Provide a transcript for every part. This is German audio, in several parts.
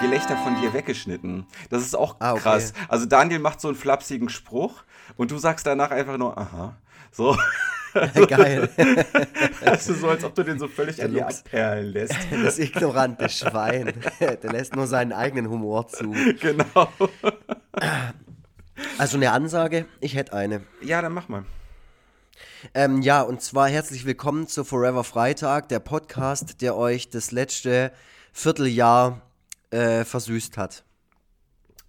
Gelächter von dir weggeschnitten. Das ist auch ah, okay. krass. Also Daniel macht so einen flapsigen Spruch und du sagst danach einfach nur, aha. So. Geil. Also so, als ob du den so völlig der an dir abperlen lässt. Das ignorante Schwein. Der lässt nur seinen eigenen Humor zu. Genau. Also eine Ansage, ich hätte eine. Ja, dann mach mal. Ähm, ja, und zwar herzlich willkommen zu Forever Freitag, der Podcast, der euch das letzte Vierteljahr äh, versüßt hat.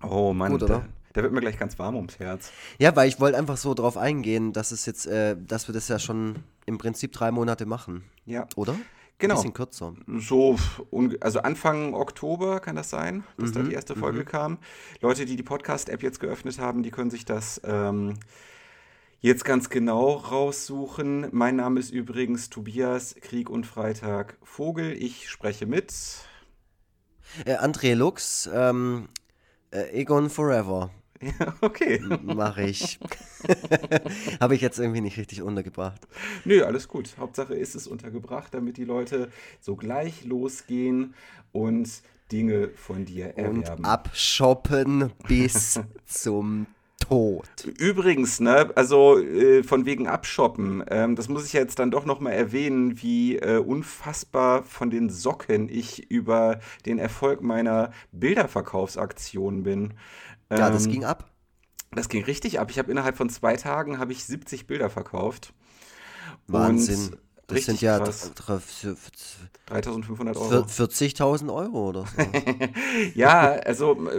Oh Mann, Gut, oder? Da, wird mir gleich ganz warm ums Herz. Ja, weil ich wollte einfach so drauf eingehen, dass es jetzt, äh, dass wir das ja schon im Prinzip drei Monate machen. Ja. Oder? Genau. Ein bisschen kürzer. So, also Anfang Oktober kann das sein, dass mhm, da die erste Folge mhm. kam. Leute, die die Podcast-App jetzt geöffnet haben, die können sich das ähm, jetzt ganz genau raussuchen. Mein Name ist übrigens Tobias Krieg und Freitag Vogel. Ich spreche mit. Äh, André Lux, ähm, äh, Egon Forever. Ja, okay. Mache ich. Habe ich jetzt irgendwie nicht richtig untergebracht. Nö, alles gut. Hauptsache ist es untergebracht, damit die Leute sogleich losgehen und Dinge von dir erwerben. Und abshoppen bis zum Tod. Übrigens, ne, also äh, von wegen Abshoppen, ähm, das muss ich jetzt dann doch nochmal erwähnen, wie äh, unfassbar von den Socken ich über den Erfolg meiner Bilderverkaufsaktion bin. Ähm, ja, das ähm, ging ab. Das ging richtig ab. Ich habe innerhalb von zwei Tagen habe ich 70 Bilder verkauft. Wahnsinn. Und das Richtig sind ja 3500 Euro. 40.000 Euro oder so. ja, also,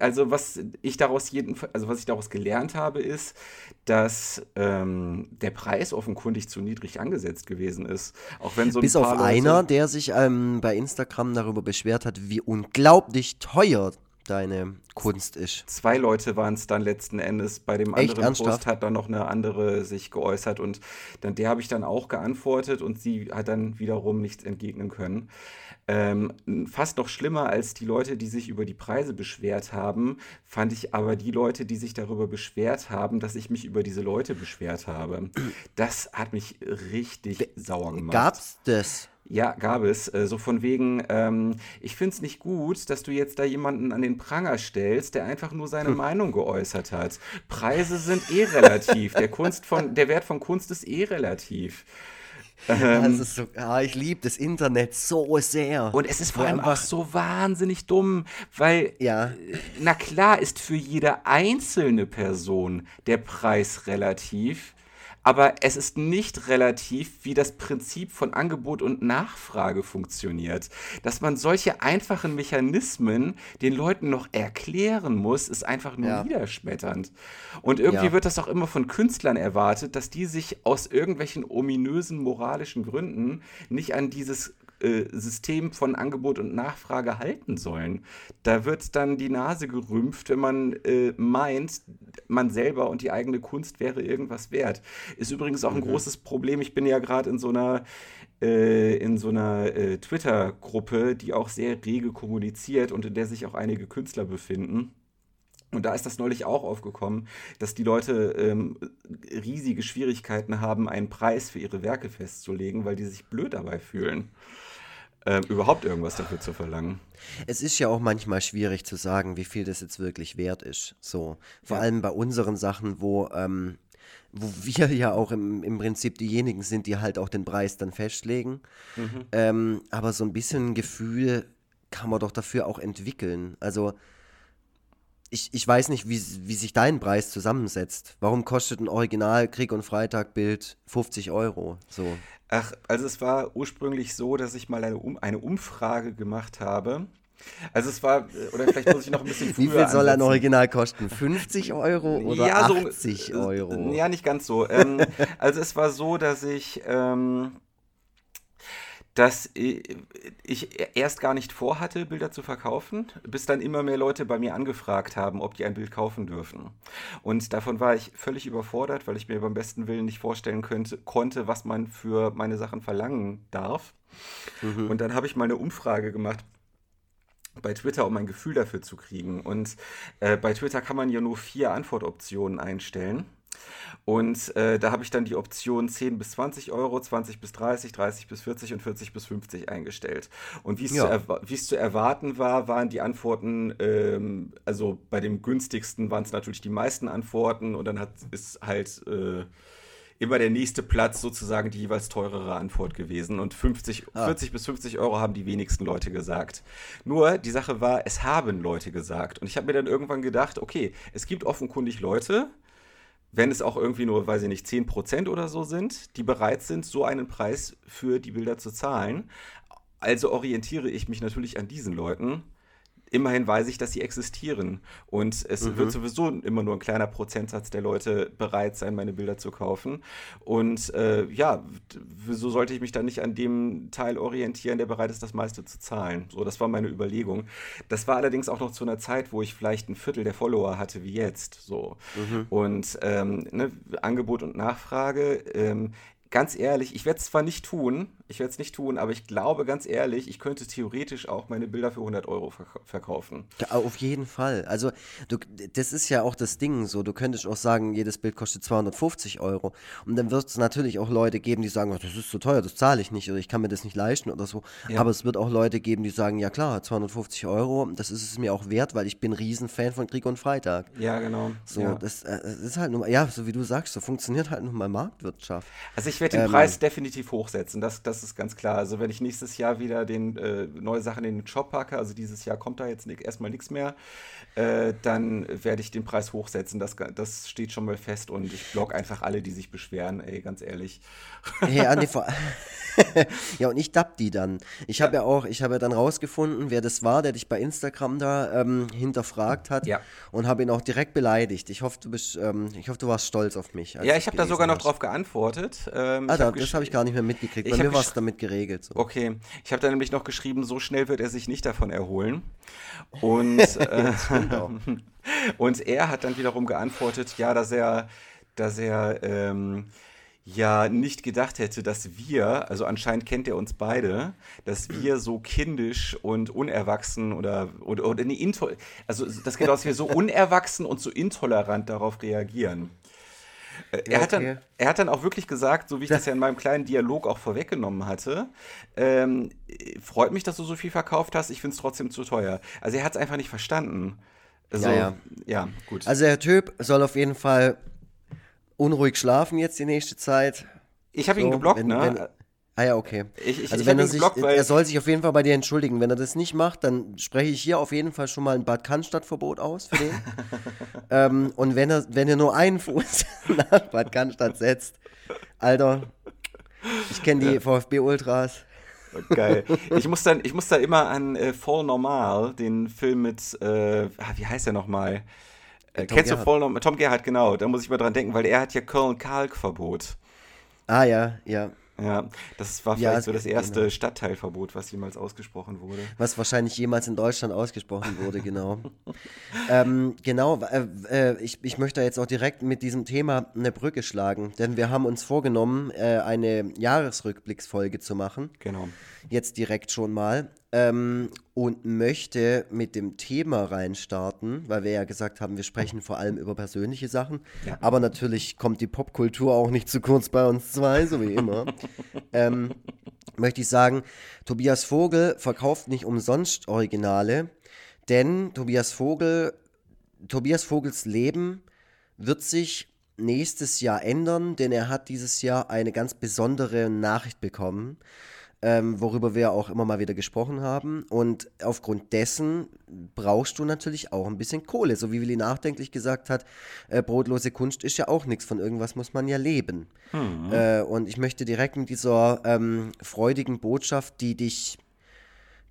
also was ich daraus jeden, also was ich daraus gelernt habe, ist, dass ähm, der Preis offenkundig zu niedrig angesetzt gewesen ist. Auch wenn so ein Bis auf Leute einer, der sich ähm, bei Instagram darüber beschwert hat, wie unglaublich teuer deine Kunst ist. Zwei Leute waren es dann letzten Endes. Bei dem anderen Ernsthaft? Post hat dann noch eine andere sich geäußert und dann der habe ich dann auch geantwortet und sie hat dann wiederum nichts entgegnen können. Ähm, fast noch schlimmer als die Leute, die sich über die Preise beschwert haben, fand ich aber die Leute, die sich darüber beschwert haben, dass ich mich über diese Leute beschwert habe. Das hat mich richtig Be sauer gemacht. Gab's das? Ja, gab es. Äh, so von wegen, ähm, ich finde es nicht gut, dass du jetzt da jemanden an den Pranger stellst, der einfach nur seine hm. Meinung geäußert hat. Preise sind eh relativ. Der, Kunst von, der Wert von Kunst ist eh relativ. Ähm, so, ja, ich liebe das Internet so sehr. Und es ist vor allem auch so wahnsinnig dumm, weil, ja. Na klar ist für jede einzelne Person der Preis relativ, aber es ist nicht relativ, wie das Prinzip von Angebot und Nachfrage funktioniert. Dass man solche einfachen Mechanismen den Leuten noch erklären muss, ist einfach nur ja. niederschmetternd. Und irgendwie ja. wird das auch immer von Künstlern erwartet, dass die sich aus irgendwelchen ominösen moralischen Gründen nicht an dieses äh, System von Angebot und Nachfrage halten sollen. Da wird dann die Nase gerümpft, wenn man äh, meint, man selber und die eigene Kunst wäre irgendwas wert. Ist übrigens auch ein mhm. großes Problem. Ich bin ja gerade in so einer äh, in so einer äh, Twitter-Gruppe, die auch sehr rege kommuniziert und in der sich auch einige Künstler befinden. Und da ist das neulich auch aufgekommen, dass die Leute ähm, riesige Schwierigkeiten haben, einen Preis für ihre Werke festzulegen, weil die sich blöd dabei fühlen äh, überhaupt irgendwas dafür zu verlangen. Es ist ja auch manchmal schwierig zu sagen, wie viel das jetzt wirklich wert ist. So. Vor ja. allem bei unseren Sachen, wo, ähm, wo wir ja auch im, im Prinzip diejenigen sind, die halt auch den Preis dann festlegen. Mhm. Ähm, aber so ein bisschen ein Gefühl kann man doch dafür auch entwickeln. Also ich, ich weiß nicht, wie, wie sich dein Preis zusammensetzt. Warum kostet ein Original Krieg und Freitag Bild 50 Euro? So. Ach, also es war ursprünglich so, dass ich mal eine, um eine Umfrage gemacht habe. Also es war, oder vielleicht muss ich noch ein bisschen früher Wie viel soll ansetzen. ein Original kosten? 50 Euro oder ja, 80 so, Euro? Ja, nicht ganz so. ähm, also es war so, dass ich ähm, dass ich erst gar nicht vorhatte, Bilder zu verkaufen, bis dann immer mehr Leute bei mir angefragt haben, ob die ein Bild kaufen dürfen. Und davon war ich völlig überfordert, weil ich mir beim besten Willen nicht vorstellen könnte, konnte, was man für meine Sachen verlangen darf. Mhm. Und dann habe ich mal eine Umfrage gemacht bei Twitter, um ein Gefühl dafür zu kriegen. Und äh, bei Twitter kann man ja nur vier Antwortoptionen einstellen. Und äh, da habe ich dann die Option 10 bis 20 Euro, 20 bis 30, 30 bis 40 und 40 bis 50 eingestellt. Und wie es ja. zu, zu, erwarten war, waren die Antworten, ähm, also bei dem günstigsten waren es natürlich die meisten Antworten und dann hat ist halt äh, immer der nächste Platz sozusagen die jeweils teurere Antwort gewesen. Und 50, ah. 40 bis 50 Euro haben die wenigsten Leute gesagt. Nur die Sache war, es haben Leute gesagt. Und ich habe mir dann irgendwann gedacht, okay, es gibt offenkundig Leute, wenn es auch irgendwie nur, weiß ich nicht, 10% oder so sind, die bereit sind, so einen Preis für die Bilder zu zahlen. Also orientiere ich mich natürlich an diesen Leuten immerhin weiß ich, dass sie existieren. Und es mhm. wird sowieso immer nur ein kleiner Prozentsatz der Leute bereit sein, meine Bilder zu kaufen. Und äh, ja, wieso sollte ich mich dann nicht an dem Teil orientieren, der bereit ist, das meiste zu zahlen? So, das war meine Überlegung. Das war allerdings auch noch zu einer Zeit, wo ich vielleicht ein Viertel der Follower hatte wie jetzt. So. Mhm. Und ähm, ne, Angebot und Nachfrage. Ähm, ganz ehrlich, ich werde es zwar nicht tun, ich werde es nicht tun, aber ich glaube ganz ehrlich, ich könnte theoretisch auch meine Bilder für 100 Euro verkaufen. Ja, auf jeden Fall. Also, du, das ist ja auch das Ding so. Du könntest auch sagen, jedes Bild kostet 250 Euro. Und dann wird es natürlich auch Leute geben, die sagen, oh, das ist zu teuer, das zahle ich nicht oder ich kann mir das nicht leisten oder so. Ja. Aber es wird auch Leute geben, die sagen, ja klar, 250 Euro, das ist es mir auch wert, weil ich bin Riesenfan von Krieg und Freitag. Ja, genau. So, ja. Das, äh, das, ist halt nur, ja, so wie du sagst, so funktioniert halt nun mal Marktwirtschaft. Also ich werde den ähm, Preis definitiv hochsetzen. Das, das ist ganz klar. Also wenn ich nächstes Jahr wieder den, äh, neue Sachen in den Shop packe, also dieses Jahr kommt da jetzt erstmal nichts mehr, äh, dann werde ich den Preis hochsetzen. Das, das steht schon mal fest und ich blog einfach alle, die sich beschweren, ey, ganz ehrlich. Hey, Andi, ja, und ich dapp die dann. Ich habe ja. ja auch, ich habe ja dann rausgefunden, wer das war, der dich bei Instagram da ähm, hinterfragt hat ja. und habe ihn auch direkt beleidigt. Ich hoffe, du bist, ähm, ich hoffe, du warst stolz auf mich. Ja, ich habe da sogar noch drauf geantwortet. Ähm, ah, da, hab das habe ich gar nicht mehr mitgekriegt. Bei mir war es damit geregelt. So. Okay, ich habe da nämlich noch geschrieben, so schnell wird er sich nicht davon erholen. Und, äh, und er hat dann wiederum geantwortet, ja, dass er, dass er ähm, ja nicht gedacht hätte, dass wir, also anscheinend kennt er uns beide, dass wir so kindisch und unerwachsen oder, oder, oder nee, also das geht aus, wir so unerwachsen und so intolerant darauf reagieren. Er, hat dann, er hat dann auch wirklich gesagt, so wie ich das ja in meinem kleinen Dialog auch vorweggenommen hatte, ähm, freut mich, dass du so viel verkauft hast, ich finde es trotzdem zu teuer. Also er hat es einfach nicht verstanden. Also, ja, ja. ja, gut. Also der Typ soll auf jeden Fall unruhig schlafen jetzt die nächste Zeit. Ich habe so, ihn geblockt, wenn, ne? Wenn, ah ja, okay. Ich, ich, also ich wenn er sich, geblockt, er soll sich auf jeden Fall bei dir entschuldigen. Wenn er das nicht macht, dann spreche ich hier auf jeden Fall schon mal ein Bad Cannstatt-Verbot aus für den. ähm, und wenn er, wenn er nur einen Fuß nach Bad Cannstatt setzt, Alter, ich kenne die ja. VfB-Ultras. Geil. Ich muss, dann, ich muss da immer an äh, Voll Normal, den Film mit, äh, ah, wie heißt der nochmal? Äh, kennst Gerhard. du voll noch, Tom Gerhardt, genau, da muss ich mal dran denken, weil er hat ja Köln-Kalk-Verbot. Ah ja, ja. Ja, das war vielleicht ja, so das erste genau. Stadtteilverbot, was jemals ausgesprochen wurde. Was wahrscheinlich jemals in Deutschland ausgesprochen wurde, genau. ähm, genau, äh, ich, ich möchte jetzt auch direkt mit diesem Thema eine Brücke schlagen, denn wir haben uns vorgenommen, äh, eine Jahresrückblicksfolge zu machen. Genau. Jetzt direkt schon mal ähm, und möchte mit dem Thema reinstarten, weil wir ja gesagt haben, wir sprechen vor allem über persönliche Sachen. Ja. Aber natürlich kommt die Popkultur auch nicht zu kurz bei uns zwei, so wie immer. ähm, möchte ich sagen, Tobias Vogel verkauft nicht umsonst Originale, denn Tobias Vogel, Tobias Vogels Leben wird sich nächstes Jahr ändern, denn er hat dieses Jahr eine ganz besondere Nachricht bekommen ähm, worüber wir auch immer mal wieder gesprochen haben. Und aufgrund dessen brauchst du natürlich auch ein bisschen Kohle. So wie Willi nachdenklich gesagt hat, äh, brotlose Kunst ist ja auch nichts, von irgendwas muss man ja leben. Mhm. Äh, und ich möchte direkt mit dieser ähm, freudigen Botschaft, die dich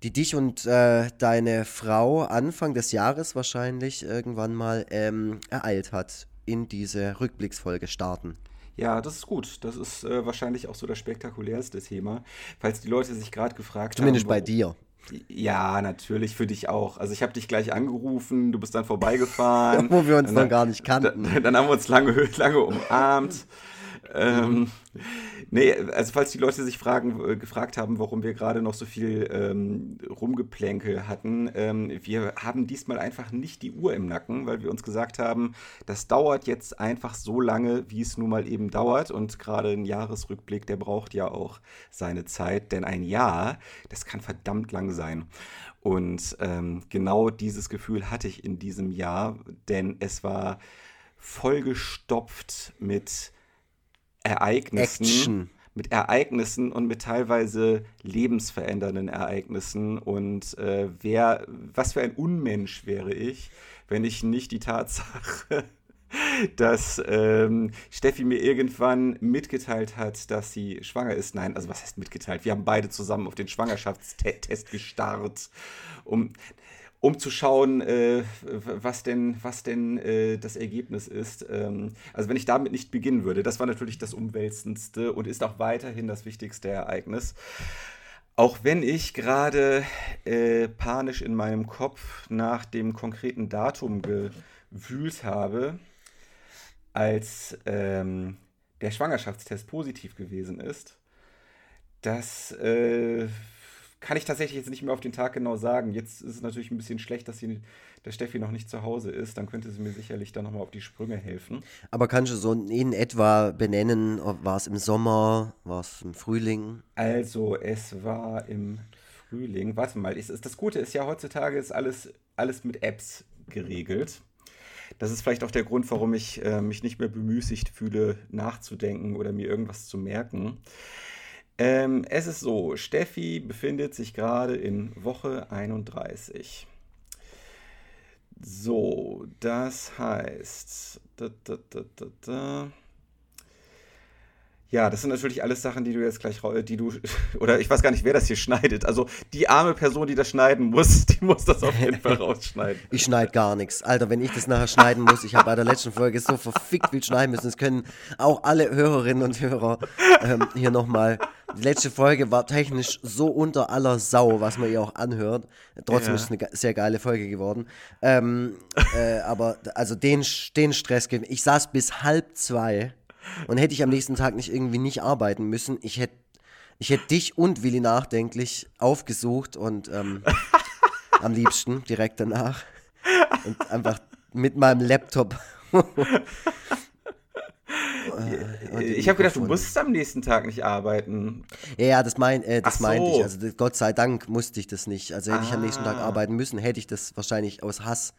die dich und äh, deine Frau Anfang des Jahres wahrscheinlich irgendwann mal ähm, ereilt hat, in diese Rückblicksfolge starten. Ja, das ist gut. Das ist äh, wahrscheinlich auch so das spektakulärste Thema. Falls die Leute sich gerade gefragt Zumindest haben. Zumindest bei dir. Ja, natürlich, für dich auch. Also ich habe dich gleich angerufen, du bist dann vorbeigefahren. Wo wir uns dann, noch gar nicht kannten. Dann, dann, haben wir uns lange, lange umarmt. Ähm, nee, also falls die Leute sich fragen, äh, gefragt haben, warum wir gerade noch so viel ähm, Rumgeplänkel hatten, ähm, wir haben diesmal einfach nicht die Uhr im Nacken, weil wir uns gesagt haben, das dauert jetzt einfach so lange, wie es nun mal eben dauert. Und gerade ein Jahresrückblick, der braucht ja auch seine Zeit, denn ein Jahr, das kann verdammt lang sein. Und ähm, genau dieses Gefühl hatte ich in diesem Jahr, denn es war vollgestopft mit Ereignissen. Action. Mit Ereignissen und mit teilweise lebensverändernden Ereignissen. Und äh, wer, was für ein Unmensch wäre ich, wenn ich nicht die Tatsache dass ähm, Steffi mir irgendwann mitgeteilt hat, dass sie schwanger ist. Nein, also was heißt mitgeteilt? Wir haben beide zusammen auf den Schwangerschaftstest gestarrt. Um, um zu schauen, äh, was denn, was denn äh, das Ergebnis ist. Ähm, also wenn ich damit nicht beginnen würde, das war natürlich das Umwälzendste und ist auch weiterhin das wichtigste Ereignis. Auch wenn ich gerade äh, panisch in meinem Kopf nach dem konkreten Datum gewühlt habe, als ähm, der Schwangerschaftstest positiv gewesen ist, das äh, kann ich tatsächlich jetzt nicht mehr auf den Tag genau sagen. Jetzt ist es natürlich ein bisschen schlecht, dass sie, der Steffi noch nicht zu Hause ist. Dann könnte sie mir sicherlich dann nochmal auf die Sprünge helfen. Aber kannst du so in etwa benennen, war es im Sommer, war es im Frühling? Also, es war im Frühling. Warte mal, ist, ist, das Gute ist ja, heutzutage ist alles, alles mit Apps geregelt. Das ist vielleicht auch der Grund, warum ich äh, mich nicht mehr bemüßigt fühle, nachzudenken oder mir irgendwas zu merken. Ähm, es ist so, Steffi befindet sich gerade in Woche 31. So, das heißt, da, da, da, ja, das sind natürlich alles Sachen, die du jetzt gleich, die du, oder ich weiß gar nicht, wer das hier schneidet. Also die arme Person, die das schneiden muss, die muss das auf jeden Fall rausschneiden. Ich schneide gar nichts. Alter, wenn ich das nachher schneiden muss, ich habe bei der letzten Folge so verfickt viel schneiden müssen. Das können auch alle Hörerinnen und Hörer ähm, hier nochmal. Die letzte Folge war technisch so unter aller Sau, was man ihr auch anhört. Trotzdem ja. ist es eine sehr geile Folge geworden. Ähm, äh, aber also den, den Stress, ich saß bis halb zwei und hätte ich am nächsten Tag nicht irgendwie nicht arbeiten müssen, ich hätte ich hätte dich und Willi nachdenklich aufgesucht und ähm, am liebsten direkt danach und einfach mit meinem Laptop. ich habe gedacht, du musst am nächsten Tag nicht arbeiten. Ja, ja das, mein, äh, das so. meinte ich. Also Gott sei Dank musste ich das nicht. Also hätte ah. ich am nächsten Tag ah. arbeiten müssen, hätte ich das wahrscheinlich aus Hass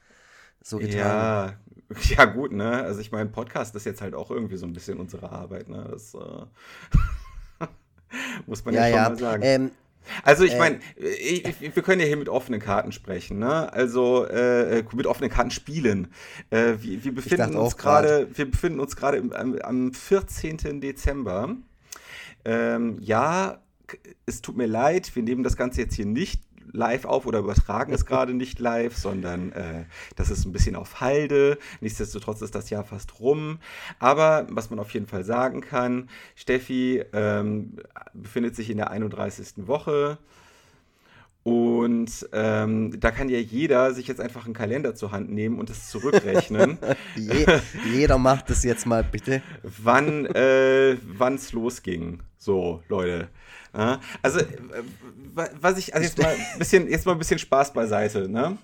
so getan. Ja, ja gut, ne? Also ich meine, Podcast ist jetzt halt auch irgendwie so ein bisschen unsere Arbeit, ne? Das äh, muss man ja, ja schon ja. mal sagen. Ähm, also ich äh, meine, wir können ja hier mit offenen Karten sprechen, ne? Also äh, mit offenen Karten spielen. Äh, wir, wir, befinden uns gerade, wir befinden uns gerade am, am 14. Dezember. Ähm, ja, es tut mir leid, wir nehmen das Ganze jetzt hier nicht live auf oder übertragen es gerade nicht live, sondern äh, das ist ein bisschen auf Halde. Nichtsdestotrotz ist das Jahr fast rum. Aber was man auf jeden Fall sagen kann, Steffi ähm, befindet sich in der 31. Woche. Und ähm, da kann ja jeder sich jetzt einfach einen Kalender zur Hand nehmen und es zurückrechnen. Je, jeder macht es jetzt mal bitte. wann äh, es losging. So, Leute. Also, äh, was ich, also jetzt mal ein bisschen, jetzt mal ein bisschen Spaß beiseite, ne?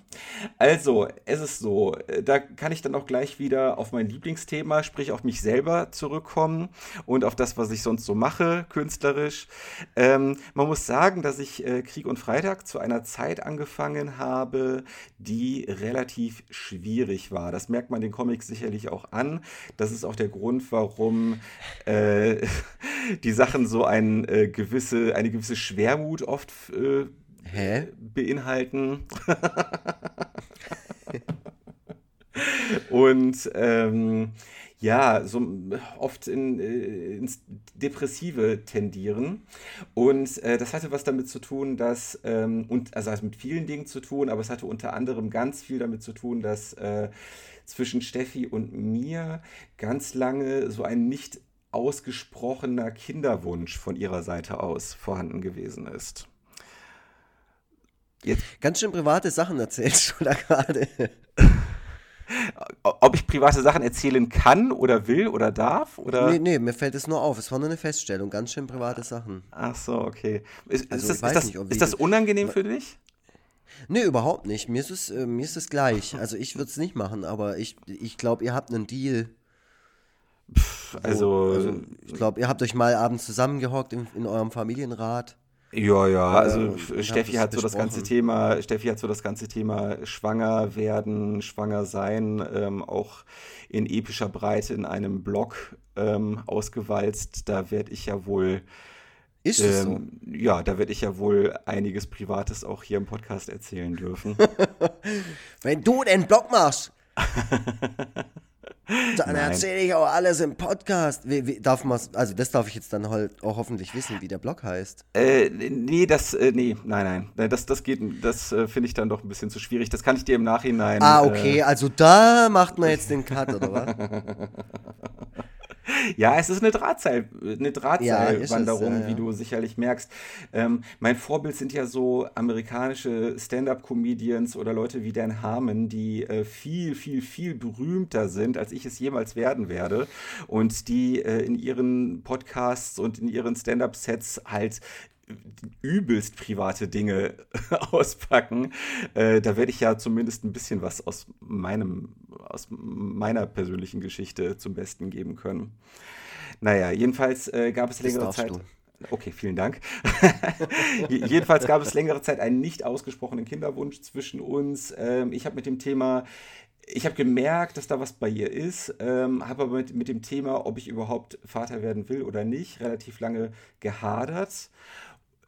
Also, es ist so, äh, da kann ich dann auch gleich wieder auf mein Lieblingsthema, sprich auf mich selber zurückkommen und auf das, was ich sonst so mache, künstlerisch. Ähm, man muss sagen, dass ich äh, Krieg und Freitag zu einer Zeit angefangen habe, die relativ schwierig war. Das merkt man den Comics sicherlich auch an. Das ist auch der Grund, warum äh, die Sachen so ein äh, gewisse gewisse, eine gewisse Schwermut oft äh, Hä? beinhalten. Und ähm, ja, so oft in, äh, ins Depressive tendieren. Und äh, das hatte was damit zu tun, dass, ähm, und also hat mit vielen Dingen zu tun, aber es hatte unter anderem ganz viel damit zu tun, dass äh, zwischen Steffi und mir ganz lange so ein nicht ausgesprochener Kinderwunsch von ihrer Seite aus vorhanden gewesen ist. Jetzt. Ganz schön private Sachen erzählst du da gerade. ob ich private Sachen erzählen kann oder will oder darf? Oder? Nee, nee, mir fällt es nur auf. Es war nur eine Feststellung. Ganz schön private Sachen. Ach so, okay. Ist, also, ist, das, ist, das, nicht, ist das, unangenehm für dich? Nee, überhaupt nicht. Mir ist es, äh, mir ist es gleich. Also ich würde es nicht machen, aber ich, ich glaube, ihr habt einen Deal. Pff, also, also, ich glaube, ihr habt euch mal abends zusammengehockt in, in eurem Familienrat. Ja, ja, also äh, Steffi hat so das ganze Thema, Steffi hat so das ganze Thema schwanger werden, schwanger sein, ähm, auch in epischer Breite in einem Blog ähm, ausgewalzt. Da werde ich ja wohl ist es ähm, so? Ja, da werde ich ja wohl einiges Privates auch hier im Podcast erzählen dürfen. Wenn du den Blog machst, dann erzähle ich auch alles im Podcast. Wie, wie, darf man also das darf ich jetzt dann halt auch hoffentlich wissen, wie der Blog heißt. Äh, nee, das, äh, nee, nein, nein. Das, das geht, das äh, finde ich dann doch ein bisschen zu schwierig. Das kann ich dir im Nachhinein. Ah, okay, äh, also da macht man jetzt den Cut, oder was? Ja, es ist eine Drahtseil, eine Drahtseilwanderung, ja, ja, ja. wie du sicherlich merkst. Ähm, mein Vorbild sind ja so amerikanische Stand-up-Comedians oder Leute wie Dan Harmon, die äh, viel, viel, viel berühmter sind, als ich es jemals werden werde. Und die äh, in ihren Podcasts und in ihren Stand-up-Sets halt übelst private Dinge auspacken. Äh, da werde ich ja zumindest ein bisschen was aus meinem, aus meiner persönlichen Geschichte zum Besten geben können. Naja, jedenfalls äh, gab es längere Zeit. Du. Okay, vielen Dank. Jedenfalls gab es längere Zeit einen nicht ausgesprochenen Kinderwunsch zwischen uns. Ähm, ich habe mit dem Thema ich habe gemerkt, dass da was bei ihr ist, ähm, habe aber mit, mit dem Thema, ob ich überhaupt Vater werden will oder nicht, relativ lange gehadert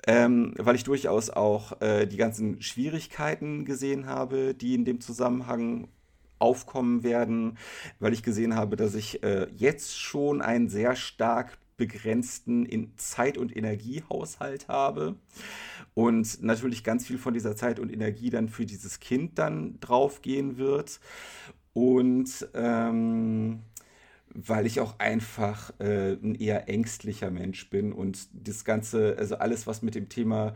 ähm, weil ich durchaus auch äh, die ganzen Schwierigkeiten gesehen habe, die in dem Zusammenhang aufkommen werden, weil ich gesehen habe, dass ich äh, jetzt schon einen sehr stark begrenzten in Zeit- und Energiehaushalt habe und natürlich ganz viel von dieser Zeit und Energie dann für dieses Kind dann draufgehen wird. Und ähm, weil ich auch einfach äh, ein eher ängstlicher Mensch bin und das Ganze, also alles, was mit dem Thema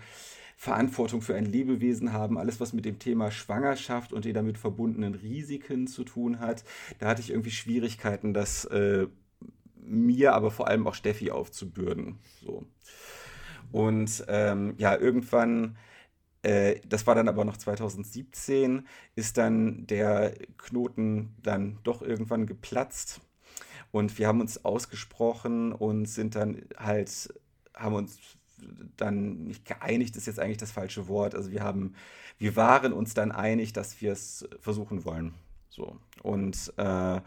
Verantwortung für ein Lebewesen haben, alles, was mit dem Thema Schwangerschaft und den damit verbundenen Risiken zu tun hat, da hatte ich irgendwie Schwierigkeiten, das äh, mir, aber vor allem auch Steffi aufzubürden. So. Und ähm, ja, irgendwann äh, das war dann aber noch 2017, ist dann der Knoten dann doch irgendwann geplatzt. Und wir haben uns ausgesprochen und sind dann halt, haben uns dann nicht geeinigt, ist jetzt eigentlich das falsche Wort. Also wir haben, wir waren uns dann einig, dass wir es versuchen wollen. So. Und äh,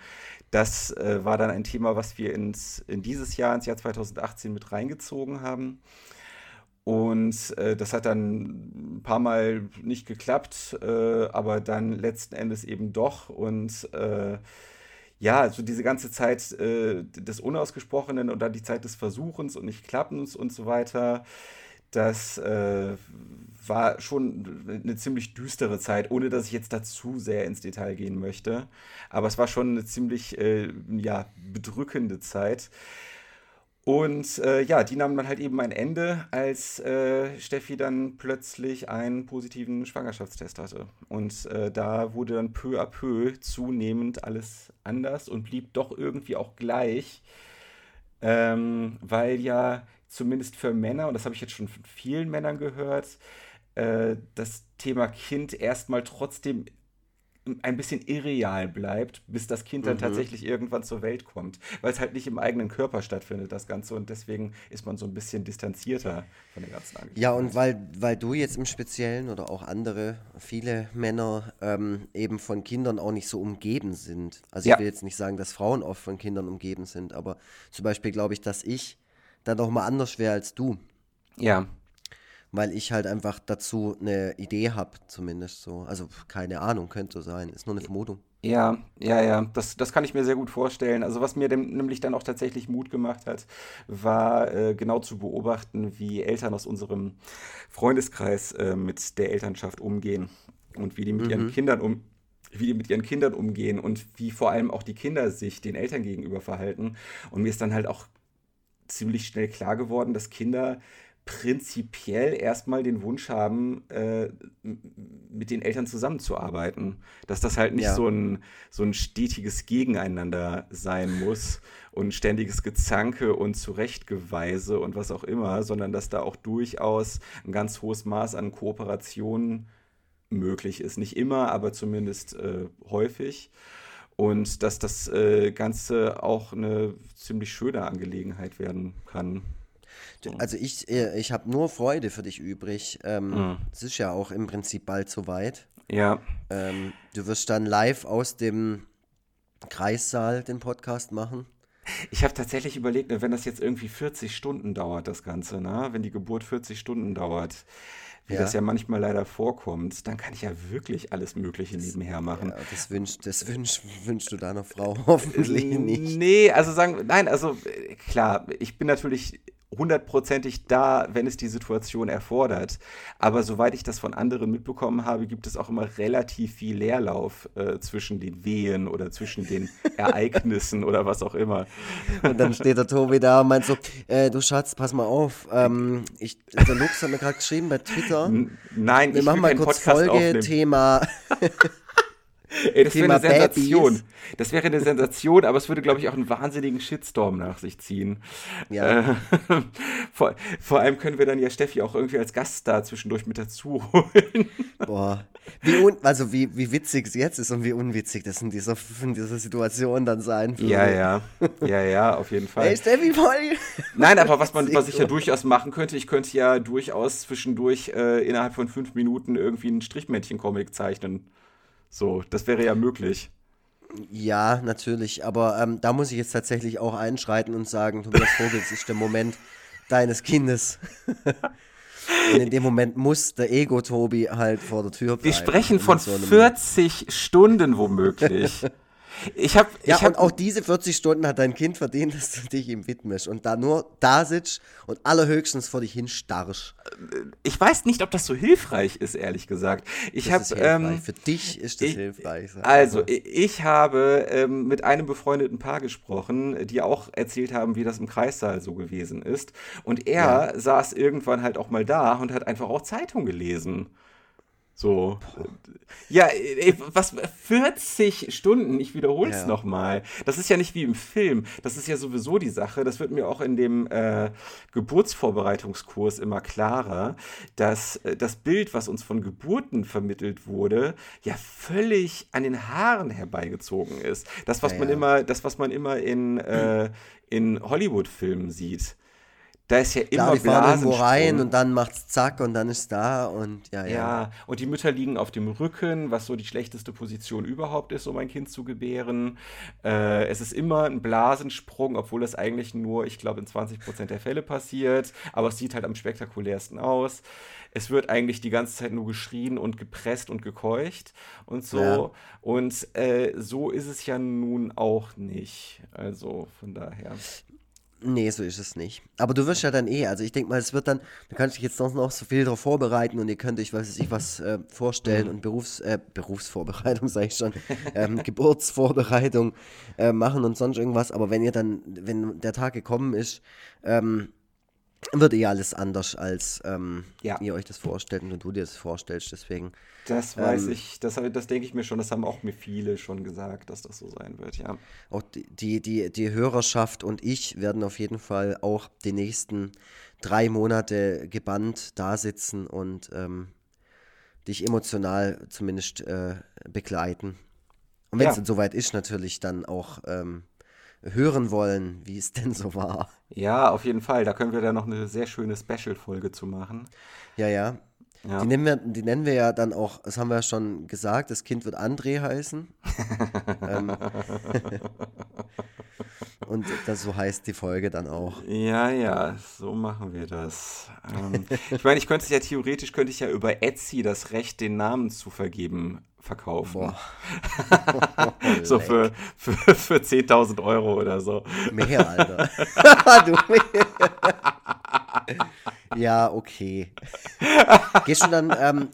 das äh, war dann ein Thema, was wir ins, in dieses Jahr, ins Jahr 2018 mit reingezogen haben. Und äh, das hat dann ein paar Mal nicht geklappt, äh, aber dann letzten Endes eben doch. Und äh, ja, also diese ganze Zeit äh, des Unausgesprochenen und dann die Zeit des Versuchens und Nicht-Klappens und so weiter, das äh, war schon eine ziemlich düstere Zeit, ohne dass ich jetzt dazu sehr ins Detail gehen möchte. Aber es war schon eine ziemlich äh, ja, bedrückende Zeit. Und äh, ja, die nahmen dann halt eben ein Ende, als äh, Steffi dann plötzlich einen positiven Schwangerschaftstest hatte. Und äh, da wurde dann peu à peu zunehmend alles anders und blieb doch irgendwie auch gleich, ähm, weil ja zumindest für Männer, und das habe ich jetzt schon von vielen Männern gehört, äh, das Thema Kind erstmal trotzdem ein bisschen irreal bleibt, bis das Kind dann mhm. tatsächlich irgendwann zur Welt kommt. Weil es halt nicht im eigenen Körper stattfindet, das Ganze. Und deswegen ist man so ein bisschen distanzierter von der ganzen Angelegenheit. Ja, und weil, weil du jetzt im Speziellen oder auch andere, viele Männer ähm, eben von Kindern auch nicht so umgeben sind. Also ja. ich will jetzt nicht sagen, dass Frauen oft von Kindern umgeben sind, aber zum Beispiel glaube ich, dass ich dann doch mal anders wäre als du. Ja weil ich halt einfach dazu eine Idee habe, zumindest so. Also keine Ahnung, könnte so sein. Ist nur eine Vermutung. Ja, ja, ja, das, das kann ich mir sehr gut vorstellen. Also was mir dem, nämlich dann auch tatsächlich Mut gemacht hat, war äh, genau zu beobachten, wie Eltern aus unserem Freundeskreis äh, mit der Elternschaft umgehen und wie die mit mhm. ihren Kindern um wie die mit ihren Kindern umgehen und wie vor allem auch die Kinder sich den Eltern gegenüber verhalten. Und mir ist dann halt auch ziemlich schnell klar geworden, dass Kinder prinzipiell erstmal den Wunsch haben, äh, mit den Eltern zusammenzuarbeiten. Dass das halt nicht ja. so, ein, so ein stetiges Gegeneinander sein muss und ständiges Gezanke und Zurechtgeweise und was auch immer, sondern dass da auch durchaus ein ganz hohes Maß an Kooperation möglich ist. Nicht immer, aber zumindest äh, häufig. Und dass das äh, Ganze auch eine ziemlich schöne Angelegenheit werden kann. Also ich, äh, ich habe nur Freude für dich übrig. Ähm, mhm. Es ist ja auch im Prinzip bald soweit. Ja. Ähm, du wirst dann live aus dem Kreissaal den Podcast machen. Ich habe tatsächlich überlegt, ne, wenn das jetzt irgendwie 40 Stunden dauert, das Ganze, ne? wenn die Geburt 40 Stunden dauert, wie ja. das ja manchmal leider vorkommt, dann kann ich ja wirklich alles Mögliche nebenher machen. Ja, das wünschst das wünsch, wünsch du deiner Frau hoffentlich nicht. Nee, also sagen, nein, also klar, ich bin natürlich hundertprozentig da, wenn es die Situation erfordert. Aber soweit ich das von anderen mitbekommen habe, gibt es auch immer relativ viel Leerlauf äh, zwischen den Wehen oder zwischen den Ereignissen oder was auch immer. Und dann steht der Tobi da und meint so, äh, du Schatz, pass mal auf. Ähm, ich, der Lux hat mir gerade geschrieben bei Twitter. N nein, wir ich machen mal kurz Podcast Folge, aufnehmen. Thema Ey, das wäre eine Sensation. Babys. Das wäre eine Sensation, aber es würde, glaube ich, auch einen wahnsinnigen Shitstorm nach sich ziehen. Ja. Äh, vor, vor, allem können wir dann ja Steffi auch irgendwie als Gaststar zwischendurch mit dazu holen. Boah. Wie un, also wie, wie witzig es jetzt ist und wie unwitzig das in dieser, in dieser Situation dann sein würde. Ja, ja. Ja, ja, auf jeden Fall. Hey, Steffi, voll. Nein, aber was man, was ich ja durchaus machen könnte, ich könnte ja durchaus zwischendurch äh, innerhalb von fünf Minuten irgendwie einen Strichmännchen-Comic zeichnen. So, das wäre ja möglich. Ja, natürlich. Aber ähm, da muss ich jetzt tatsächlich auch einschreiten und sagen, Tobias Vogels ist der Moment deines Kindes. Und in dem Moment muss der Ego-Tobi halt vor der Tür bleiben. Wir sprechen von so 40 Stunden womöglich. Ich habe, ja, ich hab, und auch diese 40 Stunden hat dein Kind verdient, dass du dich ihm widmest und da nur da sitzt und allerhöchstens vor dich hin starrst. Ich weiß nicht, ob das so hilfreich ist, ehrlich gesagt. Ich habe ähm, für dich ist das ich, hilfreich. Also ich habe ähm, mit einem befreundeten Paar gesprochen, die auch erzählt haben, wie das im Kreissaal so gewesen ist. Und er ja. saß irgendwann halt auch mal da und hat einfach auch Zeitung gelesen. So. Ja, was 40 Stunden, ich wiederhole es ja. nochmal. Das ist ja nicht wie im Film. Das ist ja sowieso die Sache. Das wird mir auch in dem äh, Geburtsvorbereitungskurs immer klarer, dass äh, das Bild, was uns von Geburten vermittelt wurde, ja völlig an den Haaren herbeigezogen ist. Das, was ja, man ja. immer, das, was man immer in, äh, in Hollywood-Filmen sieht da ist ja immer Klar, irgendwo rein und dann macht's zack und dann ist da und ja, ja. Ja, und die Mütter liegen auf dem Rücken, was so die schlechteste Position überhaupt ist, um ein Kind zu gebären. Äh, es ist immer ein Blasensprung, obwohl das eigentlich nur, ich glaube, in 20 Prozent der Fälle passiert, aber es sieht halt am spektakulärsten aus. Es wird eigentlich die ganze Zeit nur geschrien und gepresst und gekeucht und so. Ja. Und äh, so ist es ja nun auch nicht. Also von daher. Nee, so ist es nicht. Aber du wirst ja dann eh, also ich denke mal, es wird dann, da kannst du dich jetzt noch, noch so viel darauf vorbereiten und ihr könnt euch, weiß ich, was äh, vorstellen und Berufs, äh, Berufsvorbereitung, sage ich schon, ähm, Geburtsvorbereitung äh, machen und sonst irgendwas. Aber wenn ihr dann, wenn der Tag gekommen ist, ähm, wird eh alles anders, als ähm, ja. ihr euch das vorstellt und du dir das vorstellst. Deswegen. Das weiß ähm, ich, das, das denke ich mir schon, das haben auch mir viele schon gesagt, dass das so sein wird, ja. Auch die, die, die Hörerschaft und ich werden auf jeden Fall auch die nächsten drei Monate gebannt da sitzen und ähm, dich emotional zumindest äh, begleiten. Und wenn es ja. soweit ist, natürlich dann auch ähm, hören wollen, wie es denn so war. Ja, auf jeden Fall. Da können wir dann noch eine sehr schöne Special-Folge zu machen. Ja, ja. ja. Die, nennen wir, die nennen wir ja dann auch, das haben wir ja schon gesagt, das Kind wird André heißen. ähm. Und das, so heißt die Folge dann auch. Ja, ja, so machen wir das. Ähm, ich meine, ich könnte es ja theoretisch, könnte ich ja über Etsy das Recht, den Namen zu vergeben, verkaufen. so für, für, für 10.000 Euro oder so. Mehr, Alter. ja, okay. Gehst du dann, ähm,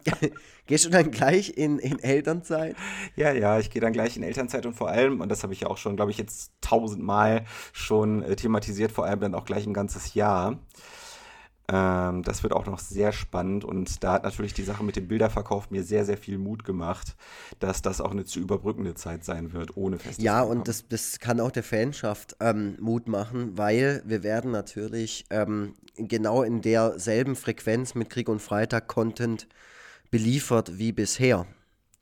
gehst du dann gleich in, in Elternzeit? Ja, ja, ich gehe dann gleich in Elternzeit und vor allem, und das habe ich ja auch schon, glaube ich, jetzt tausendmal schon äh, thematisiert, vor allem dann auch gleich ein ganzes Jahr. Ähm, das wird auch noch sehr spannend und da hat natürlich die Sache mit dem Bilderverkauf mir sehr, sehr viel Mut gemacht, dass das auch eine zu überbrückende Zeit sein wird, ohne festes Ja, und das, das kann auch der Fanschaft ähm, Mut machen, weil wir werden natürlich ähm, genau in derselben Frequenz mit Krieg und Freitag Content beliefert wie bisher.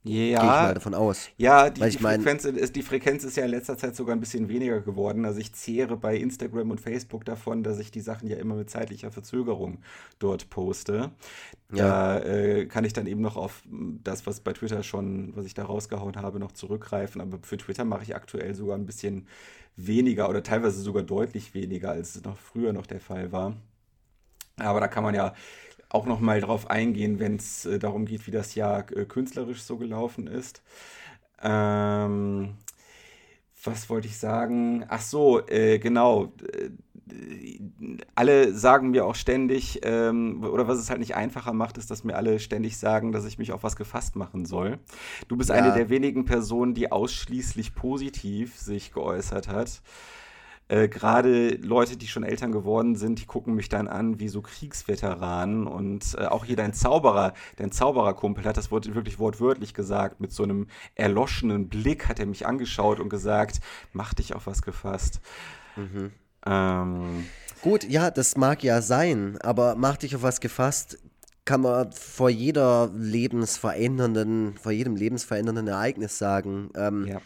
Ja, Gehe ich mal davon aus. Ja, die, die, Frequenz, ist, die Frequenz ist ja in letzter Zeit sogar ein bisschen weniger geworden. Also ich zehre bei Instagram und Facebook davon, dass ich die Sachen ja immer mit zeitlicher Verzögerung dort poste. Da äh, kann ich dann eben noch auf das, was bei Twitter schon, was ich da rausgehauen habe, noch zurückgreifen. Aber für Twitter mache ich aktuell sogar ein bisschen weniger oder teilweise sogar deutlich weniger, als es noch früher noch der Fall war. Aber da kann man ja auch noch mal drauf eingehen, wenn es äh, darum geht, wie das Jahr äh, künstlerisch so gelaufen ist. Ähm, was wollte ich sagen? Ach so, äh, genau. Alle sagen mir auch ständig, ähm, oder was es halt nicht einfacher macht, ist, dass mir alle ständig sagen, dass ich mich auf was gefasst machen soll. Du bist eine Ja. der wenigen Personen, die ausschließlich positiv sich geäußert hat. Äh, Gerade Leute, die schon Eltern geworden sind, die gucken mich dann an wie so Kriegsveteranen und äh, auch hier dein Zauberer, dein Zaubererkumpel hat das Wort wirklich wortwörtlich gesagt. Mit so einem erloschenen Blick hat er mich angeschaut und gesagt, mach dich auf was gefasst. Ähm, Gut, ja, das mag ja sein, aber mach dich auf was gefasst, kann man vor jeder lebensverändernden, vor jedem lebensverändernden Ereignis sagen. Ähm, ja.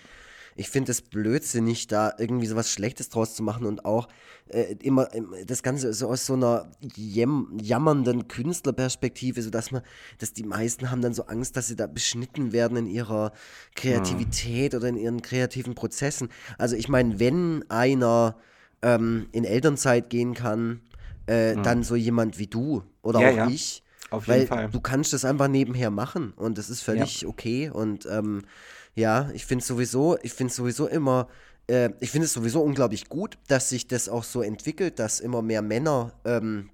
Ich finde es blödsinnig, da irgendwie so was Schlechtes draus zu machen und auch äh, immer ähm, das Ganze so aus so einer jäm jammernden Künstlerperspektive, sodass man, dass die meisten haben dann so Angst, dass sie da beschnitten werden in ihrer Kreativität oder in ihren kreativen Prozessen. Also ich meine, wenn einer ähm, in Elternzeit gehen kann, äh, dann so jemand wie du oder Ja, auch ja. ich. Auf Weil jeden Fall. du kannst das einfach nebenher machen und das ist völlig okay. Und ähm, ja, ich finde sowieso, ich finde sowieso immer, äh, ich finde es sowieso unglaublich gut, dass sich das auch so entwickelt, dass immer mehr Männer ähm,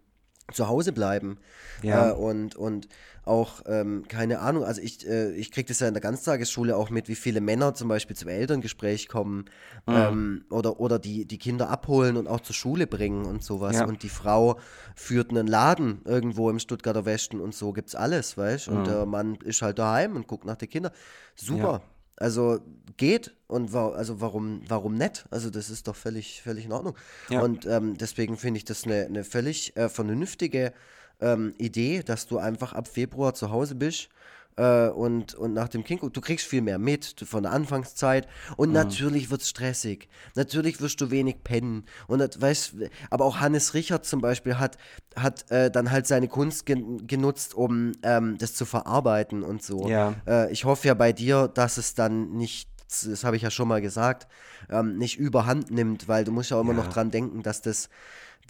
zu Hause bleiben. Ja. Äh, und, und auch, ähm, keine Ahnung, also ich, äh, ich kriege das ja in der Ganztagesschule auch mit, wie viele Männer zum Beispiel zum Elterngespräch kommen Mhm. ähm, oder, oder die, die Kinder abholen und auch zur Schule bringen und sowas. Ja. Und die Frau führt einen Laden irgendwo im Stuttgarter Westen und so gibt's alles, weißt Und der Mann ist halt daheim und guckt nach den Kindern. Super. Ja. Also geht und wa also warum, warum nicht? Also das ist doch völlig, völlig in Ordnung. Ja. Und ähm, deswegen finde ich das eine, eine völlig äh, vernünftige ähm, Idee, dass du einfach ab Februar zu Hause bist äh, und, und nach dem Kind, du kriegst viel mehr mit von der Anfangszeit und natürlich wird es stressig. Natürlich wirst du wenig pennen. Und das, weißt, aber auch Hannes Richard zum Beispiel hat, hat äh, dann halt seine Kunst gen genutzt, um ähm, das zu verarbeiten und so. Ja. Äh, ich hoffe ja bei dir, dass es dann nicht, das habe ich ja schon mal gesagt, ähm, nicht überhand nimmt, weil du musst ja auch immer Ja. noch dran denken, dass das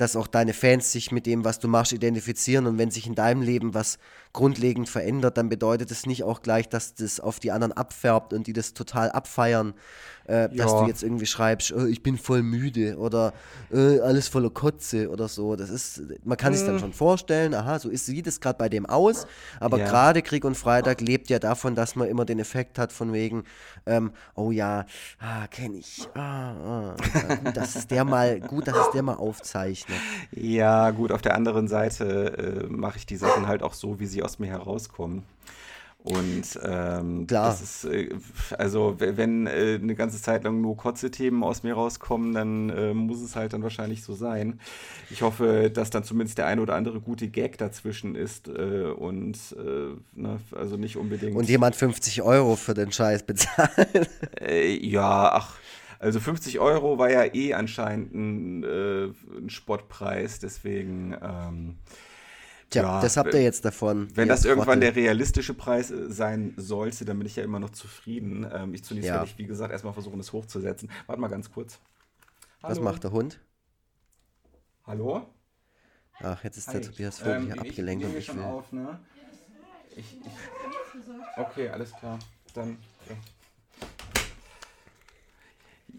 dass auch deine Fans sich mit dem, was du machst, identifizieren. Und wenn sich in deinem Leben was grundlegend verändert, dann bedeutet es nicht auch gleich, dass das auf die anderen abfärbt und die das total abfeiern, äh, dass Ja. du jetzt irgendwie schreibst, äh, ich bin voll müde oder äh, alles voller Kotze oder so. Das ist, man kann sich dann schon vorstellen, aha, so ist, sieht es gerade bei dem aus. Aber Ja. gerade Krieg und Freitag lebt ja davon, dass man immer den Effekt hat von wegen, ähm, oh ja, ah, kenne ich. Ah, ah, gut, dass es der mal, gut, dass es der mal aufzeichnet. Ja, gut, auf der anderen Seite äh, mache ich die Sachen halt auch so, wie sie aus mir herauskommen. Und ähm, Klar. das ist, äh, also wenn äh, eine ganze Zeit lang nur Kotze-Themen aus mir rauskommen, dann äh, muss es halt dann wahrscheinlich so sein. Ich hoffe, dass dann zumindest der eine oder andere gute Gag dazwischen ist äh, und äh, ne, also nicht unbedingt. Und jemand 50 Euro für den Scheiß bezahlt. Äh, ja, ach, also 50 Euro war ja eh anscheinend ein, äh, ein Spottpreis, deswegen. Ähm, Tja, Ja, das habt ihr jetzt davon. Wenn das irgendwann der realistische Preis äh, sein sollte, dann bin ich ja immer noch zufrieden. Ähm, ich zunächst Ja. werde ich, wie gesagt, erstmal versuchen, es hochzusetzen. Warte mal ganz kurz. Was Hallo? macht der Hund? Hallo? Ach, jetzt ist der Hi. Tobias Vogel Ähm, hier ich abgelenkt und ich schon will. auf, ne? Ich, ich, okay, alles klar. Dann. Ja.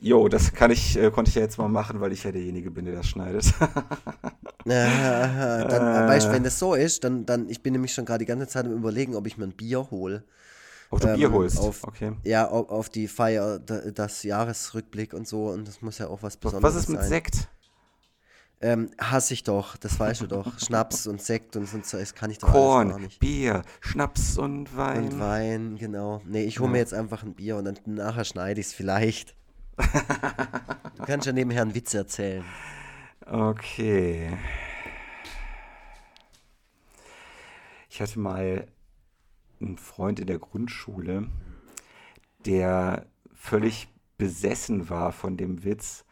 Jo, das kann ich, äh, konnte ich ja jetzt mal machen, weil ich ja derjenige bin, der das schneidet. Dann, Äh. weißt wenn das so ist, dann, dann, ich bin nämlich schon gerade die ganze Zeit am überlegen, ob ich mir ein Bier hole. Ob du Ähm, Bier holst. auf- okay. Ja, auf, auf die Feier, da- das Jahresrückblick und so, und das muss ja auch was Besonderes Was ist mit sein. Sekt? Ähm, hasse ich doch, das weißt du doch. Schnaps und Sekt und so, das kann ich doch Korn, alles gar nicht. Bier, Schnaps und Wein. Und Wein, genau. Nee, ich hole mir jetzt einfach ein Bier und dann nachher schneide ich es vielleicht. du kannst ja nebenher einen Witz erzählen. Okay. Ich hatte mal einen Freund in der Grundschule, der völlig besessen war von dem Witz,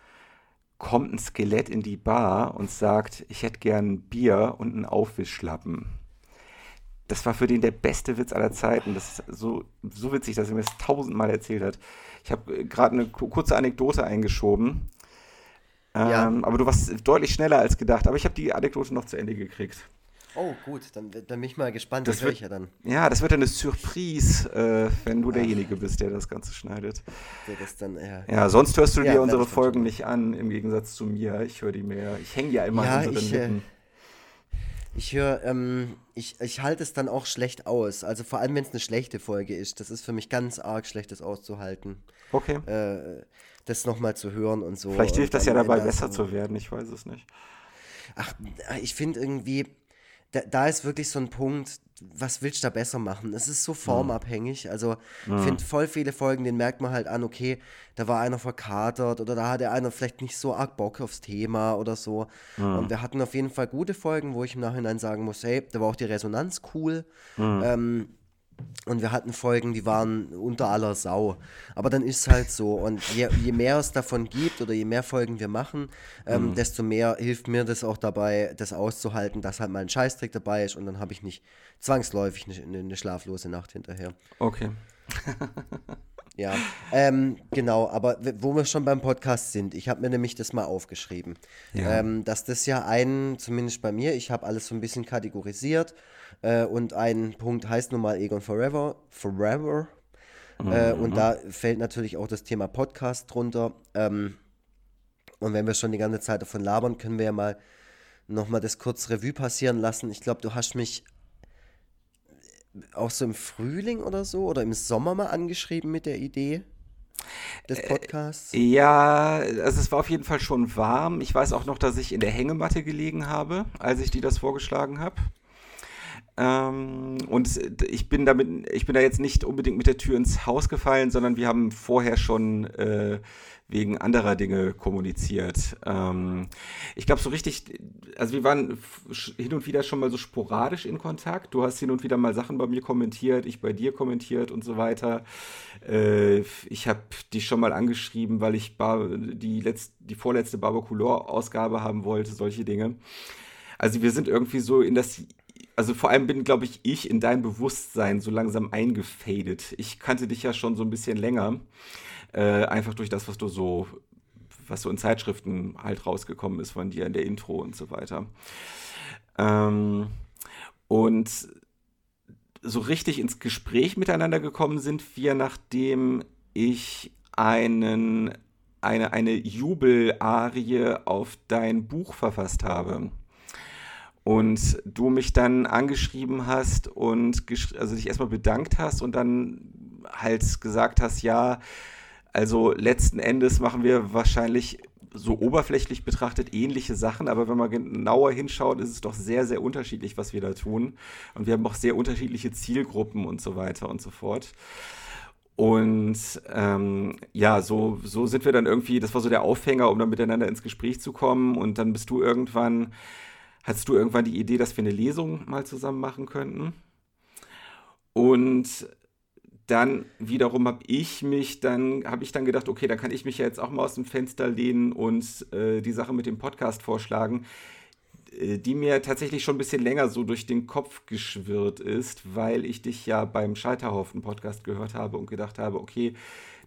kommt ein Skelett in die Bar und sagt, ich hätte gern ein Bier und einen Aufwischlappen. Das war für den der beste Witz aller Zeiten. Das ist so, so witzig, dass er mir das tausendmal erzählt hat. Ich habe äh, gerade eine kurze Anekdote eingeschoben. Ähm, ja. Aber du warst deutlich schneller als gedacht. Aber ich habe die Anekdote noch zu Ende gekriegt. Oh, gut, dann, dann bin ich mal gespannt, das, das wird, ich ja dann. Ja, das wird dann eine Surprise, äh, wenn du Ach. derjenige bist, der das Ganze schneidet. Der das dann, ja. ja, sonst hörst du ja, dir unsere Folgen nicht an, im Gegensatz zu mir. Ich höre die mehr. Ich hänge ja immer ja, an unseren ich, äh, Lippen. Ich höre, ähm, ich, ich halte es dann auch schlecht aus. Also vor allem, wenn es eine schlechte Folge ist. Das ist für mich ganz arg schlechtes auszuhalten. Okay. Äh, das nochmal zu hören und so. Vielleicht hilft das ja dabei, besser zu werden. Ich weiß es nicht. Ach, ich finde irgendwie, da, da, ist wirklich so ein Punkt, was willst du da besser machen? Es ist so formabhängig. Also, ich finde voll viele Folgen, den merkt man halt an, okay, da war einer verkatert oder da hatte einer vielleicht nicht so arg Bock aufs Thema oder so. Mhm. Und wir hatten auf jeden Fall gute Folgen, wo ich im Nachhinein sagen muss, hey, da war auch die Resonanz cool. Mhm. Ähm, und wir hatten Folgen, die waren unter aller Sau. Aber dann ist es halt so. Und je, je, mehr es davon gibt oder je mehr Folgen wir machen, ähm, mhm. desto mehr hilft mir das auch dabei, das auszuhalten, dass halt mal ein Scheißtrick dabei ist und dann habe ich nicht zwangsläufig eine, eine, schlaflose Nacht hinterher. Okay. ja, ähm, genau. Aber wo wir schon beim Podcast sind, ich habe mir nämlich das mal aufgeschrieben, ja. ähm, dass das ja ein, zumindest bei mir, ich habe alles so ein bisschen kategorisiert äh, und ein Punkt heißt nun mal Egon Forever. Forever. Mhm. Äh, und da fällt natürlich auch das Thema Podcast drunter. Ähm, und wenn wir schon die ganze Zeit davon labern, können wir ja mal nochmal das kurz Revue passieren lassen. Ich glaube, du hast mich auch so im Frühling oder so oder im Sommer mal angeschrieben mit der Idee des äh, Podcasts? Äh, ja, also es war auf jeden Fall schon warm. Ich weiß auch noch, dass ich in der Hängematte gelegen habe, als ich dir das vorgeschlagen habe. Ähm, und ich bin damit, ich bin da jetzt nicht unbedingt mit der Tür ins Haus gefallen, sondern wir haben vorher schon äh, wegen anderer Dinge kommuniziert. Ähm, ich glaube, so richtig, also wir waren hin und wieder schon mal so sporadisch in Kontakt. Du hast hin und wieder mal Sachen bei mir kommentiert, ich bei dir kommentiert und so weiter. Äh, ich habe dich schon mal angeschrieben, weil ich Bar die, letzt, die vorletzte Barbaculor-Ausgabe haben wollte, solche Dinge. Also wir sind irgendwie so in das also vor allem bin, glaube ich, ich in dein Bewusstsein so langsam eingefadet. Ich kannte dich ja schon so ein bisschen länger. Äh, einfach durch das, was du so, was so in Zeitschriften halt rausgekommen ist von dir in der Intro und so weiter. Ähm, und so richtig ins Gespräch miteinander gekommen sind wir, nachdem ich einen, eine, eine Jubelarie auf dein Buch verfasst habe und du mich dann angeschrieben hast und also dich erstmal bedankt hast und dann halt gesagt hast, ja, also letzten Endes machen wir wahrscheinlich so oberflächlich betrachtet ähnliche Sachen, aber wenn man genauer hinschaut, ist es doch sehr, sehr unterschiedlich, was wir da tun. Und wir haben auch sehr unterschiedliche Zielgruppen und so weiter und so fort. Und ähm, ja, so, so sind wir dann irgendwie, das war so der Aufhänger, um dann miteinander ins Gespräch zu kommen. Und dann bist du irgendwann hattest du irgendwann die Idee, dass wir eine Lesung mal zusammen machen könnten. Und dann wiederum habe ich mich dann, habe ich dann gedacht, okay, dann kann ich mich ja jetzt auch mal aus dem Fenster lehnen und äh, die Sache mit dem Podcast vorschlagen, äh, die mir tatsächlich schon ein bisschen länger so durch den Kopf geschwirrt ist, weil ich dich ja beim Scheiterhaufen-Podcast gehört habe und gedacht habe, okay,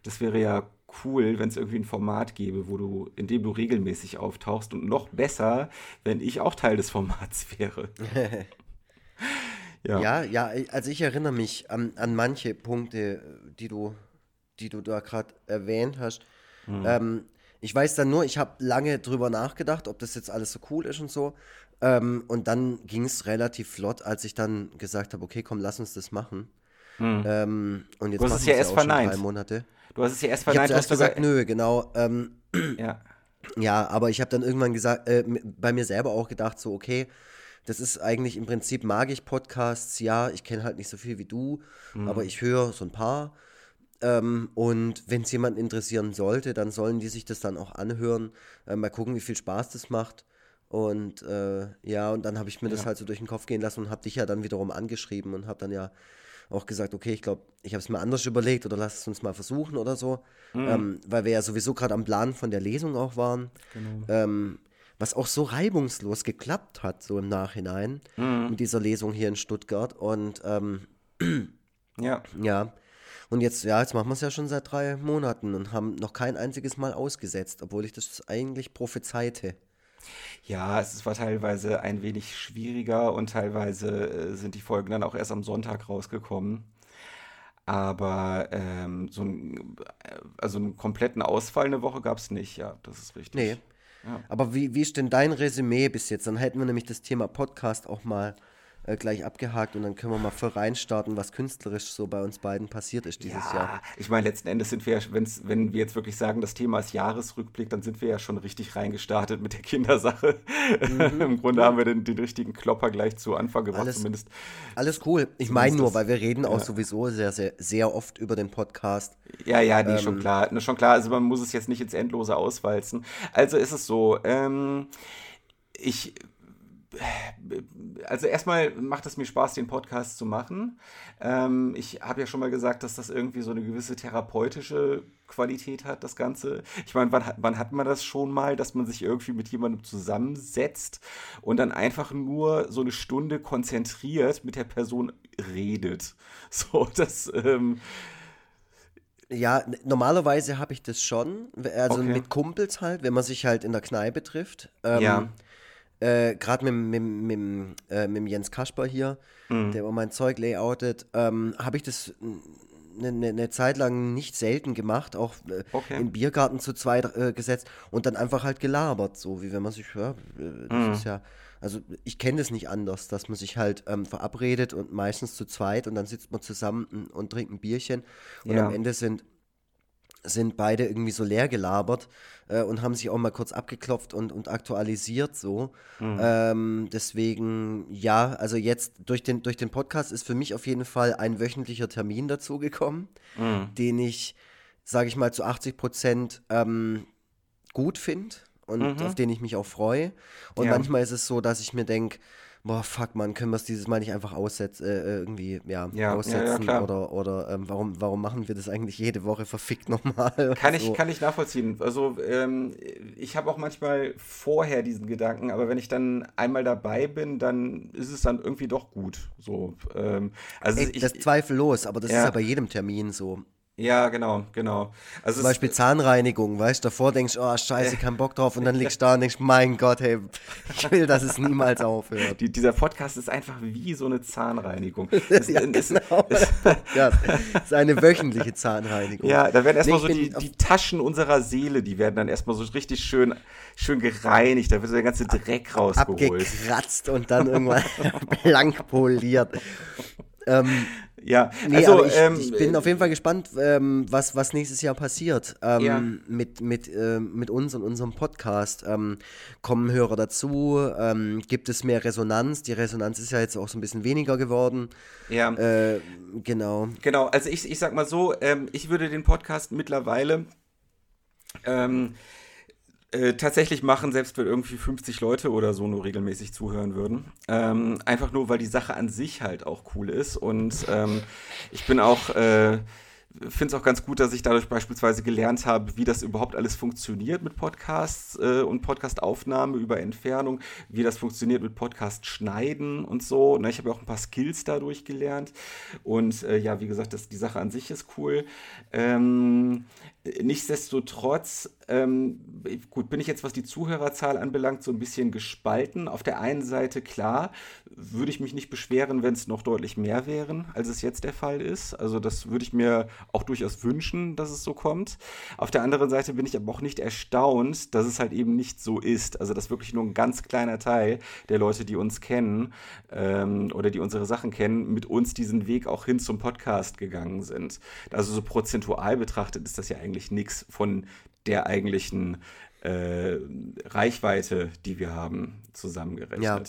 das wäre ja cool, wenn es irgendwie ein Format gäbe, wo du, in dem du regelmäßig auftauchst und noch besser, wenn ich auch Teil des Formats wäre. ja. ja, ja, also ich erinnere mich an, an manche Punkte, die du, die du da gerade erwähnt hast. Mhm. Ähm, ich weiß dann nur, ich habe lange drüber nachgedacht, ob das jetzt alles so cool ist und so. Ähm, und dann ging es relativ flott, als ich dann gesagt habe, okay, komm, lass uns das machen. Mhm. Ähm, und jetzt hast es ja erst verneint. drei Monate. Du hast es ja erst verneint. Ich habe erst gesagt, nö, genau. Ähm, ja. Ja, aber ich habe dann irgendwann gesagt, äh, bei mir selber auch gedacht, so, okay, das ist eigentlich im Prinzip, mag ich Podcasts, ja, ich kenne halt nicht so viel wie du, mhm. aber ich höre so ein paar. Ähm, und wenn es jemand interessieren sollte, dann sollen die sich das dann auch anhören, äh, mal gucken, wie viel Spaß das macht. Und äh, ja, und dann habe ich mir ja. das halt so durch den Kopf gehen lassen und habe dich ja dann wiederum angeschrieben und habe dann ja auch gesagt, okay, ich glaube, ich habe es mir anders überlegt oder lass es uns mal versuchen oder so, mhm. ähm, weil wir ja sowieso gerade am Plan von der Lesung auch waren. Genau. Ähm, was auch so reibungslos geklappt hat, so im Nachhinein, mhm. mit dieser Lesung hier in Stuttgart. Und ähm, ja. Ja. Und jetzt, ja, jetzt machen wir es ja schon seit drei Monaten und haben noch kein einziges Mal ausgesetzt, obwohl ich das eigentlich prophezeite. Ja, es war teilweise ein wenig schwieriger und teilweise äh, sind die Folgen dann auch erst am Sonntag rausgekommen. Aber ähm, so ein, äh, also einen kompletten Ausfall eine Woche gab es nicht, ja, das ist richtig. Nee. Ja. Aber wie, wie ist denn dein Resümee bis jetzt? Dann hätten wir nämlich das Thema Podcast auch mal äh, gleich abgehakt und dann können wir mal voll reinstarten, was künstlerisch so bei uns beiden passiert ist dieses ja, Jahr. Ich meine, letzten Endes sind wir ja, wenn wir jetzt wirklich sagen, das Thema ist Jahresrückblick, dann sind wir ja schon richtig reingestartet mit der Kindersache. Mhm. Im Grunde haben wir den, den, richtigen Klopper gleich zu Anfang gemacht, alles, zumindest. Alles cool. Ich meine nur, weil wir reden auch sowieso sehr, sehr, sehr oft über den Podcast. Ja, ja, nee, ähm, schon klar. Schon klar, also man muss es jetzt nicht ins Endlose auswalzen. Also ist es so, ähm, ich also erstmal macht es mir Spaß, den Podcast zu machen. Ähm, ich habe ja schon mal gesagt, dass das irgendwie so eine gewisse therapeutische Qualität hat, das Ganze. Ich meine, wann, wann hat man das schon mal, dass man sich irgendwie mit jemandem zusammensetzt und dann einfach nur so eine Stunde konzentriert mit der Person redet? So, das. Ähm, ja, normalerweise habe ich das schon, also okay. mit Kumpels halt, wenn man sich halt in der Kneipe trifft. Ähm, ja äh, gerade mit, mit, mit, äh, mit Jens Kasper hier, mhm. der über mein Zeug layoutet, ähm, habe ich das eine ne, ne Zeit lang nicht selten gemacht, auch äh, okay. im Biergarten zu zweit äh, gesetzt und dann einfach halt gelabert, so wie wenn man sich, ja, äh, das mhm. ist ja, also ich kenne das nicht anders, dass man sich halt ähm, verabredet und meistens zu zweit und dann sitzt man zusammen und, und trinkt ein Bierchen und ja. am Ende sind sind beide irgendwie so leer gelabert äh, und haben sich auch mal kurz abgeklopft und, und aktualisiert so. Mhm. Ähm, deswegen, ja, also jetzt durch den, durch den Podcast ist für mich auf jeden Fall ein wöchentlicher Termin dazugekommen, mhm. den ich, sage ich mal, zu 80 Prozent ähm, gut finde und mhm. auf den ich mich auch freue. Und ja. manchmal ist es so, dass ich mir denke, boah, fuck, man, können wir es dieses Mal nicht einfach aussetzen, äh, äh, irgendwie, ja, ja aussetzen ja, ja, oder, oder ähm, warum, warum machen wir das eigentlich jede Woche verfickt nochmal? Kann, so. ich, kann ich nachvollziehen. Also ähm, ich habe auch manchmal vorher diesen Gedanken, aber wenn ich dann einmal dabei bin, dann ist es dann irgendwie doch gut. So, ähm, also Ey, ich, das zweifellos, aber das ist ja bei jedem Termin so. Ja, genau, genau. Also Zum Beispiel Zahnreinigung, weißt du, davor denkst du, oh scheiße, kein Bock drauf und dann liegst du da und denkst, mein Gott, hey, ich will, dass es niemals aufhört. Die, dieser Podcast ist einfach wie so eine Zahnreinigung. Es, ja, es, genau, es, es ist eine wöchentliche Zahnreinigung. Ja, da werden erstmal nee, so die, die Taschen unserer Seele, die werden dann erstmal so richtig schön, schön gereinigt, da wird so der ganze Dreck rausgeholt. Abgekratzt und dann irgendwann blank poliert. Ähm, ja, nee, also ich, ähm, ich, bin auf jeden Fall gespannt, ähm, was, was nächstes Jahr passiert ähm, ja. mit, mit, äh, mit uns und unserem Podcast. Ähm, kommen Hörer dazu? Ähm, gibt es mehr Resonanz? Die Resonanz ist ja jetzt auch so ein bisschen weniger geworden. Ja. Äh, genau. Genau, also ich, ich sag mal so, ähm, ich würde den Podcast mittlerweile äh, tatsächlich machen, selbst wenn irgendwie 50 Leute oder so nur regelmäßig zuhören würden. Ähm, einfach nur, weil die Sache an sich halt auch cool ist. Und ähm, ich bin auch äh, finde es auch ganz gut, dass ich dadurch beispielsweise gelernt habe, wie das überhaupt alles funktioniert mit Podcasts äh, und Podcastaufnahme über Entfernung, wie das funktioniert mit Podcast schneiden und so. Na, ich habe auch ein paar Skills dadurch gelernt. Und äh, ja, wie gesagt, das, die Sache an sich ist cool. Ähm, nichtsdestotrotz, ähm, gut, bin ich jetzt, was die Zuhörerzahl anbelangt, so ein bisschen gespalten. Auf der einen Seite, klar, würde ich mich nicht beschweren, wenn es noch deutlich mehr wären, als es jetzt der Fall ist. Also das würde ich mir auch durchaus wünschen, dass es so kommt. Auf der anderen Seite bin ich aber auch nicht erstaunt, dass es halt eben nicht so ist. Also dass wirklich nur ein ganz kleiner Teil der Leute, die uns kennen ähm, oder die unsere Sachen kennen, mit uns diesen Weg auch hin zum Podcast gegangen sind. Also so prozentual betrachtet ist das ja eigentlich nichts von der eigentlichen äh, Reichweite, die wir haben, zusammengerechnet. Ja.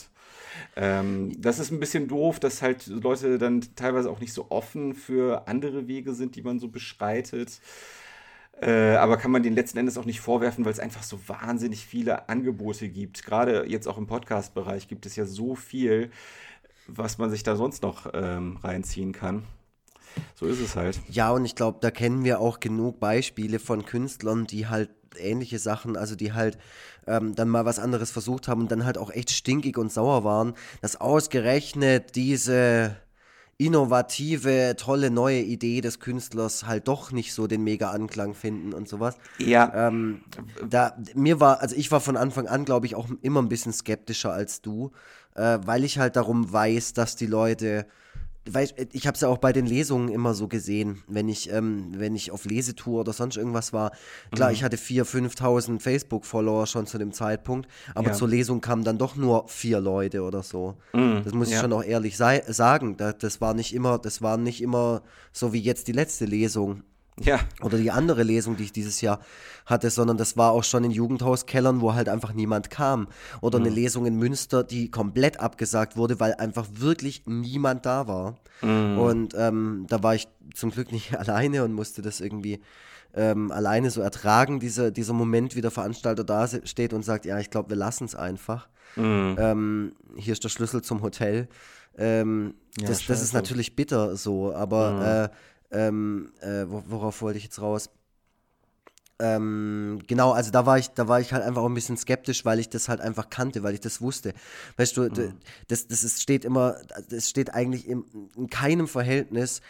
Ähm, das ist ein bisschen doof, dass halt Leute dann teilweise auch nicht so offen für andere Wege sind, die man so beschreitet. Äh, aber kann man den letzten Endes auch nicht vorwerfen, weil es einfach so wahnsinnig viele Angebote gibt. Gerade jetzt auch im Podcast-Bereich gibt es ja so viel, was man sich da sonst noch ähm, reinziehen kann. So ist es halt. Ja, und ich glaube, da kennen wir auch genug Beispiele von Künstlern, die halt ähnliche Sachen, also die halt ähm, dann mal was anderes versucht haben und dann halt auch echt stinkig und sauer waren, dass ausgerechnet diese innovative, tolle neue Idee des Künstlers halt doch nicht so den mega Anklang finden und sowas. Ja. Ähm, da, mir war, also ich war von Anfang an, glaube ich, auch immer ein bisschen skeptischer als du, äh, weil ich halt darum weiß, dass die Leute Weißt, ich habe es ja auch bei den Lesungen immer so gesehen, wenn ich, ähm, wenn ich auf Lesetour oder sonst irgendwas war. Klar, mhm. ich hatte 4.000, 5.000 Facebook-Follower schon zu dem Zeitpunkt, aber ja. zur Lesung kamen dann doch nur vier Leute oder so. Mhm. Das muss ich ja. schon auch ehrlich sagen. Das, das war nicht immer, das war nicht immer so wie jetzt die letzte Lesung. Ja. Oder die andere Lesung, die ich dieses Jahr hatte, sondern das war auch schon in Jugendhauskellern, wo halt einfach niemand kam. Oder mhm. eine Lesung in Münster, die komplett abgesagt wurde, weil einfach wirklich niemand da war. Mhm. Und ähm, da war ich zum Glück nicht alleine und musste das irgendwie ähm, alleine so ertragen, diese, dieser Moment, wie der Veranstalter da steht und sagt, ja, ich glaube, wir lassen es einfach. Mhm. Ähm, hier ist der Schlüssel zum Hotel. Ähm, ja, das, das, ist natürlich bitter so, aber mhm. äh, ähm, äh, worauf wollte ich jetzt raus? Ähm, genau, also da war ich, da war ich halt einfach auch ein bisschen skeptisch, weil ich das halt einfach kannte, weil ich das wusste. Weißt du, mhm. das, das ist, steht immer, das steht eigentlich in, in keinem Verhältnis,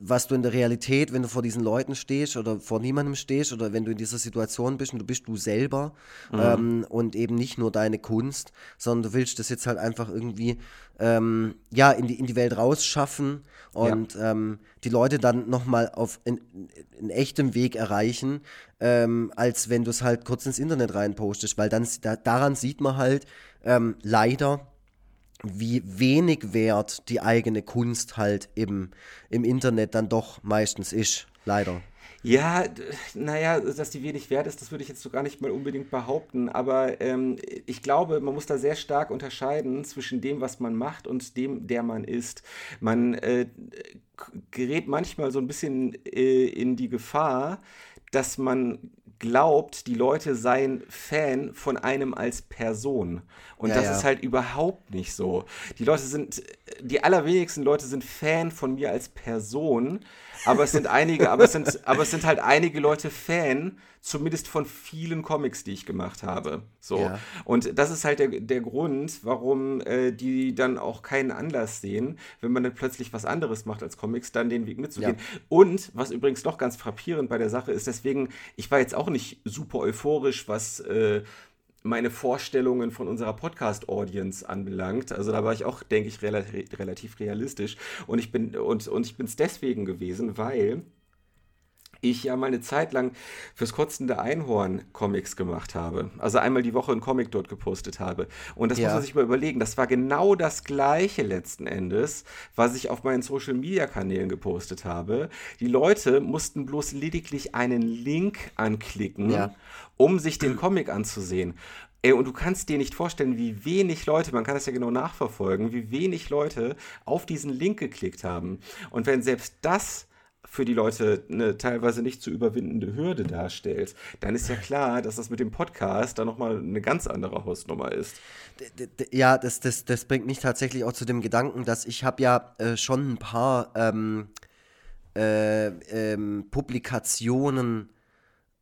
was du in der Realität, wenn du vor diesen Leuten stehst oder vor niemandem stehst oder wenn du in dieser Situation bist und du bist du selber mhm. ähm, und eben nicht nur deine Kunst, sondern du willst das jetzt halt einfach irgendwie ähm, ja, in die, in die Welt rausschaffen und ja. ähm, die Leute dann nochmal auf in, in, echtem Weg erreichen, ähm, als wenn du es halt kurz ins Internet reinpostest, weil dann da, daran sieht man halt ähm, leider, wie wenig wert die eigene Kunst halt im, im Internet dann doch meistens ist, leider. Ja, naja, dass die wenig wert ist, das würde ich jetzt so gar nicht mal unbedingt behaupten. Aber ähm, ich glaube, man muss da sehr stark unterscheiden zwischen dem, was man macht und dem, der man ist. Man äh, gerät manchmal so ein bisschen äh, in die Gefahr, dass man glaubt, die Leute seien Fan von einem als Person. Und ja, das ja. ist halt überhaupt nicht so. Die Leute sind, die allerwenigsten Leute sind Fan von mir als Person, aber es sind einige, aber es sind, aber es sind halt einige Leute Fan, zumindest von vielen Comics, die ich gemacht habe. So. Ja. Und das ist halt der, der Grund, warum äh, die dann auch keinen Anlass sehen, wenn man dann plötzlich was anderes macht als Comics, dann den Weg mitzugehen. Ja. Und was übrigens noch ganz frappierend bei der Sache ist, deswegen, ich war jetzt auch nicht super euphorisch, was äh, meine Vorstellungen von unserer Podcast-Audience anbelangt. Also da war ich auch, denke ich, relativ, realistisch. Und ich bin, und, und ich bin es deswegen gewesen, weil ich ja mal eine Zeit lang fürs kotzende Einhorn Comics gemacht habe. Also einmal die Woche einen Comic dort gepostet habe. Und das ja. muss man sich mal überlegen. Das war genau das gleiche letzten Endes, was ich auf meinen Social Media Kanälen gepostet habe. Die Leute mussten bloß lediglich einen Link anklicken, ja. um sich den Comic anzusehen. Ey, und du kannst dir nicht vorstellen, wie wenig Leute, man kann das ja genau nachverfolgen, wie wenig Leute auf diesen Link geklickt haben. Und wenn selbst das für die Leute eine teilweise nicht zu überwindende Hürde darstellt, dann ist ja klar, dass das mit dem Podcast dann nochmal eine ganz andere Hausnummer ist. Ja, das, das, das bringt mich tatsächlich auch zu dem Gedanken, dass ich habe ja äh, schon ein paar ähm, äh, ähm, Publikationen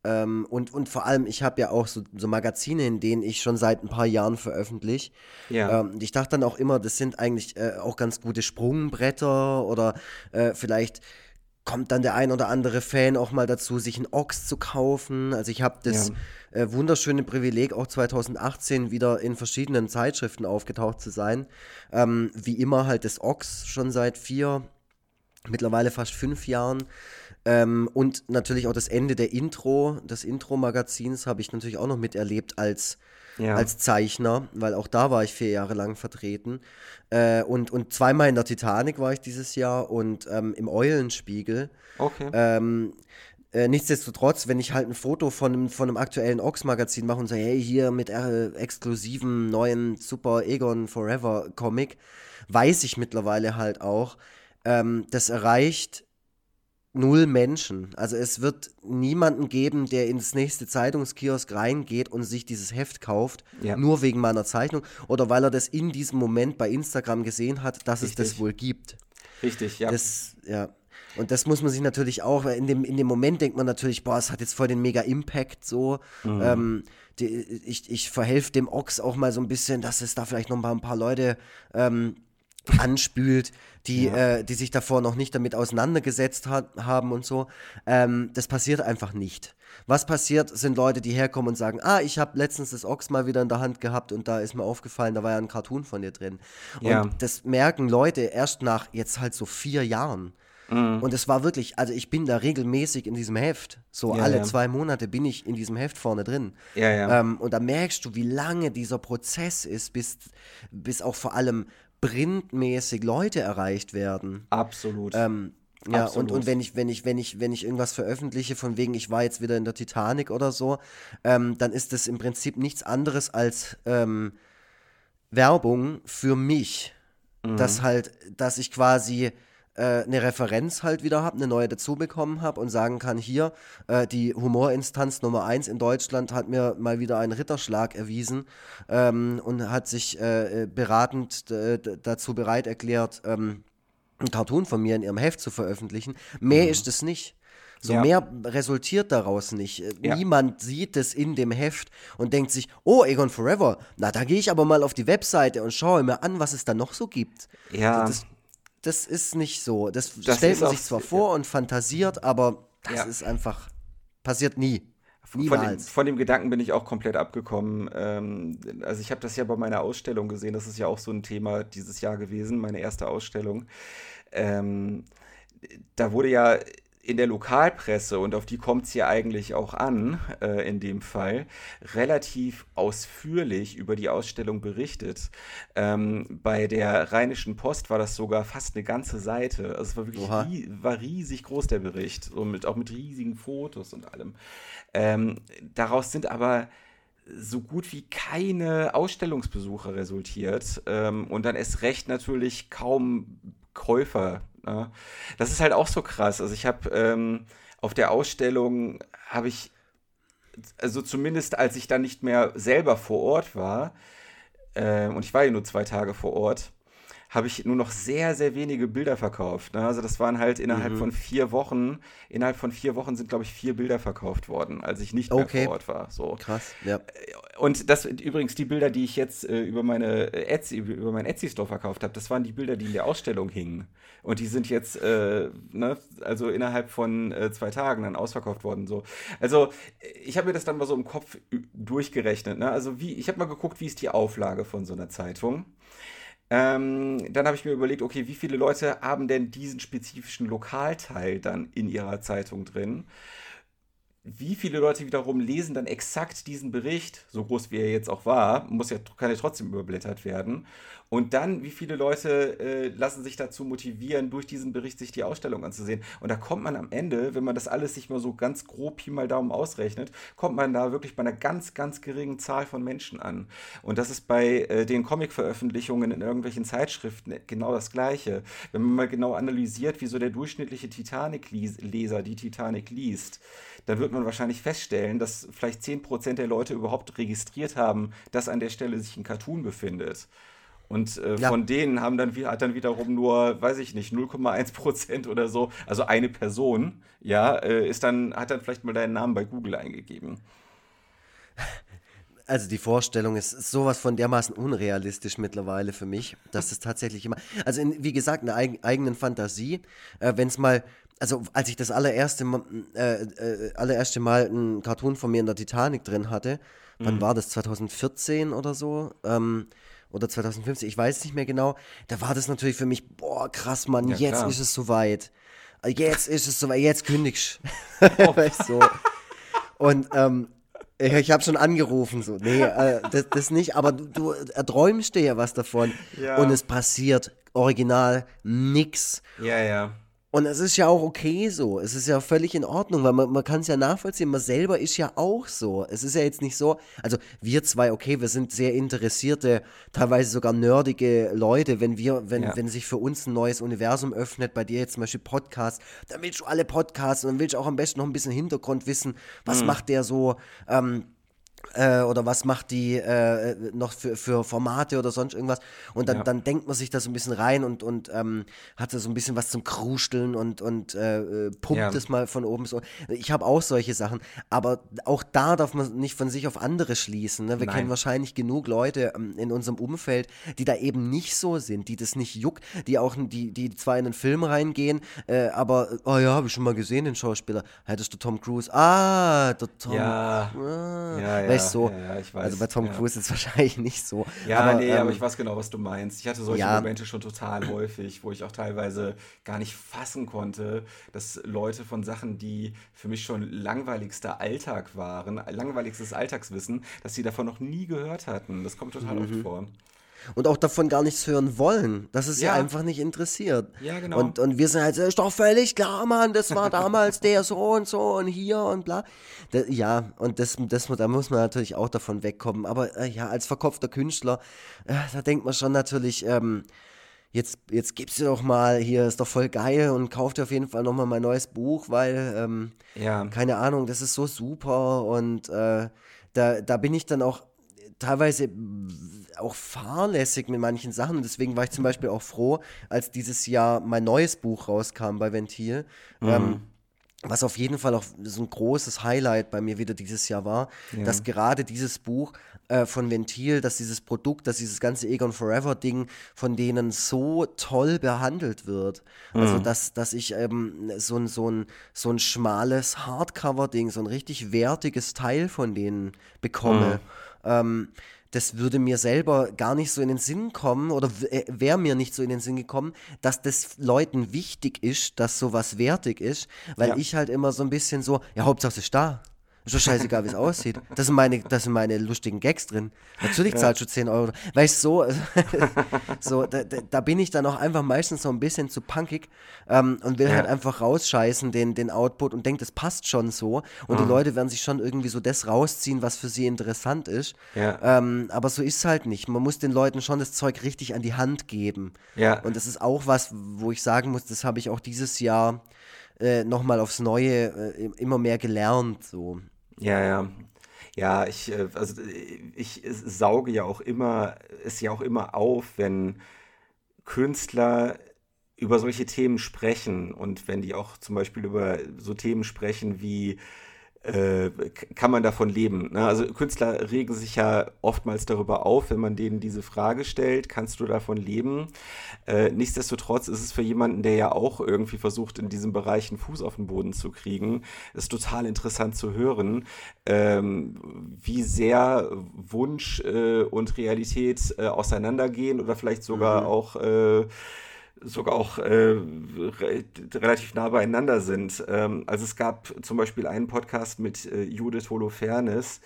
ähm, und, und vor allem, ich habe ja auch so, so, Magazine, in denen ich schon seit ein paar Jahren veröffentliche. Ja. Ähm, ich dachte dann auch immer, das sind eigentlich äh, auch ganz gute Sprungbretter oder äh, vielleicht kommt dann der ein oder andere Fan auch mal dazu, sich einen Ochs zu kaufen. Also ich habe das ja. äh, wunderschöne Privileg, auch 2018 wieder in verschiedenen Zeitschriften aufgetaucht zu sein. Ähm, wie immer halt das Ochs schon seit vier, mittlerweile fast fünf Jahren. Ähm, und natürlich auch das Ende der Intro, des Intro-Magazins habe ich natürlich auch noch miterlebt als ja. als Zeichner, weil auch da war ich vier Jahre lang vertreten. Äh, und, und zweimal in der Titanic war ich dieses Jahr und ähm, im Eulenspiegel. Okay. Ähm, äh, nichtsdestotrotz, wenn ich halt ein Foto von einem, von einem aktuellen Ox-Magazin mache und sage, hey, hier mit äh, exklusiven neuen Super Egon Forever Comic, weiß ich mittlerweile halt auch, ähm, das erreicht null Menschen. Also es wird niemanden geben, der ins nächste Zeitungskiosk reingeht und sich dieses Heft kauft, ja. nur wegen meiner Zeichnung oder weil er das in diesem Moment bei Instagram gesehen hat, dass Richtig. es das wohl gibt. Richtig, ja. Das, ja. Und das muss man sich natürlich auch, in dem, in dem Moment denkt man natürlich, boah, es hat jetzt voll den mega Impact so. Mhm. Ähm, die, ich, ich verhelfe dem Ochs auch mal so ein bisschen, dass es da vielleicht noch mal ein paar Leute ähm, anspült, die, ja. äh, die sich davor noch nicht damit auseinandergesetzt hat, haben und so. Ähm, das passiert einfach nicht. Was passiert, sind Leute, die herkommen und sagen, ah, ich habe letztens das Ochs mal wieder in der Hand gehabt und da ist mir aufgefallen, da war ja ein Cartoon von dir drin. Ja. Und das merken Leute erst nach jetzt halt so vier Jahren. Mhm. Und es war wirklich, also ich bin da regelmäßig in diesem Heft. So ja, alle ja. zwei Monate bin ich in diesem Heft vorne drin. Ja. Ähm, und da merkst du, wie lange dieser Prozess ist, bis, bis auch vor allem sprintmäßig Leute erreicht werden. Absolut. Ähm, ja, Absolut. und, und wenn ich, wenn ich, wenn ich, wenn ich irgendwas veröffentliche, von wegen, ich war jetzt wieder in der Titanic oder so, ähm, dann ist das im Prinzip nichts anderes als ähm, Werbung für mich. Mhm. Dass halt, dass ich quasi äh, eine Referenz halt wieder habe, eine neue dazu bekommen habe und sagen kann, hier, äh, die Humorinstanz Nummer 1 in Deutschland hat mir mal wieder einen Ritterschlag erwiesen ähm, und hat sich äh, beratend dazu bereit erklärt, ähm, ein Cartoon von mir in ihrem Heft zu veröffentlichen. Mehr mhm. ist es nicht. So ja. mehr resultiert daraus nicht. Äh, ja. Niemand sieht es in dem Heft und denkt sich, oh, Egon Forever, na, da gehe ich aber mal auf die Webseite und schaue mir an, was es da noch so gibt. Ja. Das, das ist nicht so. Das, das stellt man sich zwar vor und fantasiert, aber das ja. ist einfach, passiert nie. Von dem, von dem, Gedanken bin ich auch komplett abgekommen. Ähm, also ich habe das ja bei meiner Ausstellung gesehen, das ist ja auch so ein Thema dieses Jahr gewesen, meine erste Ausstellung. Ähm, da wurde ja in der Lokalpresse, und auf die kommt es ja eigentlich auch an, äh, in dem Fall, relativ ausführlich über die Ausstellung berichtet. Ähm, bei der Rheinischen Post war das sogar fast eine ganze Seite. Also es war wirklich rie war riesig groß, der Bericht, so mit, auch mit riesigen Fotos und allem. Ähm, daraus sind aber so gut wie keine Ausstellungsbesucher resultiert ähm, und dann erst recht natürlich kaum Käufer Ne? Das ist halt auch so krass. Also ich habe ähm, auf der Ausstellung habe ich, also zumindest als ich dann nicht mehr selber vor Ort war, äh, und ich war ja nur zwei Tage vor Ort, habe ich nur noch sehr, sehr wenige Bilder verkauft. Ne? Also das waren halt innerhalb mhm. von vier Wochen, innerhalb von vier Wochen sind, glaube ich, vier Bilder verkauft worden, als ich nicht okay. mehr vor Ort war. So. Krass, ja. Äh, und das übrigens die Bilder, die ich jetzt äh, über meine Etsy, über meinen Etsy-Store verkauft habe, das waren die Bilder, die in der Ausstellung hingen. Und die sind jetzt, äh, ne, also innerhalb von äh, zwei Tagen dann ausverkauft worden. So. Also ich habe mir das dann mal so im Kopf durchgerechnet. Ne? Also wie, ich habe mal geguckt, wie ist die Auflage von so einer Zeitung. Ähm, dann habe ich mir überlegt, okay, wie viele Leute haben denn diesen spezifischen Lokalteil dann in ihrer Zeitung drin? Wie viele Leute wiederum lesen dann exakt diesen Bericht, so groß wie er jetzt auch war, muss ja, kann ja trotzdem überblättert werden. Und dann, wie viele Leute äh, lassen sich dazu motivieren, durch diesen Bericht sich die Ausstellung anzusehen? Und da kommt man am Ende, wenn man das alles sich mal so ganz grob Pi mal Daumen ausrechnet, kommt man da wirklich bei einer ganz, ganz geringen Zahl von Menschen an. Und das ist bei äh, den Comic-Veröffentlichungen in irgendwelchen Zeitschriften genau das Gleiche. Wenn man mal genau analysiert, wie so der durchschnittliche Titanic-Leser die Titanic liest, dann wird man wahrscheinlich feststellen, dass vielleicht 10% der Leute überhaupt registriert haben, dass an der Stelle sich ein Cartoon befindet. Und äh, ja. von denen haben dann, hat dann wiederum nur, weiß ich nicht, 0,1 Prozent oder so, also eine Person, ja, äh, ist dann, hat dann vielleicht mal deinen Namen bei Google eingegeben. Also die Vorstellung ist sowas von dermaßen unrealistisch mittlerweile für mich, dass es tatsächlich immer, also in, wie gesagt, eine eig eigenen Fantasie, äh, wenn es mal, also als ich das allererste, äh, äh, allererste Mal ein Cartoon von mir in der Titanic drin hatte, mhm. wann war das, 2014 oder so, ähm, oder 2015, ich weiß nicht mehr genau, da war das natürlich für mich, boah, krass, Mann, ja, jetzt klar. ist es soweit. Jetzt ist es soweit, jetzt kündigst oh. weißt du. Und ähm, ich, ich habe schon angerufen, so, nee, äh, das, das, nicht, aber du, du erträumst dir ja was davon ja. und es passiert original nix. Ja, ja. Und es ist ja auch okay so. Es ist ja völlig in Ordnung, weil man, man kann es ja nachvollziehen. Man selber ist ja auch so. Es ist ja jetzt nicht so, also wir zwei, okay, wir sind sehr interessierte, teilweise sogar nerdige Leute. Wenn wir, wenn, ja. wenn sich für uns ein neues Universum öffnet, bei dir jetzt zum Beispiel Podcast, dann willst du alle Podcasts und dann willst du auch am besten noch ein bisschen Hintergrund wissen. Was mhm. macht der so? Ähm, äh, oder was macht die äh, noch für, für Formate oder sonst irgendwas. Und dann, ja. dann denkt man sich da so ein bisschen rein und, und ähm, hat so ein bisschen was zum Krusteln und, und äh, äh pumpt ja. es mal von oben so. Ich habe auch solche Sachen, aber auch da darf man nicht von sich auf andere schließen. Ne? Wir Nein. kennen wahrscheinlich genug Leute ähm, in unserem Umfeld, die da eben nicht so sind, die das nicht juckt, die auch die, die zwar in einen Film reingehen, äh, aber, oh ja, habe ich schon mal gesehen, den Schauspieler. Hättest du Tom Cruise? Ah, der Tom. Ja. Ah. ja, ja weißt so. Ja, ich weiß. Also bei Tom. Cruise ist es wahrscheinlich nicht so. Ja, aber, nee, ähm, aber ich weiß genau, was du meinst. Ich hatte solche. Momente schon total häufig, wo ich auch teilweise gar nicht fassen konnte, dass Leute von Sachen, die für mich schon langweiligster Alltag waren, langweiligstes Alltagswissen, dass sie davon noch nie gehört hatten. Das kommt total mhm. oft vor und auch davon gar nichts hören wollen, dass es ja. sie einfach nicht interessiert. Ja, genau. Und, und wir sind halt, ist doch völlig klar, Mann, das war damals der so und so und hier und bla. Da, ja, und das, das, da muss man natürlich auch davon wegkommen. Aber äh, ja, als verkopfter Künstler, äh, da denkt man schon natürlich, ähm, jetzt, jetzt gibst du doch mal, hier ist doch voll geil und kauf dir auf jeden Fall nochmal mein neues Buch, weil, ähm, ja. keine Ahnung, das ist so super und äh, da, da bin ich dann auch teilweise auch fahrlässig mit manchen Sachen. Und deswegen war ich zum Beispiel auch froh, als dieses Jahr mein neues Buch rauskam bei Ventil. Mhm. Ähm, was auf jeden Fall auch so ein großes Highlight bei mir wieder dieses Jahr war, ja. dass gerade dieses Buch äh, von Ventil, dass dieses Produkt, dass dieses ganze Egon Forever Ding von denen so toll behandelt wird. Also, mhm. Also dass, dass ich ähm, so, ein, so, ein, so ein schmales Hardcover-Ding, so ein richtig wertiges Teil von denen bekomme. Mhm. Ähm, das würde mir selber gar nicht so in den Sinn kommen oder äh, wäre mir nicht so in den Sinn gekommen, dass das Leuten wichtig ist, dass sowas wertig ist, weil ja. ich halt immer so ein bisschen so, ja, Hauptsache es ist da. Ist doch scheißegal, wie es aussieht. Das sind, meine, das sind meine lustigen Gags drin. Natürlich ja. zahlst du 10 Euro. Weißt du, so, so da, da, bin ich dann auch einfach meistens so ein bisschen zu punkig ähm, und will ja. halt einfach rausscheißen, den, den Output und denke, das passt schon so. Und mhm. die Leute werden sich schon irgendwie so das rausziehen, was für sie interessant ist. Ja. Ähm, aber so ist es halt nicht. Man muss den Leuten schon das Zeug richtig an die Hand geben. Und das ist auch was, wo ich sagen muss, das habe ich auch dieses Jahr äh, nochmal aufs Neue äh, immer mehr gelernt. So. Ja, ja. Ja, ich, äh, also ich sauge ja auch immer, es ja auch immer auf, wenn Künstler über solche Themen sprechen und wenn die auch zum Beispiel über so Themen sprechen wie äh, kann man davon leben? Ne? Also Künstler regen sich ja oftmals darüber auf, wenn man denen diese Frage stellt, kannst du davon leben? Äh, nichtsdestotrotz ist es für jemanden, der ja auch irgendwie versucht, in diesem Bereich einen Fuß auf den Boden zu kriegen, ist total interessant zu hören, ähm, wie sehr Wunsch äh, und Realität äh, auseinandergehen oder vielleicht sogar mhm. auch äh, sogar auch äh, re relativ nah beieinander sind. Ähm, also es gab zum Beispiel einen Podcast mit äh, Judith Holofernes,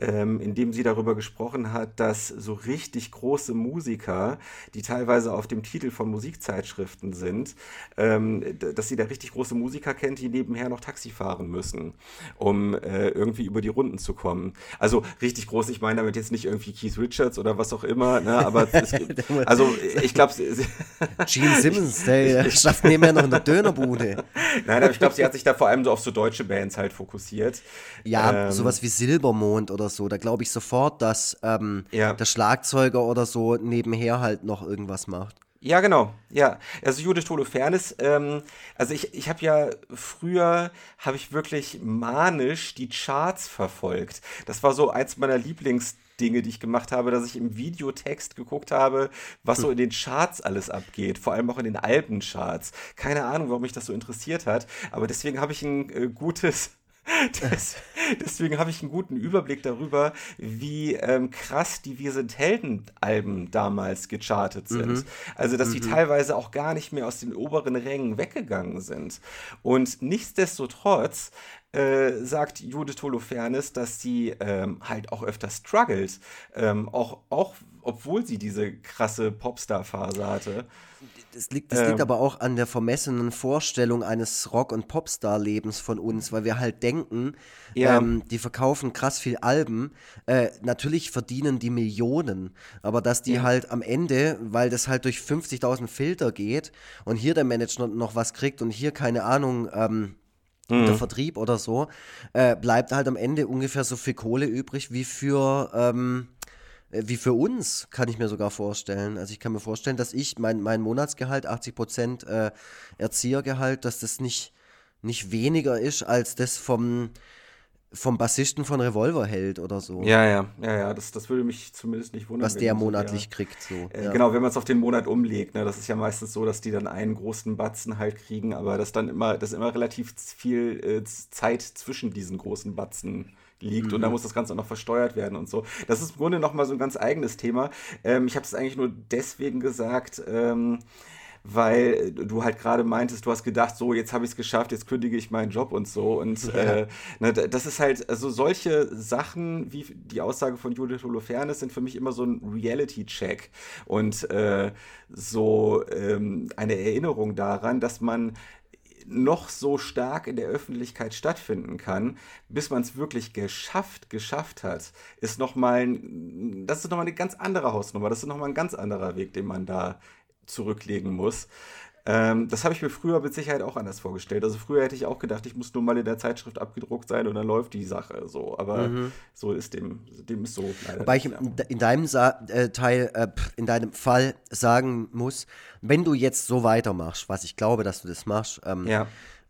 ähm, in dem sie darüber gesprochen hat, dass so richtig große Musiker, die teilweise auf dem Titel von Musikzeitschriften sind, ähm, dass sie da richtig große Musiker kennt, die nebenher noch Taxi fahren müssen, um äh, irgendwie über die Runden zu kommen. Also richtig groß, ich meine damit jetzt nicht irgendwie Keith Richards oder was auch immer, ne, aber es, also ich glaube... Gene Simmons, der schafft nebenher noch eine Dönerbude. Nein, aber ich glaube, sie hat sich da vor allem so auf so deutsche Bands halt fokussiert. Ja, ähm, sowas wie Silbermond oder so, da glaube ich sofort, dass ähm, ja. der Schlagzeuger oder so nebenher halt noch irgendwas macht. Ja, genau. Ja, also Judith Holofernes, ähm, also ich, ich habe ja früher, habe ich wirklich manisch die Charts verfolgt. Das war so eins meiner Lieblingsdinge, die ich gemacht habe, dass ich im Videotext geguckt habe, was so in den Charts alles abgeht, vor allem auch in den Albencharts. Keine Ahnung, warum mich das so interessiert hat, aber deswegen habe ich ein äh, gutes das, deswegen habe ich einen guten Überblick darüber, wie ähm, krass die Wir sind Helden-Alben damals gechartet sind. Mhm. Also, dass mhm. die teilweise auch gar nicht mehr aus den oberen Rängen weggegangen sind. Und nichtsdestotrotz äh, sagt Judith Holofernes, dass sie ähm, halt auch öfter struggles, ähm, auch, auch obwohl sie diese krasse Popstar-Phase hatte. Das liegt, das ähm, liegt aber auch an der vermessenen Vorstellung eines Rock- und Popstar-Lebens von uns, weil wir halt denken, ja. ähm, die verkaufen krass viel Alben. Äh, natürlich verdienen die Millionen, aber dass die ja. halt am Ende, weil das halt durch 50.000 Filter geht und hier der Manager noch was kriegt und hier keine Ahnung, ähm, mhm. der Vertrieb oder so, äh, bleibt halt am Ende ungefähr so viel Kohle übrig wie für ähm, äh, wie für uns, kann ich mir sogar vorstellen. Also ich kann mir vorstellen, dass ich mein, mein Monatsgehalt, 80 Prozent äh, Erziehergehalt, dass das nicht, nicht weniger ist als das vom, vom Bassisten von Revolverheld oder so. Ja, ja, ja, ja, das, das würde mich zumindest nicht wundern. Was der monatlich so, kriegt, so. Äh, ja. Genau, wenn man es auf den Monat umlegt, ne, das ist ja meistens so, dass die dann einen großen Batzen halt kriegen, aber das dann immer, das immer relativ viel äh, Zeit zwischen diesen großen Batzen liegt mhm. und da mhm. muss das Ganze auch noch versteuert werden und so. Das ist im Grunde nochmal so ein ganz eigenes Thema. Ähm, ich habe es eigentlich nur deswegen gesagt, ähm, weil du halt gerade meintest, du hast gedacht, so, jetzt habe ich es geschafft, jetzt kündige ich meinen Job und so. Und ja. äh, ne, das ist halt, also solche Sachen wie die Aussage von Judith Holofernes sind für mich immer so ein Reality-Check und äh, so ähm, eine Erinnerung daran, dass man noch so stark in der Öffentlichkeit stattfinden kann, bis man es wirklich geschafft, geschafft hat, ist noch mal, das ist nochmal eine ganz andere Hausnummer, das ist nochmal ein ganz anderer Weg, den man da zurücklegen muss. Ähm, das habe ich mir früher mit Sicherheit auch anders vorgestellt. Also früher hätte ich auch gedacht, ich muss nur mal in der Zeitschrift abgedruckt sein und dann läuft die Sache so. Aber mhm. so ist dem, dem ist so leider. Wobei ich in deinem Sa äh, Teil, äh, in deinem Fall sagen muss, wenn du jetzt so weitermachst, was ich glaube, dass du das machst, ähm, ja.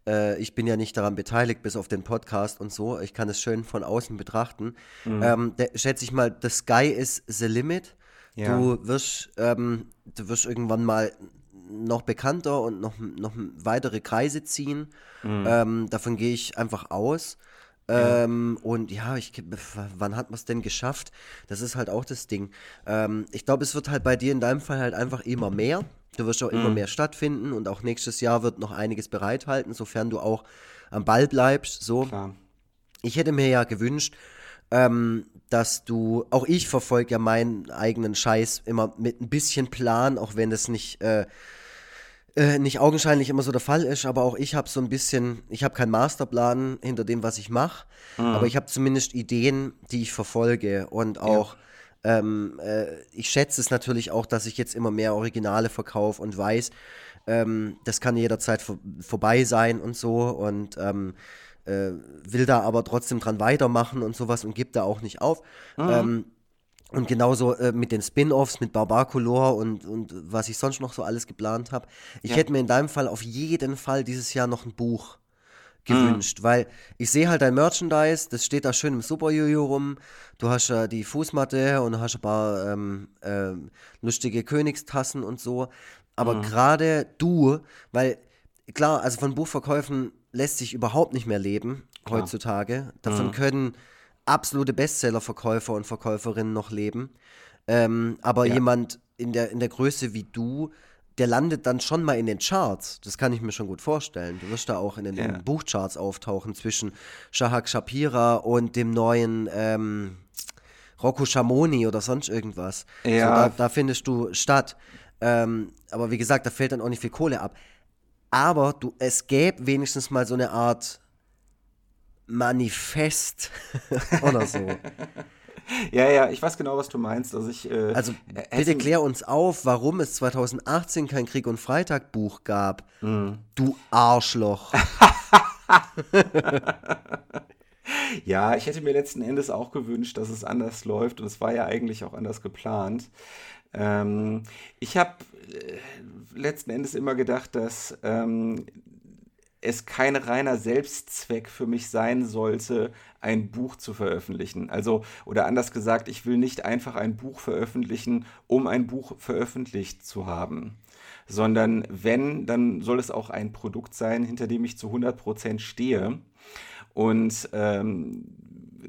äh, ich bin ja nicht daran beteiligt, bis auf den Podcast und so. Ich kann es schön von außen betrachten. Mhm. Ähm, der, schätze ich mal, the sky is the limit. Ja. Du wirst, ähm, du wirst irgendwann mal noch bekannter und noch, noch weitere Kreise ziehen. Mhm. Ähm, davon gehe ich einfach aus. Ja. Ähm, und ja, ich, wann hat man es denn geschafft? Das ist halt auch das Ding. Ähm, ich glaube, es wird halt bei dir in deinem Fall halt einfach immer mehr. Du wirst auch mhm. immer mehr stattfinden und auch nächstes Jahr wird noch einiges bereithalten, sofern du auch am Ball bleibst. So. Klar. Ich hätte mir ja gewünscht, ähm, dass du, auch ich verfolge ja meinen eigenen Scheiß immer mit ein bisschen Plan, auch wenn es nicht äh, äh, nicht augenscheinlich immer so der Fall ist, aber auch ich habe so ein bisschen, ich habe keinen Masterplan hinter dem, was ich mache, mhm. aber ich habe zumindest Ideen, die ich verfolge und auch ja. ähm, äh, ich schätze es natürlich auch, dass ich jetzt immer mehr Originale verkaufe und weiß, ähm, das kann jederzeit vor vorbei sein und so und ähm, äh, will da aber trotzdem dran weitermachen und sowas und gibt da auch nicht auf. Mhm. Und genauso äh, mit den Spin-offs, mit Barbarcolor und, und was ich sonst noch so alles geplant habe. Ich ja. hätte mir in deinem Fall auf jeden Fall dieses Jahr noch ein Buch gewünscht, mhm. weil ich sehe halt dein Merchandise, das steht da schön im Super-Jojo rum. Du hast ja die Fußmatte und hast ein paar ähm, äh, lustige Königstassen und so. Aber mhm. gerade du, weil klar, also von Buchverkäufen lässt sich überhaupt nicht mehr leben klar. heutzutage. Davon mhm. können absolute Bestseller-Verkäufer und Verkäuferinnen noch leben. Ähm, aber ja. jemand in der, in der Größe wie du, der landet dann schon mal in den Charts. Das kann ich mir schon gut vorstellen. Du wirst da auch in den, ja. Buchcharts auftauchen zwischen Shahak Shapira und dem neuen ähm, Rocco Schamoni oder sonst irgendwas. Ja. So, da, da, findest du statt. Ähm, aber wie gesagt, da fällt dann auch nicht viel Kohle ab. Aber du, es gäbe wenigstens mal so eine Art Manifest oder so. Ja, ja, ich weiß genau, was du meinst. Also, ich, äh, also bitte klär uns auf, warum es 2018 kein Krieg- und Freitag-Buch gab. Mm. Du Arschloch. ja, ich hätte mir letzten Endes auch gewünscht, dass es anders läuft und es war ja eigentlich auch anders geplant. Ähm, ich habe äh, letzten Endes immer gedacht, dass ähm, es kein reiner Selbstzweck für mich sein sollte, ein Buch zu veröffentlichen. Also, oder anders gesagt, ich will nicht einfach ein Buch veröffentlichen, um ein Buch veröffentlicht zu haben. Sondern wenn, dann soll es auch ein Produkt sein, hinter dem ich zu 100% stehe. Und ähm,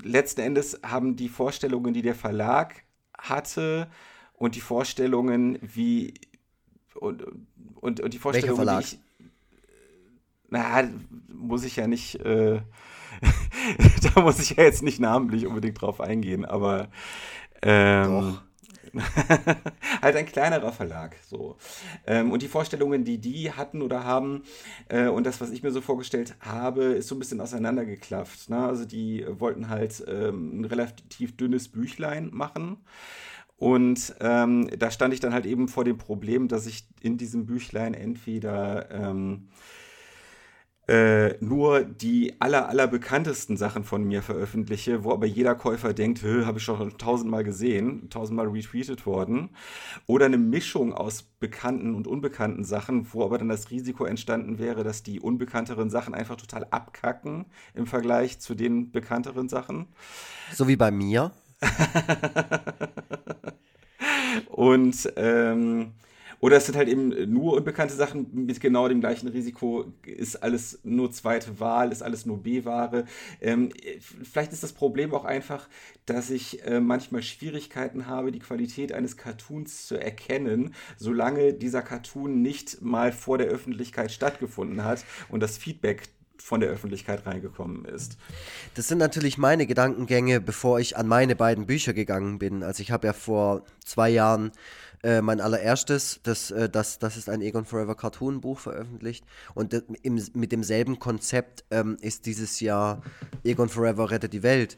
letzten Endes haben die Vorstellungen, die der Verlag hatte, und die Vorstellungen, wie und, und, und die Vorstellungen, Welcher Verlag? Na, muss ich ja nicht, äh, da muss ich ja jetzt nicht namentlich unbedingt drauf eingehen, aber ähm, halt ein kleinerer Verlag. So. Ähm, und die Vorstellungen, die die hatten oder haben, äh, und das, was ich mir so vorgestellt habe, ist so ein bisschen auseinandergeklafft. Ne? Also die wollten halt ähm, ein relativ dünnes Büchlein machen. Und ähm, da stand ich dann halt eben vor dem Problem, dass ich in diesem Büchlein entweder ähm, äh, nur die aller, aller bekanntesten Sachen von mir veröffentliche, wo aber jeder Käufer denkt, habe ich schon tausendmal gesehen, tausendmal retweetet worden. Oder eine Mischung aus bekannten und unbekannten Sachen, wo aber dann das Risiko entstanden wäre, dass die unbekannteren Sachen einfach total abkacken im Vergleich zu den bekannteren Sachen. So wie bei mir. und ähm, oder es sind halt eben nur unbekannte Sachen mit genau dem gleichen Risiko. Ist alles nur zweite Wahl, ist alles nur B-Ware. Ähm, vielleicht ist das Problem auch einfach, dass ich äh, manchmal Schwierigkeiten habe, die Qualität eines Cartoons zu erkennen, solange dieser Cartoon nicht mal vor der Öffentlichkeit stattgefunden hat und das Feedback von der Öffentlichkeit reingekommen ist. Das sind natürlich meine Gedankengänge, bevor ich an meine beiden Bücher gegangen bin. Also ich habe ja vor zwei Jahren äh, mein allererstes, das, äh, das, das ist ein Egon Forever Cartoon Buch veröffentlicht und das, im, mit demselben Konzept ähm, ist dieses Jahr Egon Forever rettet die Welt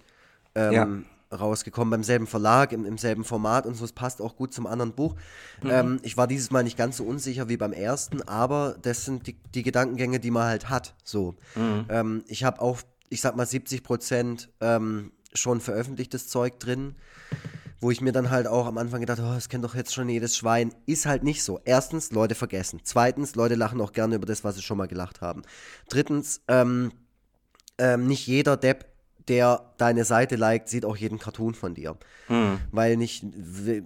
ähm, ja. rausgekommen, beim selben Verlag, im, im selben Format und so, es passt auch gut zum anderen Buch. Mhm. Ähm, ich war dieses Mal nicht ganz so unsicher wie beim ersten, aber das sind die, die Gedankengänge, die man halt hat, so. Mhm. Ähm, ich habe auch, ich sag mal 70 Prozent ähm, schon veröffentlichtes Zeug drin wo ich mir dann halt auch am Anfang gedacht oh, das kennt doch jetzt schon jedes Schwein. Ist halt nicht so. Erstens, Leute vergessen. Zweitens, Leute lachen auch gerne über das, was sie schon mal gelacht haben. Drittens, ähm, ähm, nicht jeder Depp der deine Seite liked, sieht auch jeden Cartoon von dir. Mhm. Weil nicht,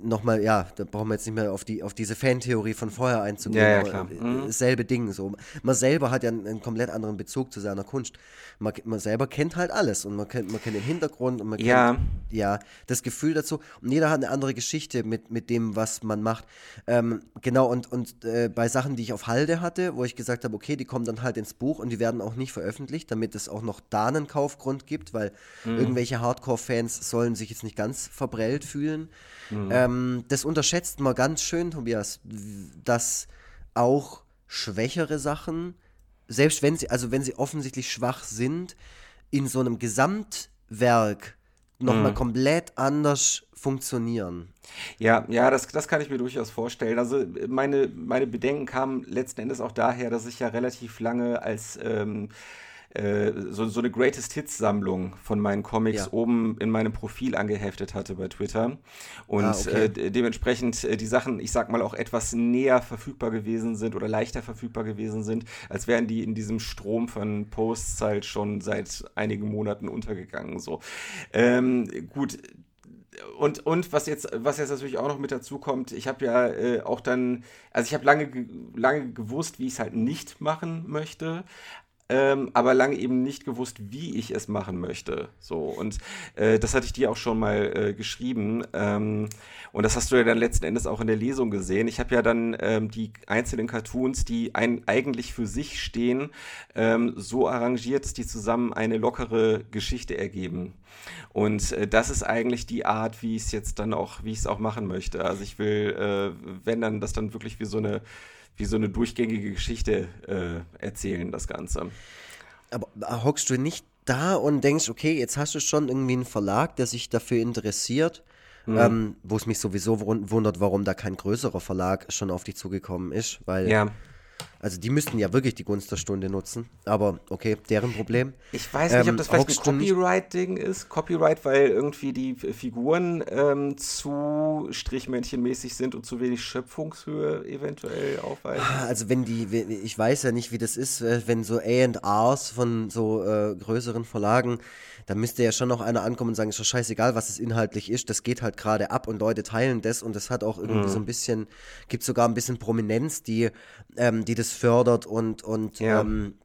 nochmal, ja, da brauchen wir jetzt nicht mehr auf, die, auf diese Fantheorie von vorher einzugehen. Ja, ja, klar. Mhm. Selbe Ding. So. Man selber hat ja einen, einen, komplett anderen Bezug zu seiner Kunst. Man, man selber kennt halt alles und man kennt, man kennt den Hintergrund und man ja. kennt ja, das Gefühl dazu. Und jeder hat eine andere Geschichte mit, mit dem, was man macht. Ähm, genau, und, und äh, bei Sachen, die ich auf Halde hatte, wo ich gesagt habe, okay, die kommen dann halt ins Buch und die werden auch nicht veröffentlicht, damit es auch noch da einen Kaufgrund gibt, weil mhm. irgendwelche Hardcore-Fans sollen sich jetzt nicht ganz verbrellt fühlen. Mhm. Ähm, das unterschätzt man ganz schön, Tobias, dass auch schwächere Sachen, selbst wenn sie, also wenn sie offensichtlich schwach sind, in so einem Gesamtwerk nochmal mhm. komplett anders funktionieren. Ja, ja, das, das kann ich mir durchaus vorstellen. Also meine, meine Bedenken kamen letzten Endes auch daher, dass ich ja relativ lange als ähm, äh, so, so eine Greatest Hits Sammlung von meinen Comics ja. oben in meinem Profil angeheftet hatte bei Twitter. Und ah, okay. äh, dementsprechend äh, die Sachen, ich sag mal, auch etwas näher verfügbar gewesen sind oder leichter verfügbar gewesen sind, als wären die in diesem Strom von Posts halt schon seit einigen Monaten untergegangen. So. Ähm, gut, und, und was jetzt, was jetzt natürlich auch noch mit dazu kommt, ich habe ja äh, auch dann, also ich habe lange, lange gewusst, wie ich es halt nicht machen möchte, ähm, aber lange eben nicht gewusst, wie ich es machen möchte. So, und äh, das hatte ich dir auch schon mal äh, geschrieben. Ähm, und das hast du ja dann letzten Endes auch in der Lesung gesehen. Ich habe ja dann ähm, die einzelnen Cartoons, die ein, eigentlich für sich stehen, ähm, so arrangiert, dass die zusammen eine lockere Geschichte ergeben. Und äh, das ist eigentlich die Art, wie ich es jetzt dann auch, wie ich es auch machen möchte. Also ich will, äh, wenn dann das dann wirklich wie so eine wie so eine durchgängige Geschichte äh, erzählen, das Ganze. Aber hockst du nicht da und denkst, okay, jetzt hast du schon irgendwie einen Verlag, der sich dafür interessiert, mhm. ähm, wo es mich sowieso wundert, warum da kein größerer Verlag schon auf dich zugekommen ist, weil ja. Also die müssten ja wirklich die Gunst der Stunde nutzen. Aber okay, deren Problem. Ich weiß nicht, ähm, ob das vielleicht ein Copyright-Ding ist. Copyright, weil irgendwie die Figuren ähm, zu strichmännchenmäßig sind und zu wenig Schöpfungshöhe eventuell aufweisen. Ah, also wenn die, ich weiß ja nicht, wie das ist, äh, wenn so A&Rs von so äh, größeren Verlagen da müsste ja schon noch einer ankommen und sagen, ist doch scheißegal, was es inhaltlich ist, das geht halt gerade ab und Leute teilen das und das hat auch irgendwie mhm. so ein bisschen, gibt sogar ein bisschen Prominenz, die, ähm, die das fördert und, und ja. ähm,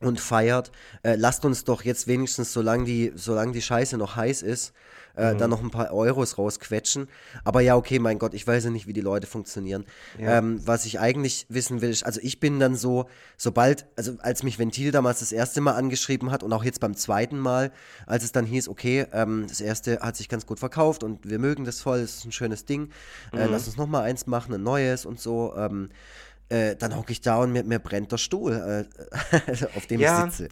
und feiert. Äh, lasst uns doch jetzt wenigstens, solange die, solange die Scheiße noch heiß ist, äh, mhm. dann noch ein paar Euros rausquetschen. Aber ja, okay, mein Gott, ich weiß ja nicht, wie die Leute funktionieren. Ja. Ähm, was ich eigentlich wissen will, ist, also ich bin dann so, sobald, also als mich Ventil damals das erste Mal angeschrieben hat und auch jetzt beim zweiten Mal, als es dann hieß, okay, ähm, das erste hat sich ganz gut verkauft und wir mögen das voll, es ist ein schönes Ding, äh, mhm. lass uns nochmal eins machen, ein neues und so. Ähm, äh, dann hocke ich da und mir, mir brennt der Stuhl, äh, auf dem ja. ich sitze.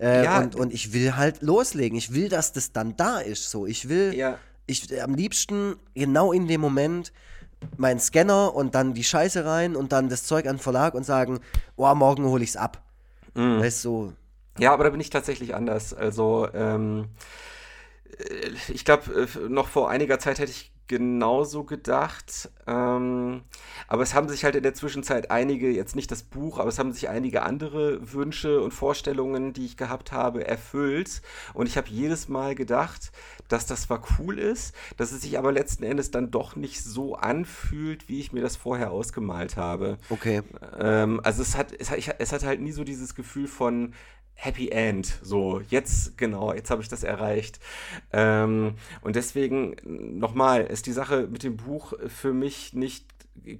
Äh, ja. und, und ich will halt loslegen. Ich will, dass das dann da ist. So, ich will, ja. ich am liebsten genau in dem Moment meinen Scanner und dann die Scheiße rein und dann das Zeug an den Verlag und sagen, oh, morgen hole ich es ab. Mhm. Weißt du? Ja, aber da bin ich tatsächlich anders. Also, ähm, äh, ich glaube, äh, noch vor einiger Zeit hätte ich genauso gedacht. Ähm, aber es haben sich halt in der Zwischenzeit einige, jetzt nicht das Buch, aber es haben sich einige andere Wünsche und Vorstellungen, die ich gehabt habe, erfüllt. Und ich habe jedes Mal gedacht, dass das zwar cool ist, dass es sich aber letzten Endes dann doch nicht so anfühlt, wie ich mir das vorher ausgemalt habe. Okay. Ähm, also es hat, es hat, es hat halt nie so dieses Gefühl von, Happy End. So, jetzt, genau, jetzt habe ich das erreicht. Ähm, und deswegen, nochmal, ist die Sache mit dem Buch für mich nicht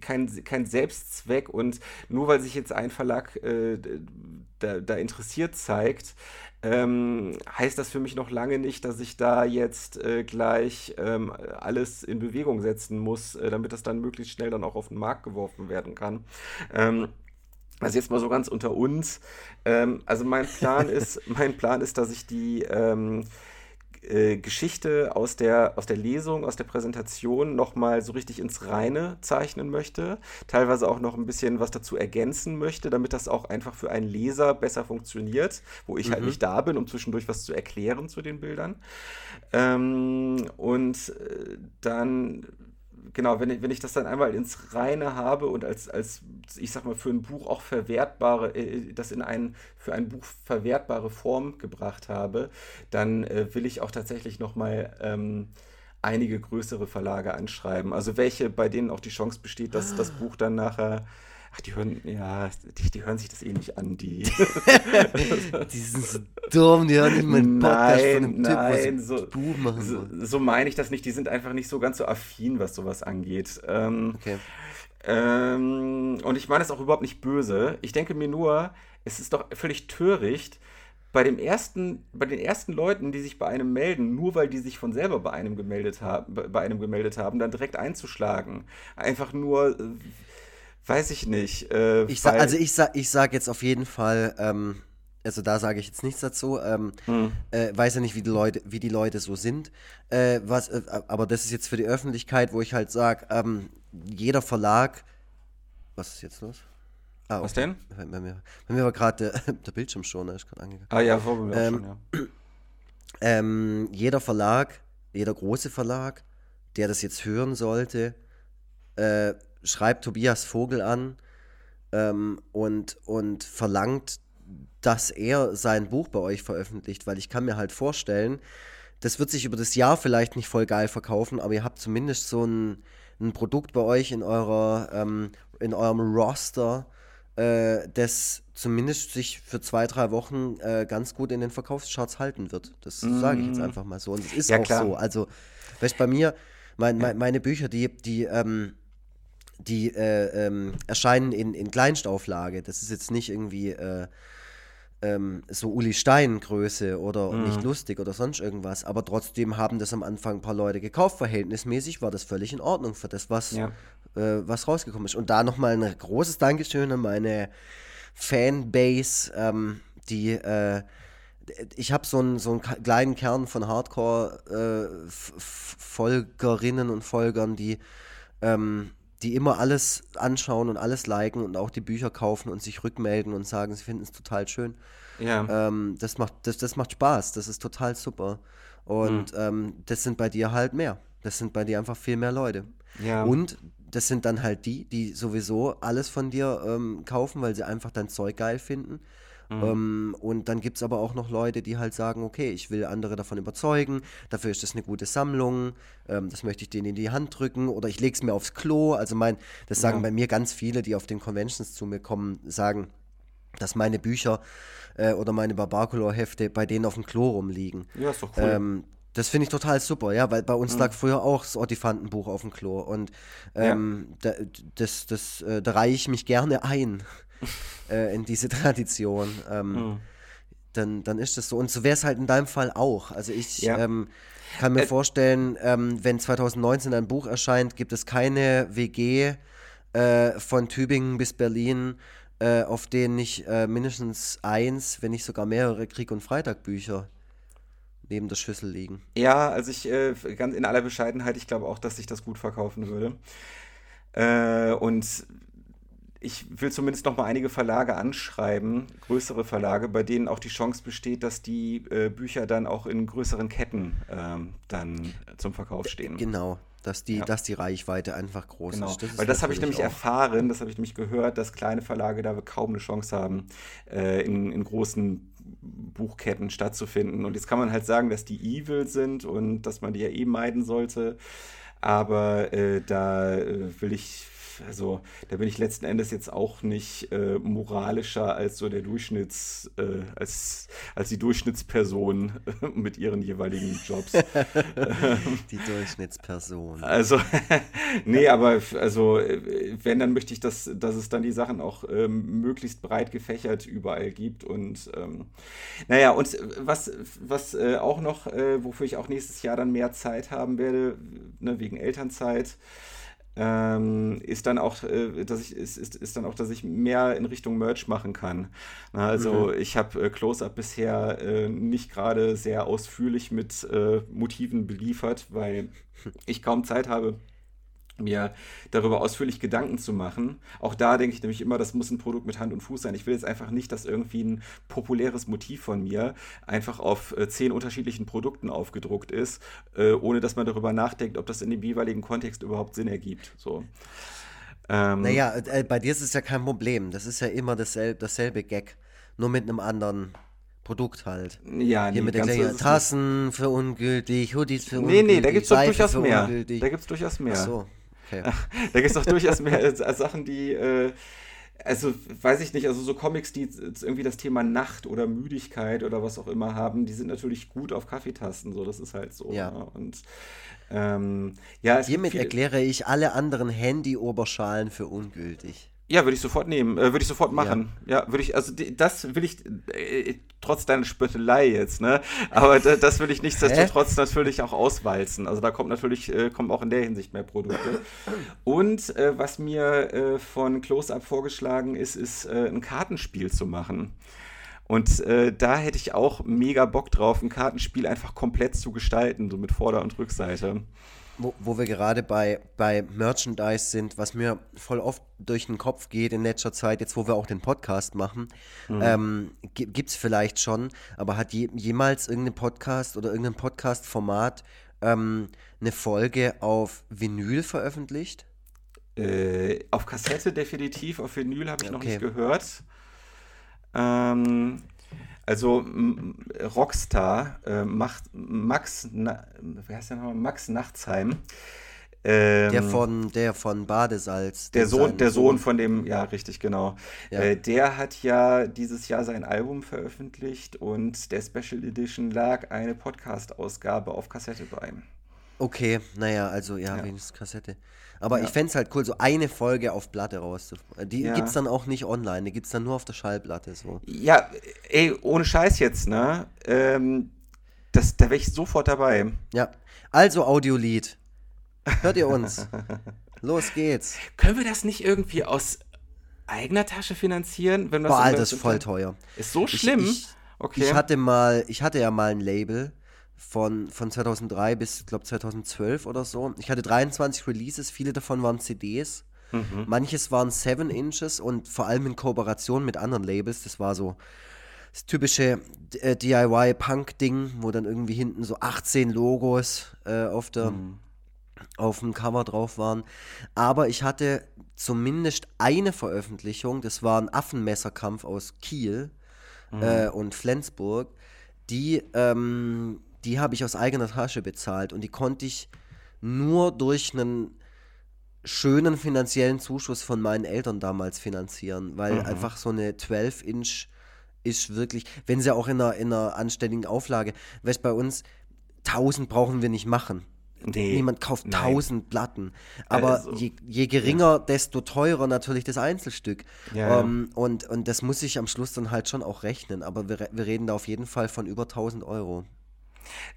kein, kein Selbstzweck und nur weil sich jetzt ein Verlag äh, da, da, interessiert zeigt, ähm, heißt das für mich noch lange nicht, dass ich da jetzt äh, gleich ähm, alles in Bewegung setzen muss, äh, damit das dann möglichst schnell dann auch auf den Markt geworfen werden kann. Ähm, also jetzt mal so ganz unter uns. Ähm, also mein Plan ist, mein Plan ist, dass ich die ähm, äh, Geschichte aus der, aus der Lesung, aus der Präsentation nochmal so richtig ins Reine zeichnen möchte. Teilweise auch noch ein bisschen was dazu ergänzen möchte, damit das auch einfach für einen Leser besser funktioniert, wo ich halt mhm. halt nicht da bin, um zwischendurch was zu erklären zu den Bildern. Ähm, und äh, dann genau, wenn ich, wenn ich das dann einmal ins Reine habe und als, als, ich sag mal, für ein Buch auch verwertbare, äh, das in ein, für ein Buch verwertbare Form gebracht habe, dann äh, will ich auch tatsächlich nochmal ähm, einige größere Verlage anschreiben. Also welche, bei denen auch die Chance besteht, dass das Buch dann nachher Ach, die hören, ja, die, die hören sich das eh nicht an, die. die sind so dumm, die hören nicht mal einen Podcast nein, von einem nein, Typ, so, Buch machen so, so meine ich das nicht. Die sind einfach nicht so ganz so affin, was sowas angeht. Ähm, okay. Ähm, und ich meine es auch überhaupt nicht böse. Ich denke mir nur, es ist doch völlig töricht, bei dem ersten, bei den ersten Leuten, die sich bei einem melden, nur weil die sich von selber bei einem gemeldet haben, bei einem gemeldet haben, dann direkt einzuschlagen. Einfach nur äh, weiß ich nicht. Äh, ich sag, also ich sag, ich sag jetzt auf jeden Fall, ähm, also da sage ich jetzt nichts dazu. Ähm, hm. äh, weiß ja nicht, wie die Leute, wie die Leute so sind. Äh, was, äh, aber das ist jetzt für die Öffentlichkeit, wo ich halt sage, ähm, jeder Verlag. Was ist jetzt los? Ah, okay. Was denn? Bei mir, bei mir war gerade der, Bildschirm schon, ist gerade angegangen. Ah ja, vor mir ähm, schon, ja. Ähm, jeder Verlag, jeder große Verlag, der das jetzt hören sollte, äh, schreibt Tobias Vogel an ähm, und, und verlangt, dass er sein Buch bei euch veröffentlicht, weil ich kann mir halt vorstellen, das wird sich über das Jahr vielleicht nicht voll geil verkaufen, aber ihr habt zumindest so ein, ein Produkt bei euch in eurer ähm, in eurem Roster, äh, das zumindest sich für zwei, drei Wochen äh, ganz gut in den Verkaufscharts halten wird. Das mm. sage ich jetzt einfach mal so. Und es ist ja, auch klar. so. Also, weißt bei mir, mein, mein, meine Bücher, die, die, ähm, die äh, ähm, erscheinen in, in Kleinstauflage. Das ist jetzt nicht irgendwie äh, ähm, so Uli Stein Größe oder mhm. nicht lustig oder sonst irgendwas, aber trotzdem haben das am Anfang ein paar Leute gekauft. Verhältnismäßig war das völlig in Ordnung für das, was, ja. äh, was rausgekommen ist. Und da nochmal ein großes Dankeschön an meine Fanbase, ähm, die äh, ich habe so einen, so einen kleinen Kern von Hardcore-Folgerinnen äh, und Folgern, die ähm, die immer alles anschauen und alles liken und auch die Bücher kaufen und sich rückmelden und sagen, sie finden es total schön. Ja. Ähm, das, macht, das, das macht Spaß, das ist total super. Und mhm. ähm, das sind bei dir halt mehr. Das sind bei dir einfach viel mehr Leute. Ja. Und das sind dann halt die, die sowieso alles von dir ähm, kaufen, weil sie einfach dein Zeug geil finden. Mhm. Ähm, und dann gibt es aber auch noch Leute, die halt sagen, okay, ich will andere davon überzeugen, dafür ist das eine gute Sammlung, ähm, das möchte ich denen in die Hand drücken oder ich lege es mir aufs Klo. Also mein, das sagen ja. bei mir ganz viele, die auf den Conventions zu mir kommen, sagen, dass meine Bücher äh, oder meine Barbacolor-Hefte bei denen auf dem Klo rumliegen. Ja, ist doch cool. Ähm, das finde ich total super, ja, weil bei uns mhm. lag früher auch das Ortifantenbuch auf dem Klo und ähm, ja. da, das, das, äh, da reihe ich mich gerne ein äh, in diese Tradition. Ähm, mhm. dann, dann ist das so. Und so wäre es halt in deinem Fall auch. Also ich ja. ähm, kann mir äh, vorstellen, ähm, wenn 2019 ein Buch erscheint, gibt es keine WG äh, von Tübingen bis Berlin, äh, auf denen nicht äh, mindestens eins, wenn nicht sogar mehrere Krieg- und Freitag-Bücher neben der Schüssel liegen. Ja, also ich, äh, ganz in aller Bescheidenheit, ich glaube auch, dass sich das gut verkaufen würde. Äh, und ich will zumindest noch mal einige Verlage anschreiben, größere Verlage, bei denen auch die Chance besteht, dass die äh, Bücher dann auch in größeren Ketten ähm, dann zum Verkauf stehen. Genau, dass die, ja. dass die Reichweite einfach groß genau. ist. Das Weil das habe ich nämlich auch. erfahren, das habe ich nämlich gehört, dass kleine Verlage da kaum eine Chance haben, äh, in, in großen Buchketten stattzufinden. Und jetzt kann man halt sagen, dass die evil sind und dass man die ja eh meiden sollte. Aber äh, da äh, will ich also da bin ich letzten Endes jetzt auch nicht äh, moralischer als so der Durchschnitts, äh, als, als die Durchschnittsperson äh, mit ihren jeweiligen Jobs. die Durchschnittsperson. Also, nee, aber also wenn, dann möchte ich, dass, dass es dann die Sachen auch ähm, möglichst breit gefächert überall gibt. Und ähm, naja, und was, was äh, auch noch, äh, wofür ich auch nächstes Jahr dann mehr Zeit haben werde, ne, wegen Elternzeit, ähm, ist dann auch, äh, dass ich, ist, ist, ist dann auch, dass ich mehr in Richtung Merch machen kann. Na, also mhm. ich habe äh, Close-Up bisher äh, nicht gerade sehr ausführlich mit äh, Motiven beliefert, weil ich kaum Zeit habe, mir darüber ausführlich Gedanken zu machen. Auch da denke ich nämlich immer, das muss ein Produkt mit Hand und Fuß sein. Ich will jetzt einfach nicht, dass irgendwie ein populäres Motiv von mir einfach auf äh, zehn unterschiedlichen Produkten aufgedruckt ist, äh, ohne dass man darüber nachdenkt, ob das in dem jeweiligen Kontext überhaupt Sinn ergibt. So. Ähm, naja, äh, bei dir ist es ja kein Problem. Das ist ja immer dasselbe, dasselbe Gag, nur mit einem anderen Produkt halt. Ja, Hier nee, mit den Tassen für ungültig, Hoodies für ungültig. Nee, nee, da gibt es doch durchaus mehr. Ungültig. Da gibt es durchaus mehr. Ach so okay. da gibt es doch durchaus mehr Sachen, die, äh, also weiß ich nicht, also so Comics, die irgendwie das Thema Nacht oder Müdigkeit oder was auch immer haben, die sind natürlich gut auf Kaffeetasten, so, das ist halt so. Ja. Ne? Und ähm, ja, Hiermit erkläre ich alle anderen Handy-Oberschalen für ungültig. Ja, würde ich sofort nehmen, äh, würde ich sofort machen. Ja, ja würde ich, also die, das will ich, äh, trotz deiner Spöttelei jetzt, ne? Aber da, das will ich nichtsdestotrotz natürlich auch auswalzen. Also da kommt natürlich, äh, kommen auch in der Hinsicht mehr Produkte. Und äh, was mir äh, von Close-Up vorgeschlagen ist, ist äh, ein Kartenspiel zu machen. Und äh, da hätte ich auch mega Bock drauf, ein Kartenspiel einfach komplett zu gestalten, so mit Vorder- und Rückseite wo, wo wir gerade bei, bei Merchandise sind, was mir voll oft durch den Kopf geht in letzter Zeit, jetzt wo wir auch den Podcast machen, mhm. ähm, gibt es vielleicht schon, aber hat je, jemals irgendein Podcast oder irgendein Podcast-Format ähm, eine Folge auf Vinyl veröffentlicht? Äh, auf Kassette definitiv, auf Vinyl habe ich okay. noch nicht gehört. Ähm, also Rockstar äh, macht Max, Na, wie heißt der nochmal? Max Nachtsheim. Ähm, der von der von Badesalz. Der Sohn, der Sohn von dem, ja, richtig, genau. Ja. Äh, der hat ja dieses Jahr sein Album veröffentlicht und der Special Edition lag eine Podcast-Ausgabe auf Kassette bei. Okay, naja, also ja, ja. wenigstens Kassette. Aber ja. ich fände es halt cool, so eine Folge auf Platte rauszubringen. Die ja. gibt es dann auch nicht online, die gibt es dann nur auf der Schallplatte. So. Ja, ey, ohne Scheiß jetzt, ne? Ähm, das, da wäre ich sofort dabei. Ja, also Audiolied. Hört ihr uns? Los geht's. Können wir das nicht irgendwie aus eigener Tasche finanzieren? Wenn Boah, Alter, ist voll teuer. Ist so schlimm? Ich, ich, okay. ich hatte mal, ich hatte ja mal ein Label von, von 2003 bis, glaube 2012 oder so. Ich hatte 23 Releases, viele davon waren CDs. Mhm. Manches waren 7 Inches und vor allem in Kooperation mit anderen Labels. Das war so das typische äh, DIY-Punk-Ding, wo dann irgendwie hinten so 18 Logos äh, auf, der, mhm. auf dem Cover drauf waren. Aber ich hatte zumindest eine Veröffentlichung, das war ein Affenmesserkampf aus Kiel mhm. äh, und Flensburg, die ähm, die habe ich aus eigener Tasche bezahlt und die konnte ich nur durch einen schönen finanziellen Zuschuss von meinen Eltern damals finanzieren, weil mhm. einfach so eine 12-Inch ist wirklich, wenn sie auch in einer, in einer anständigen Auflage, weißt bei uns, 1000 brauchen wir nicht machen. Nee, Niemand kauft nein. 1000 Platten. Aber also, je, je, geringer, ja. desto teurer natürlich das Einzelstück. Ja, um, ja. Und, und das muss sich am Schluss dann halt schon auch rechnen. Aber wir, wir reden da auf jeden Fall von über 1000 Euro.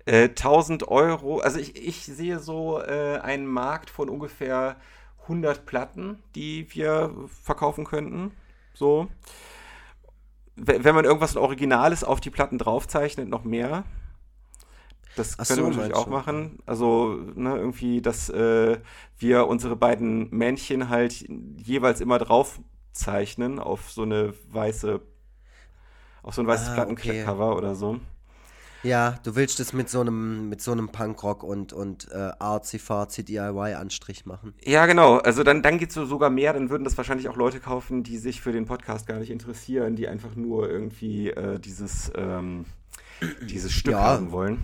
Äh, 1000 Euro, also ich, ich sehe so äh, einen Markt von ungefähr 100 Platten, die wir verkaufen könnten. So. Wenn man irgendwas Originales auf die Platten draufzeichnet, noch mehr. Das können so, wir natürlich auch machen. Also, ne, irgendwie, dass äh, wir unsere beiden Männchen halt jeweils immer drauf zeichnen auf so eine weiße, auf so ein weißes ah, Plattencover okay. oder so. Ja, du willst es mit so einem, mit so einem Punkrock und, und äh, artsy-fartsy DIY-Anstrich machen. Ja, genau. Also dann, dann geht es so sogar mehr. Dann würden das wahrscheinlich auch Leute kaufen, die sich für den Podcast gar nicht interessieren, die einfach nur irgendwie äh, dieses, ähm, dieses Stück ja. haben wollen.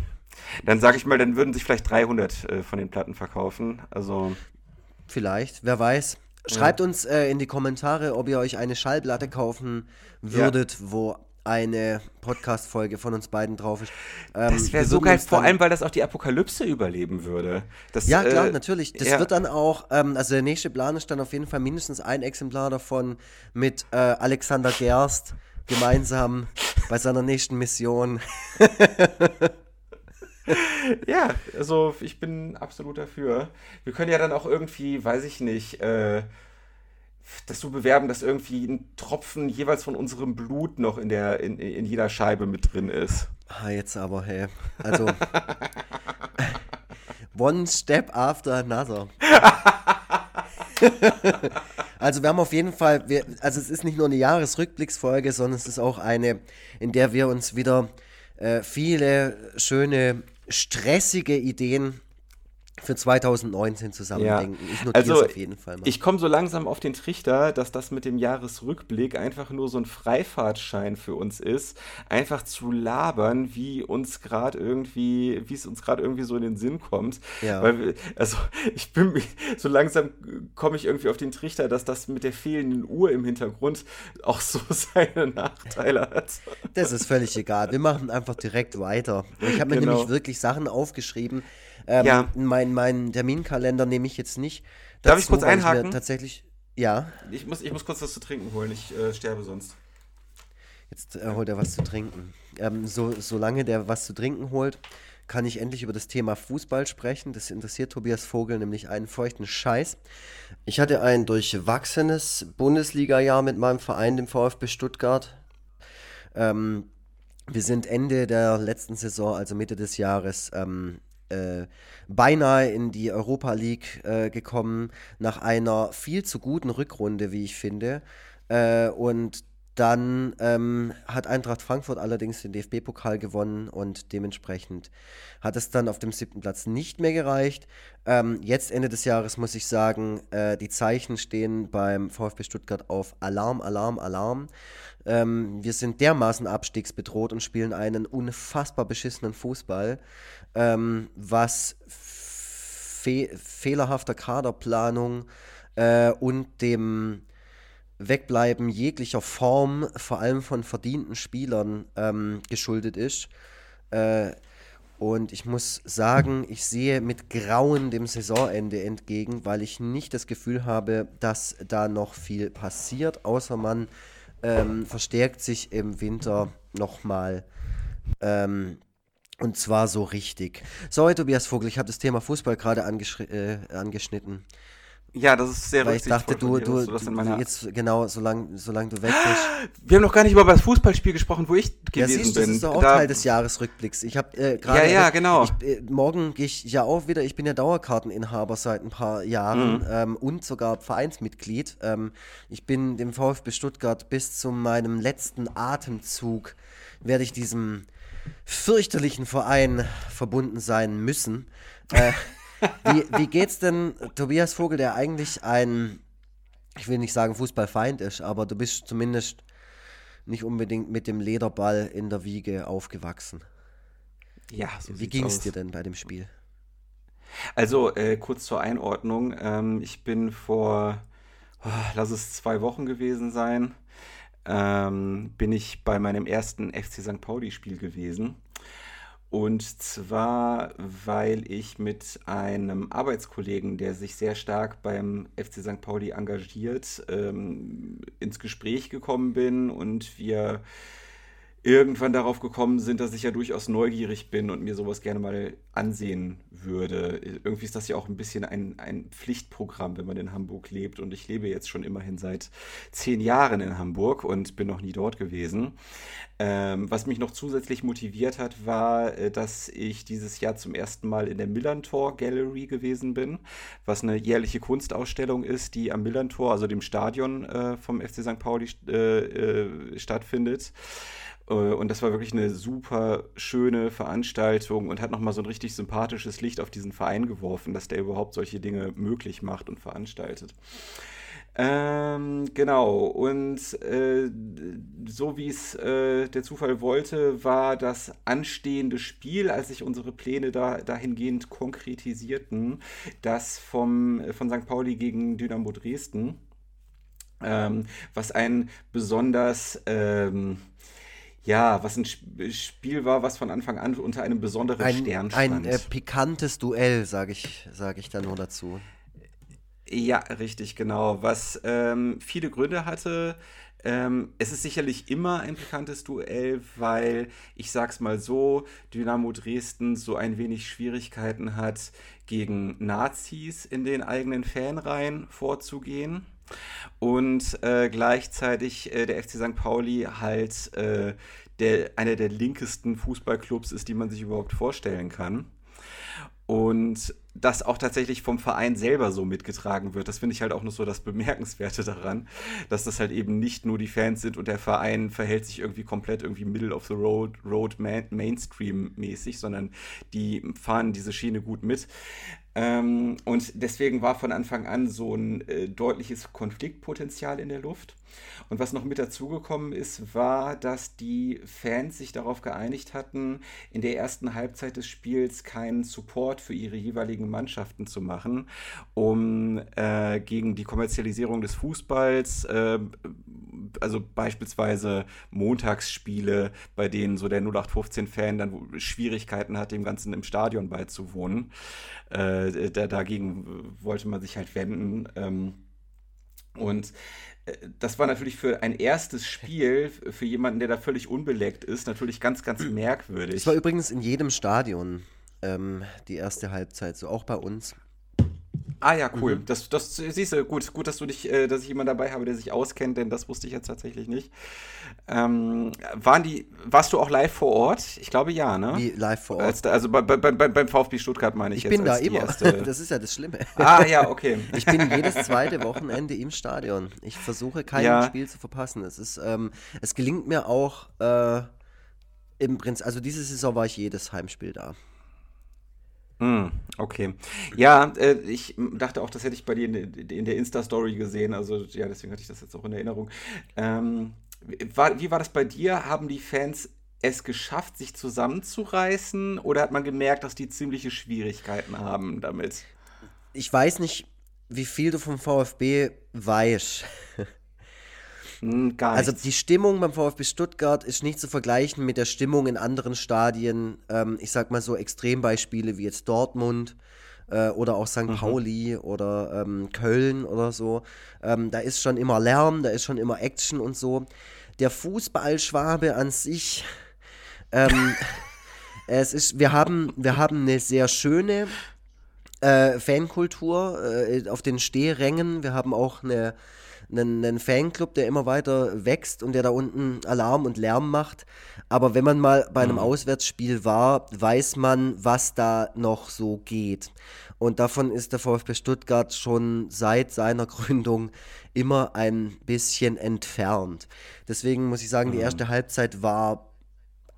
Dann sage ich mal, dann würden sich vielleicht 300 äh, von den Platten verkaufen. Also. Vielleicht, wer weiß. Schreibt ja. uns äh, in die Kommentare, ob ihr euch eine Schallplatte kaufen würdet, ja. wo eine Podcast-Folge von uns beiden drauf ist. Ähm, das wäre so geil, vor allem, weil das auch die Apokalypse überleben würde. Das, ja, klar, äh, natürlich. Das ja. wird dann auch, ähm, also der nächste Plan ist dann auf jeden Fall mindestens ein Exemplar davon mit äh, Alexander Gerst gemeinsam bei seiner nächsten Mission. ja, also ich bin absolut dafür. Wir können ja dann auch irgendwie, weiß ich nicht, äh, das so bewerben, dass irgendwie ein Tropfen jeweils von unserem Blut noch in, der, in, in jeder Scheibe mit drin ist. Ah, jetzt aber, hey. Also. one step after another. also wir haben auf jeden Fall, wir, also es ist nicht nur eine Jahresrückblicksfolge, sondern es ist auch eine, in der wir uns wieder äh, viele schöne, stressige Ideen für 2019 zusammendenken. Ja. Ich notiere also, es auf jeden Fall mal. Ich komme so langsam auf den Trichter, dass das mit dem Jahresrückblick einfach nur so ein Freifahrtschein für uns ist, einfach zu labern, wie uns gerade irgendwie, wie es uns gerade irgendwie so in den Sinn kommt. Ja. Weil, wir, also ich bin so langsam komme ich irgendwie auf den Trichter, dass das mit der fehlenden Uhr im Hintergrund auch so seine Nachteile hat. Das ist völlig egal. Wir machen einfach direkt weiter. Ich habe mir genau. nämlich wirklich Sachen aufgeschrieben, ähm, ja. Mein, mein Terminkalender nehme ich jetzt nicht. Dazu, Darf ich kurz einhaken? Ich tatsächlich, ja. Ich muss, ich muss kurz was zu trinken holen, ich äh, sterbe sonst. Jetzt äh, holt er was zu trinken. Ähm, so, solange der was zu trinken holt, kann ich endlich über das Thema Fußball sprechen. Das interessiert Tobias Vogel nämlich einen feuchten Scheiß. Ich hatte ein durchwachsenes Bundesliga-Jahr mit meinem Verein, dem VfB Stuttgart. Ähm, wir sind Ende der letzten Saison, also Mitte des Jahres, ähm, äh, beinahe in die Europa League äh, gekommen, nach einer viel zu guten Rückrunde, wie ich finde. Äh, und dann ähm, hat Eintracht Frankfurt allerdings den DFB-Pokal gewonnen und dementsprechend hat es dann auf dem siebten Platz nicht mehr gereicht. Ähm, jetzt Ende des Jahres muss ich sagen, äh, die Zeichen stehen beim VfB Stuttgart auf Alarm, Alarm, Alarm. Ähm, wir sind dermaßen abstiegsbedroht und spielen einen unfassbar beschissenen Fußball, ähm, was fe fehlerhafter Kaderplanung äh, und dem Wegbleiben jeglicher Form, vor allem von verdienten Spielern, ähm, geschuldet ist. Äh, und ich muss sagen, ich sehe mit Grauen dem Saisonende entgegen, weil ich nicht das Gefühl habe, dass da noch viel passiert, außer man ähm, verstärkt sich im Winter nochmal. Ähm, und zwar so richtig. Sorry, Tobias Vogel, ich habe das Thema Fußball gerade äh, angeschnitten. Ja, das ist sehr Weil ich dachte, du, dir, du, du, du jetzt genau, solange solang du weg bist. Wir haben noch gar nicht über das Fußballspiel gesprochen, wo ich gewesen ja, siehst, bin. Das ist doch auch da, Teil des Jahresrückblicks. Ich habe äh, gerade. Ja, ja, genau. Ich, äh, morgen gehe ich ja auch wieder. Ich bin ja Dauerkarteninhaber seit ein paar Jahren mhm. ähm, und sogar Vereinsmitglied. Ähm, ich bin dem VfB Stuttgart bis zu meinem letzten Atemzug werde ich diesem fürchterlichen Verein verbunden sein müssen. Äh, wie, wie geht's denn Tobias Vogel, der eigentlich ein, ich will nicht sagen Fußballfeind ist, aber du bist zumindest nicht unbedingt mit dem Lederball in der Wiege aufgewachsen. Ja, so Wie ging es dir denn bei dem Spiel? Also äh, kurz zur Einordnung. Ähm, ich bin vor, oh, lass es zwei Wochen gewesen sein, ähm, bin ich bei meinem ersten FC St. Pauli-Spiel gewesen. Und zwar, weil ich mit einem Arbeitskollegen, der sich sehr stark beim FC St. Pauli engagiert, ähm, ins Gespräch gekommen bin und wir irgendwann darauf gekommen sind, dass ich ja durchaus neugierig bin und mir sowas gerne mal ansehen würde. Irgendwie ist das ja auch ein bisschen ein, ein Pflichtprogramm, wenn man in Hamburg lebt. Und ich lebe jetzt schon immerhin seit zehn Jahren in Hamburg und bin noch nie dort gewesen. Ähm, was mich noch zusätzlich motiviert hat, war, äh, dass ich dieses Jahr zum ersten Mal in der Millantor Gallery gewesen bin, was eine jährliche Kunstausstellung ist, die am Millantor, also dem Stadion äh, vom FC St. Pauli, äh, äh, stattfindet. Äh, und das war wirklich eine super schöne Veranstaltung und hat nochmal so ein richtig sympathisches Licht auf diesen Verein geworfen, dass der überhaupt solche Dinge möglich macht und veranstaltet. Ähm, genau, und äh, so wie es äh, der Zufall wollte, war das anstehende Spiel, als sich unsere Pläne da, dahingehend konkretisierten, das vom, von St. Pauli gegen Dynamo Dresden, ähm, was ein besonders ähm, ja, was ein Spiel war, was von Anfang an unter einem besonderen ein, Stern stand. Ein äh, pikantes Duell, sage ich, sag ich da nur dazu. Ja, richtig, genau. Was ähm, viele Gründe hatte. Ähm, es ist sicherlich immer ein pikantes Duell, weil ich sag's mal so, Dynamo Dresden so ein wenig Schwierigkeiten hat, gegen Nazis in den eigenen Fanreihen vorzugehen und äh, gleichzeitig äh, der FC St. Pauli halt äh, der, einer der linkesten Fußballclubs ist, die man sich überhaupt vorstellen kann. Und das auch tatsächlich vom Verein selber so mitgetragen wird. Das finde ich halt auch noch so das Bemerkenswerte daran, dass das halt eben nicht nur die Fans sind und der Verein verhält sich irgendwie komplett irgendwie Middle of the Road, Road Mainstream mäßig, sondern die fahren diese Schiene gut mit. Ähm, und deswegen war von Anfang an so ein äh, deutliches Konfliktpotenzial in der Luft. Und was noch mit dazugekommen ist, war, dass die Fans sich darauf geeinigt hatten, in der ersten Halbzeit des Spiels keinen Support für ihre jeweiligen Mannschaften zu machen, um äh, gegen die Kommerzialisierung des Fußballs, äh, also beispielsweise Montagsspiele, bei denen so der 0815-Fan dann Schwierigkeiten hat, dem Ganzen im Stadion beizuwohnen. Äh, da, dagegen wollte man sich halt wenden. Ähm, und äh, das war natürlich für ein erstes Spiel, für jemanden, der da völlig unbeleckt ist, natürlich ganz, ganz merkwürdig. Es war übrigens in jedem Stadion ähm, die erste Halbzeit, so auch bei uns. Ah ja, cool. Mhm. Das, das siehst du, gut, gut, dass du dich, äh, dass ich jemanden dabei habe, der sich auskennt, denn das wusste ich jetzt tatsächlich nicht. Ähm, waren die, warst du auch live vor Ort? Ich glaube ja, ne? Wie live vor Ort? Als, also bei, bei, bei, beim VfB Stuttgart meine ich, ich jetzt. Ich bin da immer. das ist ja das Schlimme. Ah ja, okay. Ich bin jedes zweite Wochenende im Stadion. Ich versuche kein ja. Spiel zu verpassen. Es ist, ähm, es gelingt mir auch äh, im Prinzip, also diese Saison war ich jedes Heimspiel da. Hm, okay. Ja, äh, ich dachte auch, das hätte ich bei dir in, in der Insta-Story gesehen. Also ja, deswegen hatte ich das jetzt auch in Erinnerung. Ähm, war, wie war das bei dir? Haben die Fans es geschafft, sich zusammenzureißen? Oder hat man gemerkt, dass die ziemliche Schwierigkeiten haben damit? Ich weiß nicht, wie viel du vom VfB weißt. Hm, gar also die Stimmung beim VfB Stuttgart ist nicht zu vergleichen mit der Stimmung in anderen Stadien. Ähm, ich sag mal so Extrembeispiele wie jetzt Dortmund äh, oder auch St. Mhm. Pauli oder ähm, Köln oder so. Ähm, da ist schon immer Lärm, da ist schon immer Action und so. Der Fußballschwabe an sich, ähm, es ist, wir haben, wir haben eine sehr schöne äh, Fankultur äh, auf den Stehrängen. Wir haben auch eine einen, einen Fanclub, der immer weiter wächst und der da unten Alarm und Lärm macht. Aber wenn man mal bei einem mhm. Auswärtsspiel war, weiß man, was da noch so geht. Und davon ist der VfB Stuttgart schon seit seiner Gründung immer ein bisschen entfernt. Deswegen muss ich sagen, die mhm. erste Halbzeit war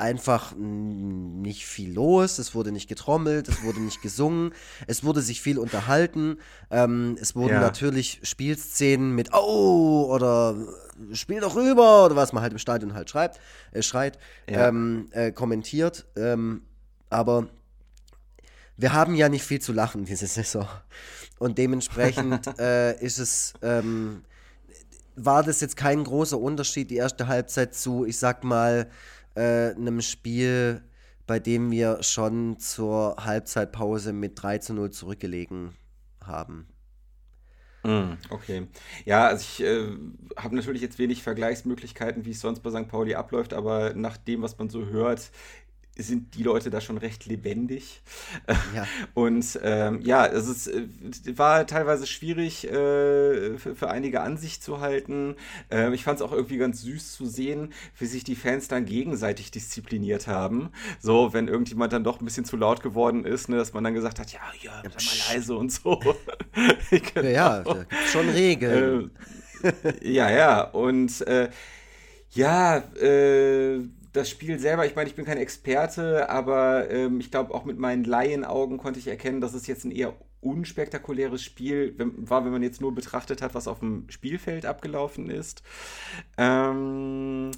einfach nicht viel los, es wurde nicht getrommelt, es wurde nicht gesungen, es wurde sich viel unterhalten, ähm, es wurden ja. natürlich Spielszenen mit Oh oder Spiel doch rüber oder was man halt im Stadion halt schreibt, äh, schreit, ja. ähm, äh, kommentiert, ähm, aber wir haben ja nicht viel zu lachen diese Saison. Und dementsprechend äh, ist es, ähm, war das jetzt kein großer Unterschied, die erste Halbzeit zu, ich sag mal, äh, einem Spiel, bei dem wir schon zur Halbzeitpause mit 3 zu 0 zurückgelegen haben. Mm, okay. Ja, also ich äh, habe natürlich jetzt wenig Vergleichsmöglichkeiten, wie es sonst bei St. Pauli abläuft, aber nach dem, was man so hört, sind die Leute da schon recht lebendig. Ja. Und ähm, ja, es ist, äh, war teilweise schwierig äh, für, für, einige an sich zu halten. Ähm, ich fand es auch irgendwie ganz süß zu sehen, wie sich die Fans dann gegenseitig diszipliniert haben. So, wenn irgendjemand dann doch ein bisschen zu laut geworden ist, ne, dass man dann gesagt hat, ja, ja, sei mal leise und so. genau. Ja, schon Regeln. Äh, ja, ja, und äh, ja, äh, das Spiel selber, ich meine, ich bin kein Experte, aber ähm, ich glaube, auch mit meinen Laienaugen konnte ich erkennen, dass es jetzt ein eher unspektakuläres Spiel war, wenn man jetzt nur betrachtet hat, was auf dem Spielfeld abgelaufen ist. Ähm,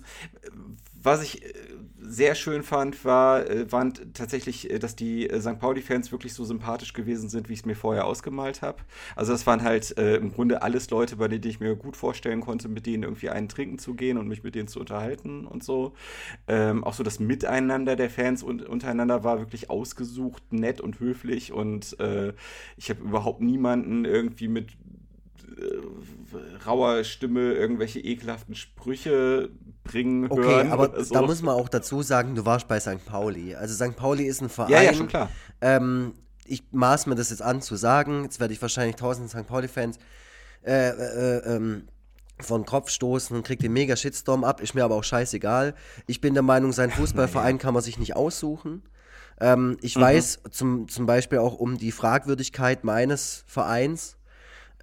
was ich äh, sehr schön fand, war, äh, waren tatsächlich, äh, dass die St. Pauli-Fans wirklich so sympathisch gewesen sind, wie ich es mir vorher ausgemalt habe. Also das waren halt äh, im Grunde alles Leute, bei denen ich mir gut vorstellen konnte, mit denen irgendwie einen trinken zu gehen und mich mit denen zu unterhalten und so. Ähm, auch so das Miteinander der Fans und, untereinander war wirklich ausgesucht, nett und höflich und äh, ich habe überhaupt niemanden irgendwie mit rauer Stimme irgendwelche ekelhaften Sprüche bringen okay, hören. aber so. da muss man auch dazu sagen, du warst bei St. Pauli. Also St. Pauli ist ein Verein. Ja, ja, schon klar. Ähm, ich maß mir das jetzt an zu sagen. Jetzt werde ich wahrscheinlich tausend St. Pauli-Fans äh, äh, ähm, von Kopf stoßen und kriegt den mega Shitstorm ab. Ist mir aber auch scheißegal. Ich bin der Meinung, sein Fußballverein kann man sich nicht aussuchen. Ähm, ich mhm. weiß zum, zum Beispiel auch um die Fragwürdigkeit meines Vereins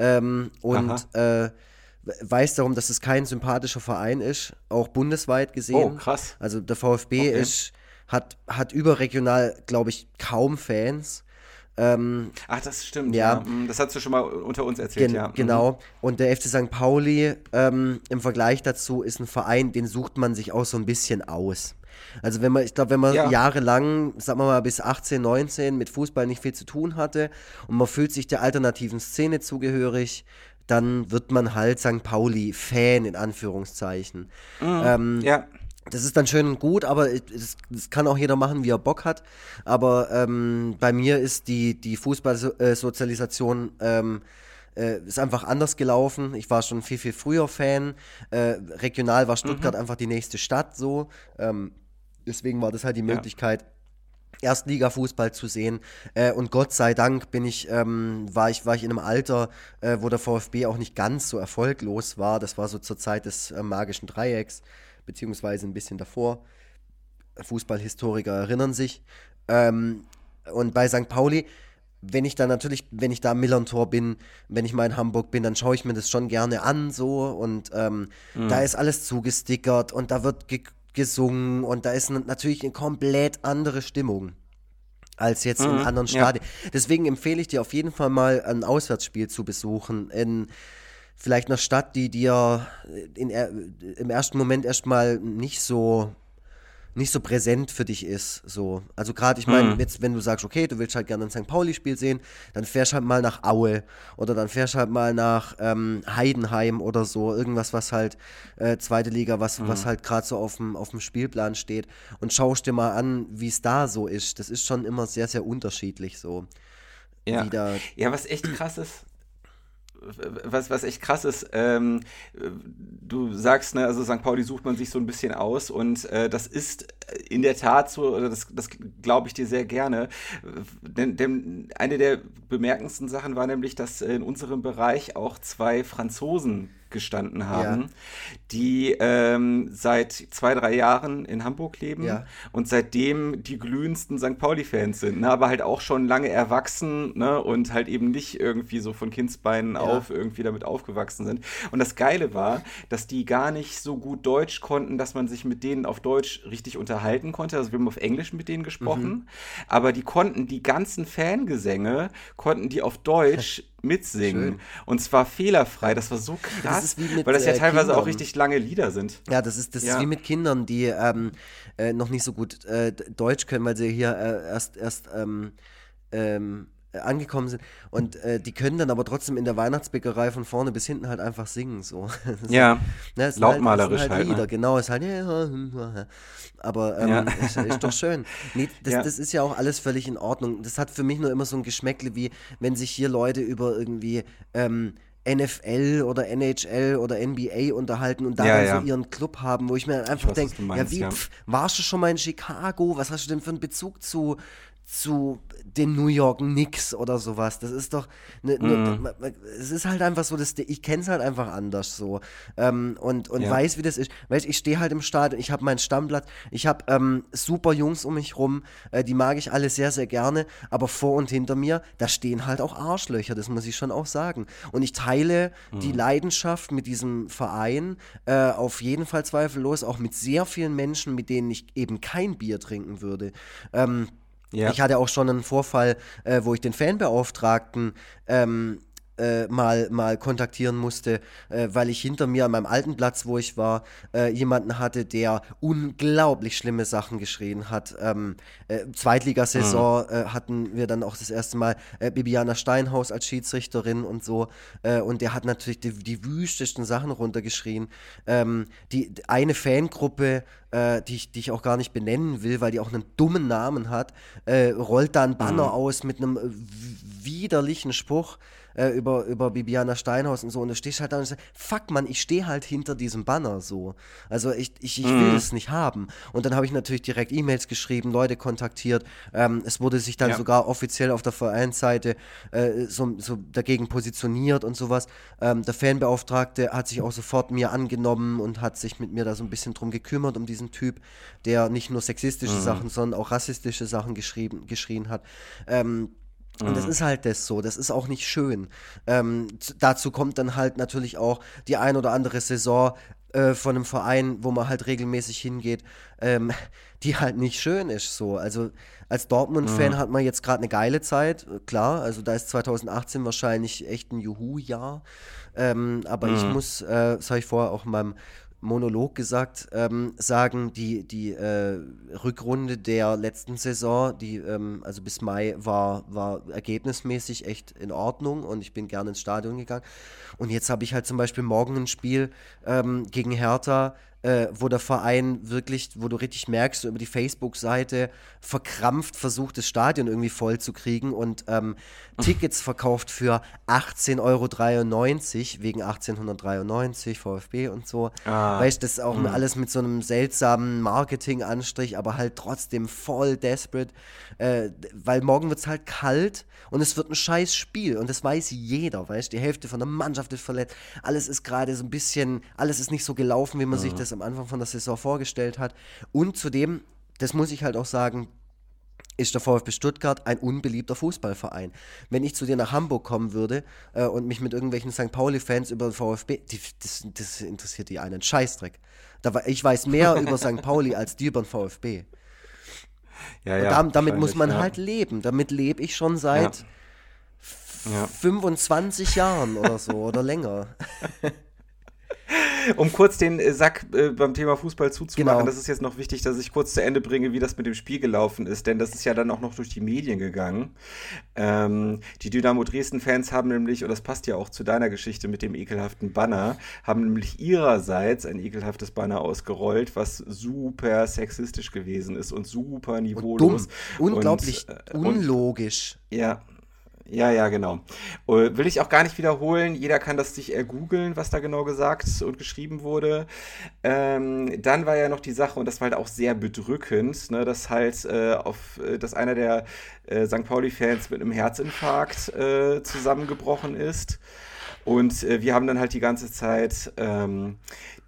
ähm, und äh, weiß darum, dass es kein sympathischer Verein ist, auch bundesweit gesehen. Oh, krass. Also der VfB okay. ist, hat, hat überregional, glaube ich, kaum Fans. Ähm, Ach, das stimmt. Ja. ja. Mhm, das hast du schon mal unter uns erzählt, Gen ja. Mhm. Genau. Und der FC St. Pauli ähm, im Vergleich dazu ist ein Verein, den sucht man sich auch so ein bisschen aus. Also wenn man, ich glaube, wenn man ja. jahrelang, sagen wir mal bis 18, 19 mit Fußball nicht viel zu tun hatte und man fühlt sich der alternativen Szene zugehörig, dann wird man halt St. Pauli-Fan in Anführungszeichen. Mhm. Ähm, ja. Das ist dann schön und gut, aber das, das, kann auch jeder machen, wie er Bock hat. Aber ähm, bei mir ist die, die Fußballsozialisation ähm, äh, ist einfach anders gelaufen. Ich war schon viel, viel früher Fan. Äh, regional war Stuttgart mhm. einfach die nächste Stadt so. Ähm, deswegen war das halt die Möglichkeit, ja. Erstliga-Fußball zu sehen. Äh, und Gott sei Dank bin ich, ähm, war, ich, war ich in einem Alter, äh, wo der VfB auch nicht ganz so erfolglos war. Das war so zur Zeit des äh, magischen Dreiecks, beziehungsweise ein bisschen davor. Fußballhistoriker erinnern sich. Ähm, und bei St. Pauli, wenn ich da natürlich, wenn ich da am Millern-Tor bin, wenn ich mal in Hamburg bin, dann schaue ich mir das schon gerne an so und ähm, mhm. da ist alles zugestickert und da wird gesungen und da ist natürlich eine komplett andere Stimmung als jetzt mhm, in anderen Stadien. Ja. Deswegen empfehle ich dir auf jeden Fall mal ein Auswärtsspiel zu besuchen in vielleicht einer Stadt, die dir in, im ersten Moment erstmal nicht so nicht so präsent für dich ist. So. Also gerade, ich meine, mhm. jetzt, wenn du sagst, okay, du willst halt gerne ein St. Pauli-Spiel sehen, dann fährst halt mal nach Aue oder dann fährst halt mal nach ähm, Heidenheim oder so, irgendwas, was halt äh, zweite Liga, was, mhm. was halt gerade so auf dem, auf dem Spielplan steht und schaust dir mal an, wie es da so ist. Das ist schon immer sehr, sehr unterschiedlich so. Ja, ja was echt krass ist, was, was echt krass ist, ähm, du sagst, ne, also St. Pauli sucht man sich so ein bisschen aus und äh, das ist in der Tat so, oder das, das glaube ich dir sehr gerne. Denn, denn eine der bemerkendsten Sachen war nämlich, dass in unserem Bereich auch zwei Franzosen gestanden haben, ja. die ähm, seit zwei, drei Jahren in Hamburg leben ja. und seitdem die glühendsten St. Pauli-Fans sind, ne? aber halt auch schon lange erwachsen ne? und halt eben nicht irgendwie so von Kindsbeinen ja. auf irgendwie damit aufgewachsen sind. Und das Geile war, dass die gar nicht so gut Deutsch konnten, dass man sich mit denen auf Deutsch richtig unterhalten konnte. Also wir haben auf Englisch mit denen gesprochen, mhm. aber die konnten die ganzen Fangesänge, konnten die auf Deutsch mitsingen. Schön. Und zwar fehlerfrei. Das war so krass, das mit, weil das ja äh, teilweise Kindern. auch richtig lange Lieder sind. Ja, das ist, das ja. ist wie mit Kindern, die ähm, äh, noch nicht so gut äh, Deutsch können, weil sie hier äh, erst, erst ähm, ähm, angekommen sind und äh, die können dann aber trotzdem in der Weihnachtsbäckerei von vorne bis hinten halt einfach singen so. ja, ne, lautmalerisch halt, halt, halt ne? genau, ist halt aber ähm, ja. ist, ist, doch schön. Nee, das, ja. das ist ja auch alles völlig in Ordnung. Das hat für mich nur immer so ein Geschmäckle, wie wenn sich hier Leute über irgendwie ähm, NFL oder NHL oder NBA unterhalten und da ja, dann ja. so ihren Club haben, wo ich mir einfach denke, ja wie, pf, warst du schon mal in Chicago? Was hast du denn für einen Bezug zu, zu den New York Knicks oder sowas. Das ist doch, ne, ne, mm. es ist halt einfach so, dass ich kenne es halt einfach anders so ähm, und, und ja. weiß, wie das ist. Weißt, ich stehe halt im Stadion, ich habe meinen Stammblatt, ich habe ähm, super Jungs um mich rum, äh, die mag ich alle sehr, sehr gerne, aber vor und hinter mir, da stehen halt auch Arschlöcher, das muss ich schon auch sagen. Und ich teile mm. die mhm. Leidenschaft mit diesem Verein äh, auf jeden Fall zweifellos, auch mit sehr vielen Menschen, mit denen ich eben kein Bier trinken würde. Ähm, ja. Ich hatte auch schon einen Vorfall, äh, wo ich den Fanbeauftragten ähm, äh, mal, mal kontaktieren musste, äh, weil ich hinter mir an meinem alten Platz, wo ich war, äh, jemanden hatte, der unglaublich schlimme Sachen geschrien hat. Ähm, äh, Zweitligasaison mhm. Äh, hatten wir dann auch das erste Mal äh, Bibiana Steinhaus als Schiedsrichterin und so. und der hat natürlich die, die wüstesten Sachen runtergeschrien. Ähm, die eine Fangruppe die, ich, die ich auch gar nicht benennen will, weil die auch einen dummen Namen hat, rollt da ein Banner mhm. aus mit einem widerlichen Spruch äh, über, über Bibiana Steinhaus und so. Und du stehst halt da und sagst, fuck man, ich stehe halt hinter diesem Banner so. Also ich, ich, ich will mhm. es nicht haben. Und dann habe ich natürlich direkt E-Mails geschrieben, Leute kontaktiert. Ähm, es wurde sich dann ja. sogar offiziell auf der Vereinsseite äh, so, so dagegen positioniert und sowas. Ähm, der Fanbeauftragte hat sich auch sofort mir angenommen und hat sich mit mir da so ein bisschen drum gekümmert, um diesen Typ, der nicht nur sexistische mhm. Sachen, sondern auch rassistische Sachen geschrieben, geschrien hat. Ähm, und das mhm. ist halt das so, das ist auch nicht schön. Ähm, dazu kommt dann halt natürlich auch die ein oder andere Saison äh, von einem Verein, wo man halt regelmäßig hingeht, ähm, die halt nicht schön ist so. Also als Dortmund-Fan mhm. hat man jetzt gerade eine geile Zeit, klar, also da ist 2018 wahrscheinlich echt ein Juhu-Jahr. Ähm, aber mhm. ich muss, äh, das habe ich vorher auch in meinem Monolog gesagt, ähm, sagen, die, die äh, Rückrunde der letzten Saison, die ähm, also bis Mai war, war ergebnismäßig echt in Ordnung und ich bin gerne ins Stadion gegangen. Und jetzt habe ich halt zum Beispiel morgen ein Spiel ähm, gegen Hertha, äh, wo der Verein wirklich, wo du richtig merkst, so über die Facebook-Seite verkrampft versucht, das Stadion irgendwie voll zu kriegen und ähm, Tickets verkauft für 18,93 Euro wegen 1893 VfB und so. Ah. Weißt du, das ist auch mhm. alles mit so einem seltsamen Marketing-Anstrich, aber halt trotzdem voll desperate, äh, weil morgen wird es halt kalt und es wird ein scheiß Spiel und das weiß jeder, weißt du, die Hälfte von der Mannschaft ist verletzt, alles ist gerade so ein bisschen, alles ist nicht so gelaufen, wie man mhm. sich das am Anfang von der Saison vorgestellt hat. Und zudem, das muss ich halt auch sagen, ist der VfB Stuttgart ein unbeliebter Fußballverein. Wenn ich zu dir nach Hamburg kommen würde äh, und mich mit irgendwelchen St. Pauli-Fans über den VfB, die, das, das, interessiert die einen Scheißdreck. Da, ich weiß mehr über St. Pauli als die über den VfB. Ja, ja, damit, damit muss man ja. halt leben. Damit lebe ich schon seit ja. 25 Jahren oder so oder länger. um kurz den äh, Sack äh, beim Thema Fußball zuzumachen, genau. das ist jetzt noch wichtig, dass ich kurz zu Ende bringe, wie das mit dem Spiel gelaufen ist, denn das ist ja dann auch noch durch die Medien gegangen. Ähm, die Dynamo Dresden-Fans haben nämlich, und das passt ja auch zu deiner Geschichte mit dem ekelhaften Banner, haben nämlich ihrerseits ein ekelhaftes Banner ausgerollt, was super sexistisch gewesen ist und super niveaulos. Und dumm. Unglaublich und, äh, unlogisch. Und, ja, ja, ja, genau. Äh, will ich auch gar nicht wiederholen. Jeder kann das sich ergoogeln, was da genau gesagt und geschrieben wurde. Ähm, dann war ja noch die Sache, und das war halt auch sehr bedrückend, ne, dass halt äh, auf, äh, dass einer der äh, St. Pauli-Fans mit einem Herzinfarkt äh, zusammengebrochen ist. Und äh, wir haben dann halt die ganze Zeit ähm,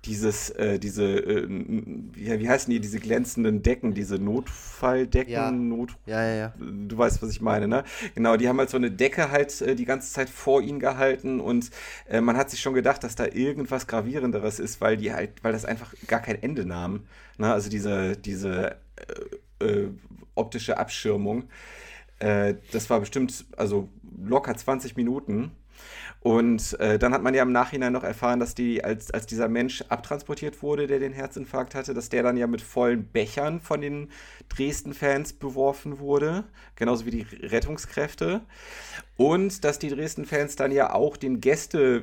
dieses, äh, diese, äh, wie, wie heißen die, diese glänzenden Decken, diese Notfalldecken, ja. Not ja, ja, ja. Du weißt, was ich meine, ne? Genau, die haben halt so eine Decke halt äh, die ganze Zeit vor ihnen gehalten und äh, man hat sich schon gedacht, dass da irgendwas gravierenderes ist, weil die halt, weil das einfach gar kein Ende nahm. Ne? Also diese, diese äh, äh, optische Abschirmung. das war bestimmt, also locker 20 Minuten. Und äh, dann hat man ja im Nachhinein noch erfahren, dass die, als, als dieser Mensch abtransportiert wurde, der den Herzinfarkt hatte, dass der dann ja mit vollen Bechern von den Dresden-Fans beworfen wurde, genauso wie die Rettungskräfte. Und dass die Dresden-Fans dann ja auch den Gäste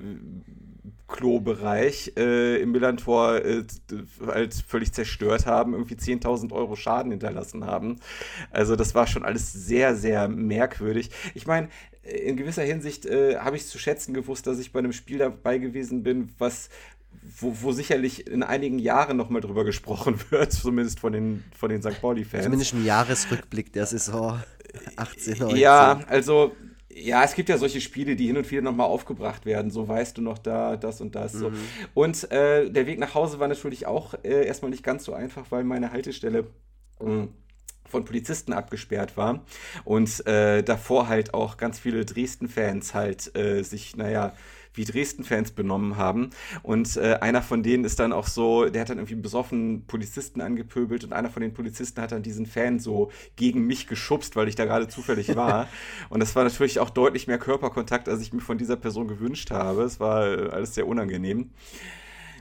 Klobereich äh, im Millantor äh, halt völlig zerstört haben, irgendwie 10.000 Euro Schaden hinterlassen haben. Also das war schon alles sehr, sehr merkwürdig. Ich meine, in gewisser Hinsicht äh, habe ich zu schätzen gewusst, dass ich bei einem Spiel dabei gewesen bin, was wo, wo sicherlich in einigen Jahren nochmal drüber gesprochen wird, zumindest von den, von den St. Pauli-Fans. Zumindest ein Jahresrückblick der Saison 18, 19. Ja, also ja, es gibt ja solche Spiele, die hin und wieder nochmal aufgebracht werden. So weißt du noch da, das und das. Mhm. So. Und äh, der Weg nach Hause war natürlich auch äh, erstmal nicht ganz so einfach, weil meine Haltestelle äh, von Polizisten abgesperrt war. Und äh, davor halt auch ganz viele Dresden-Fans halt äh, sich, naja, wie Dresden-Fans benommen haben. Und äh, einer von denen ist dann auch so, der hat dann irgendwie besoffen Polizisten angepöbelt und einer von den Polizisten hat dann diesen Fan so gegen mich geschubst, weil ich da gerade zufällig war. und das war natürlich auch deutlich mehr Körperkontakt, als ich mir von dieser Person gewünscht habe. Es war äh, alles sehr unangenehm.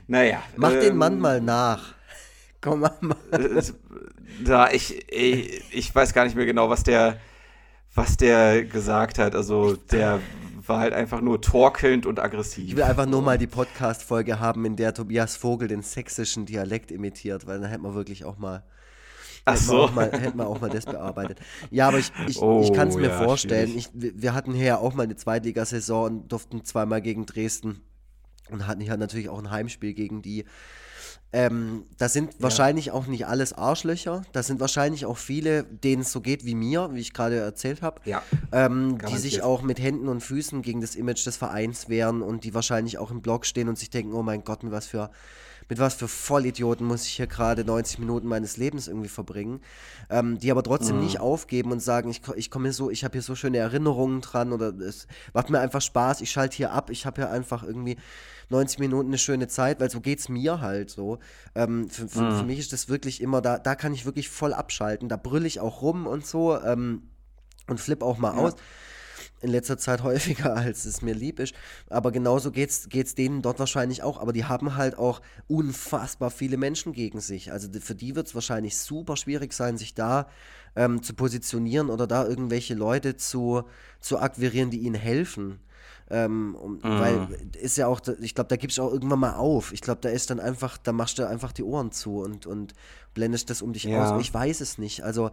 Naja. Mach ähm, den Mann mal nach. Komm mal. Äh, da, ich, ich, ich weiß gar nicht mehr genau, was der, was der gesagt hat. Also der war halt einfach nur torkelnd und aggressiv. Ich will einfach nur mal die Podcast-Folge haben, in der Tobias Vogel den sächsischen Dialekt imitiert, weil dann hätten wir wirklich auch mal. Ach hätten, so. wir mal, hätten wir auch mal das bearbeitet. Ja, aber ich, ich, oh, ich kann es mir ja, vorstellen. Ich, wir hatten hier ja auch mal eine Zweitligasaison und durften zweimal gegen Dresden und hatten hier natürlich auch ein Heimspiel gegen die. Ähm, das sind ja. wahrscheinlich auch nicht alles Arschlöcher. Das sind wahrscheinlich auch viele, denen es so geht wie mir, wie ich gerade erzählt habe, ja. ähm, die sich auch mit Händen und Füßen gegen das Image des Vereins wehren und die wahrscheinlich auch im Blog stehen und sich denken, oh mein Gott, mit was für mit was für Vollidioten muss ich hier gerade 90 Minuten meines Lebens irgendwie verbringen, ähm, die aber trotzdem mhm. nicht aufgeben und sagen, ich, ich komme hier so, ich habe hier so schöne Erinnerungen dran oder es macht mir einfach Spaß, ich schalte hier ab, ich habe hier einfach irgendwie 90 Minuten eine schöne Zeit, weil so geht es mir halt so. Ähm, für, für, mhm. für, mich ist das wirklich immer, da, da kann ich wirklich voll abschalten, da brülle ich auch rum und so ähm, und flipp auch mal ja. aus in letzter Zeit häufiger, als es mir lieb ist. Aber genauso geht es denen dort wahrscheinlich auch. Aber die haben halt auch unfassbar viele Menschen gegen sich. Also für die wird es wahrscheinlich super schwierig sein, sich da ähm, zu positionieren oder da irgendwelche Leute zu, zu akquirieren, die ihnen helfen. Ähm, um, mhm. Weil ist ja auch, ich glaube, da gibst du auch irgendwann mal auf. Ich glaube, da ist dann einfach, da machst du einfach die Ohren zu und, und blendest das um dich ja. aus. Ich weiß es nicht. Also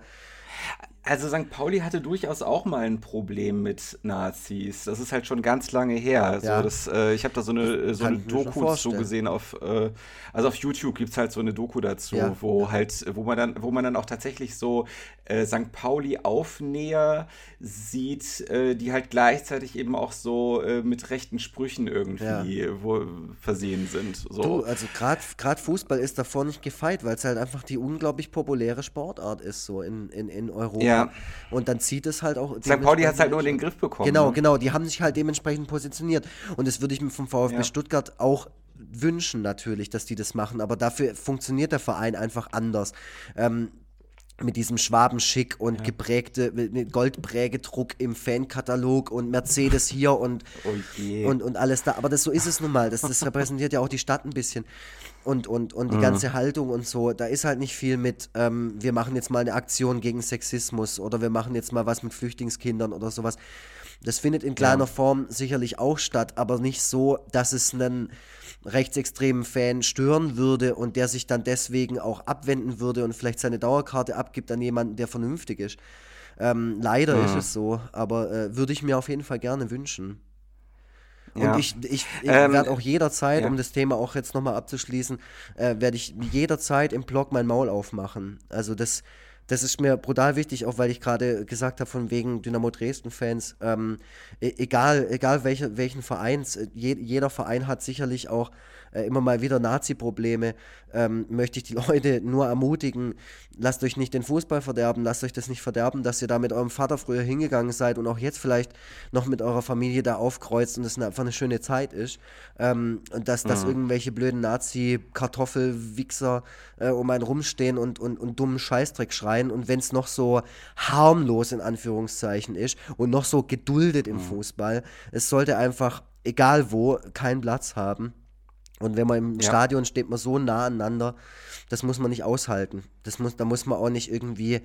also St. Pauli hatte durchaus auch mal ein Problem mit Nazis. Das ist halt schon ganz lange her. Also ja. das, äh, ich habe da so eine, so eine Doku so gesehen auf, äh, also auf YouTube gibt es halt so eine Doku dazu, ja. wo halt, wo man dann, wo man dann auch tatsächlich so äh, St. Pauli Aufnäher sieht, äh, die halt gleichzeitig eben auch so äh, mit rechten Sprüchen irgendwie ja. wo, versehen sind. So. Du, also gerade Fußball ist davor nicht gefeit, weil es halt einfach die unglaublich populäre Sportart ist, so in, in, in Europa. Ja. Und dann zieht es halt auch. St. Pauli hat es halt nur in den Griff bekommen. Genau, ne? genau. Die haben sich halt dementsprechend positioniert. Und das würde ich mir vom VfB ja. Stuttgart auch wünschen, natürlich, dass die das machen. Aber dafür funktioniert der Verein einfach anders. Ähm, mit diesem Schwabenschick und ja. geprägte Goldprägedruck im Fankatalog und Mercedes hier und, oh und, und alles da. Aber das so ist es nun mal. Das, das repräsentiert ja auch die Stadt ein bisschen und, und, und die mhm. ganze Haltung und so, da ist halt nicht viel mit, ähm, wir machen jetzt mal eine Aktion gegen Sexismus oder wir machen jetzt mal was mit Flüchtlingskindern oder sowas. Das findet in kleiner ja. Form sicherlich auch statt, aber nicht so, dass es einen rechtsextremen Fan stören würde und der sich dann deswegen auch abwenden würde und vielleicht seine Dauerkarte abgibt an jemanden, der vernünftig ist. Ähm, leider mhm. ist es so, aber äh, würde ich mir auf jeden Fall gerne wünschen. Ja. Und ich, ich, ich ähm, werde auch jederzeit, ja. um das Thema auch jetzt nochmal abzuschließen, äh, werde ich jederzeit im Blog mein Maul aufmachen. Also das, das ist mir brutal wichtig, auch weil ich gerade gesagt habe, von wegen Dynamo Dresden-Fans, ähm, e-, egal, egal welche, welchen Vereins, äh, je, jeder Verein hat sicherlich auch äh, immer mal wieder Nazi-Probleme, ähm, möchte ich die Leute nur ermutigen, lasst euch nicht den Fußball verderben, lasst euch das nicht verderben, dass ihr da mit eurem Vater früher hingegangen seid und auch jetzt vielleicht noch mit eurer Familie da aufkreuzt und es einfach eine schöne Zeit ist. Ähm, und dass, mhm. dass irgendwelche blöden Nazi-Kartoffelwichser äh, um einen rumstehen und, und, und dummen Scheißdreck schreien und wenn es noch so harmlos in Anführungszeichen ist und noch so geduldet im mhm. Fußball, es sollte einfach egal wo, keinen Platz haben. Und wenn man im ja. Stadion steht, man so nah aneinander, das muss man nicht aushalten. Das muss, da muss man auch nicht irgendwie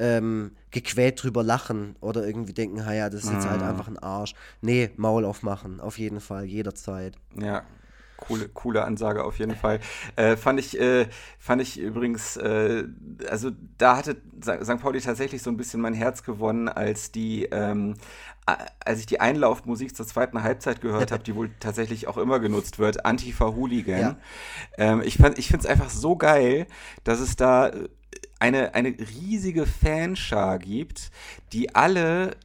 ähm, gequält drüber lachen oder irgendwie denken, ja, das ist jetzt halt mhm. einfach ein Arsch. Nee, Maul aufmachen, auf jeden Fall, jederzeit. Ja, coole, coole Ansage auf jeden Fall. Äh, fand, ich, äh, fand ich übrigens, äh, also da hatte St. Pauli tatsächlich so ein bisschen mein Herz gewonnen, als die, ähm, als ich die Einlaufmusik zur zweiten Halbzeit gehört habe, die wohl tatsächlich auch immer genutzt wird, Antifa-Hooligan. Ja. Ähm, ich ich finde es einfach so geil, dass es da eine, eine riesige Fanschar gibt, die alle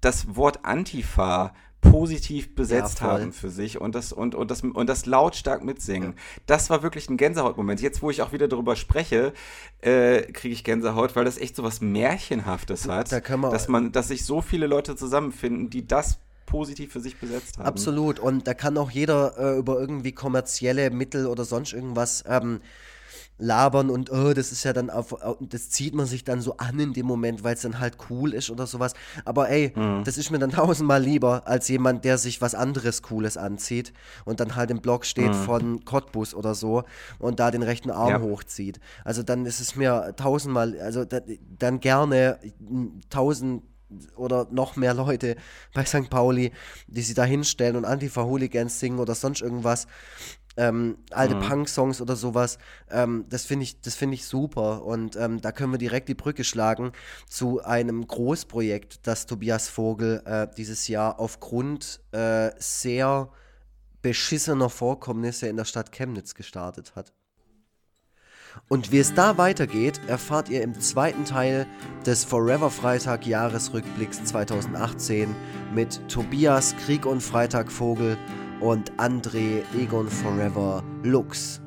das Wort Antifa positiv besetzt ja, haben für sich und das, und, und, das, und das lautstark mitsingen. Ja. Das war wirklich ein Gänsehautmoment. Jetzt, wo ich auch wieder darüber spreche, äh, kriege ich Gänsehaut, weil das echt so was Märchenhaftes hat, da man dass, man, dass sich so viele Leute zusammenfinden, die das positiv für sich besetzt haben. Absolut. Und da kann auch jeder äh, über irgendwie kommerzielle Mittel oder sonst irgendwas ähm, labern und oh, das ist ja dann auf, das zieht man sich dann so an in dem Moment, weil es dann halt cool ist oder sowas. Aber ey, mhm. das ist mir dann tausendmal lieber als jemand, der sich was anderes Cooles anzieht und dann halt im Blog steht mhm. von Cottbus oder so und da den rechten Arm ja. hochzieht. Also dann ist es mir tausendmal, also da, dann gerne tausend oder noch mehr Leute bei St. Pauli, die sich da hinstellen und Antifa-Hooligans singen oder sonst irgendwas ähm, alte mhm. Punk-Songs oder sowas. Ähm, das finde ich, das ich super. Und ähm, da können wir direkt die Brücke schlagen zu einem Großprojekt, das Tobias Vogel äh, dieses Jahr aufgrund äh, sehr beschissener Vorkommnisse in der Stadt Chemnitz gestartet hat. Und wie es da weitergeht, erfahrt ihr im zweiten Teil des Forever Freitag Jahresrückblicks 2018 mit Tobias Krieg und Freitag Vogel und André Egon Forever Lux.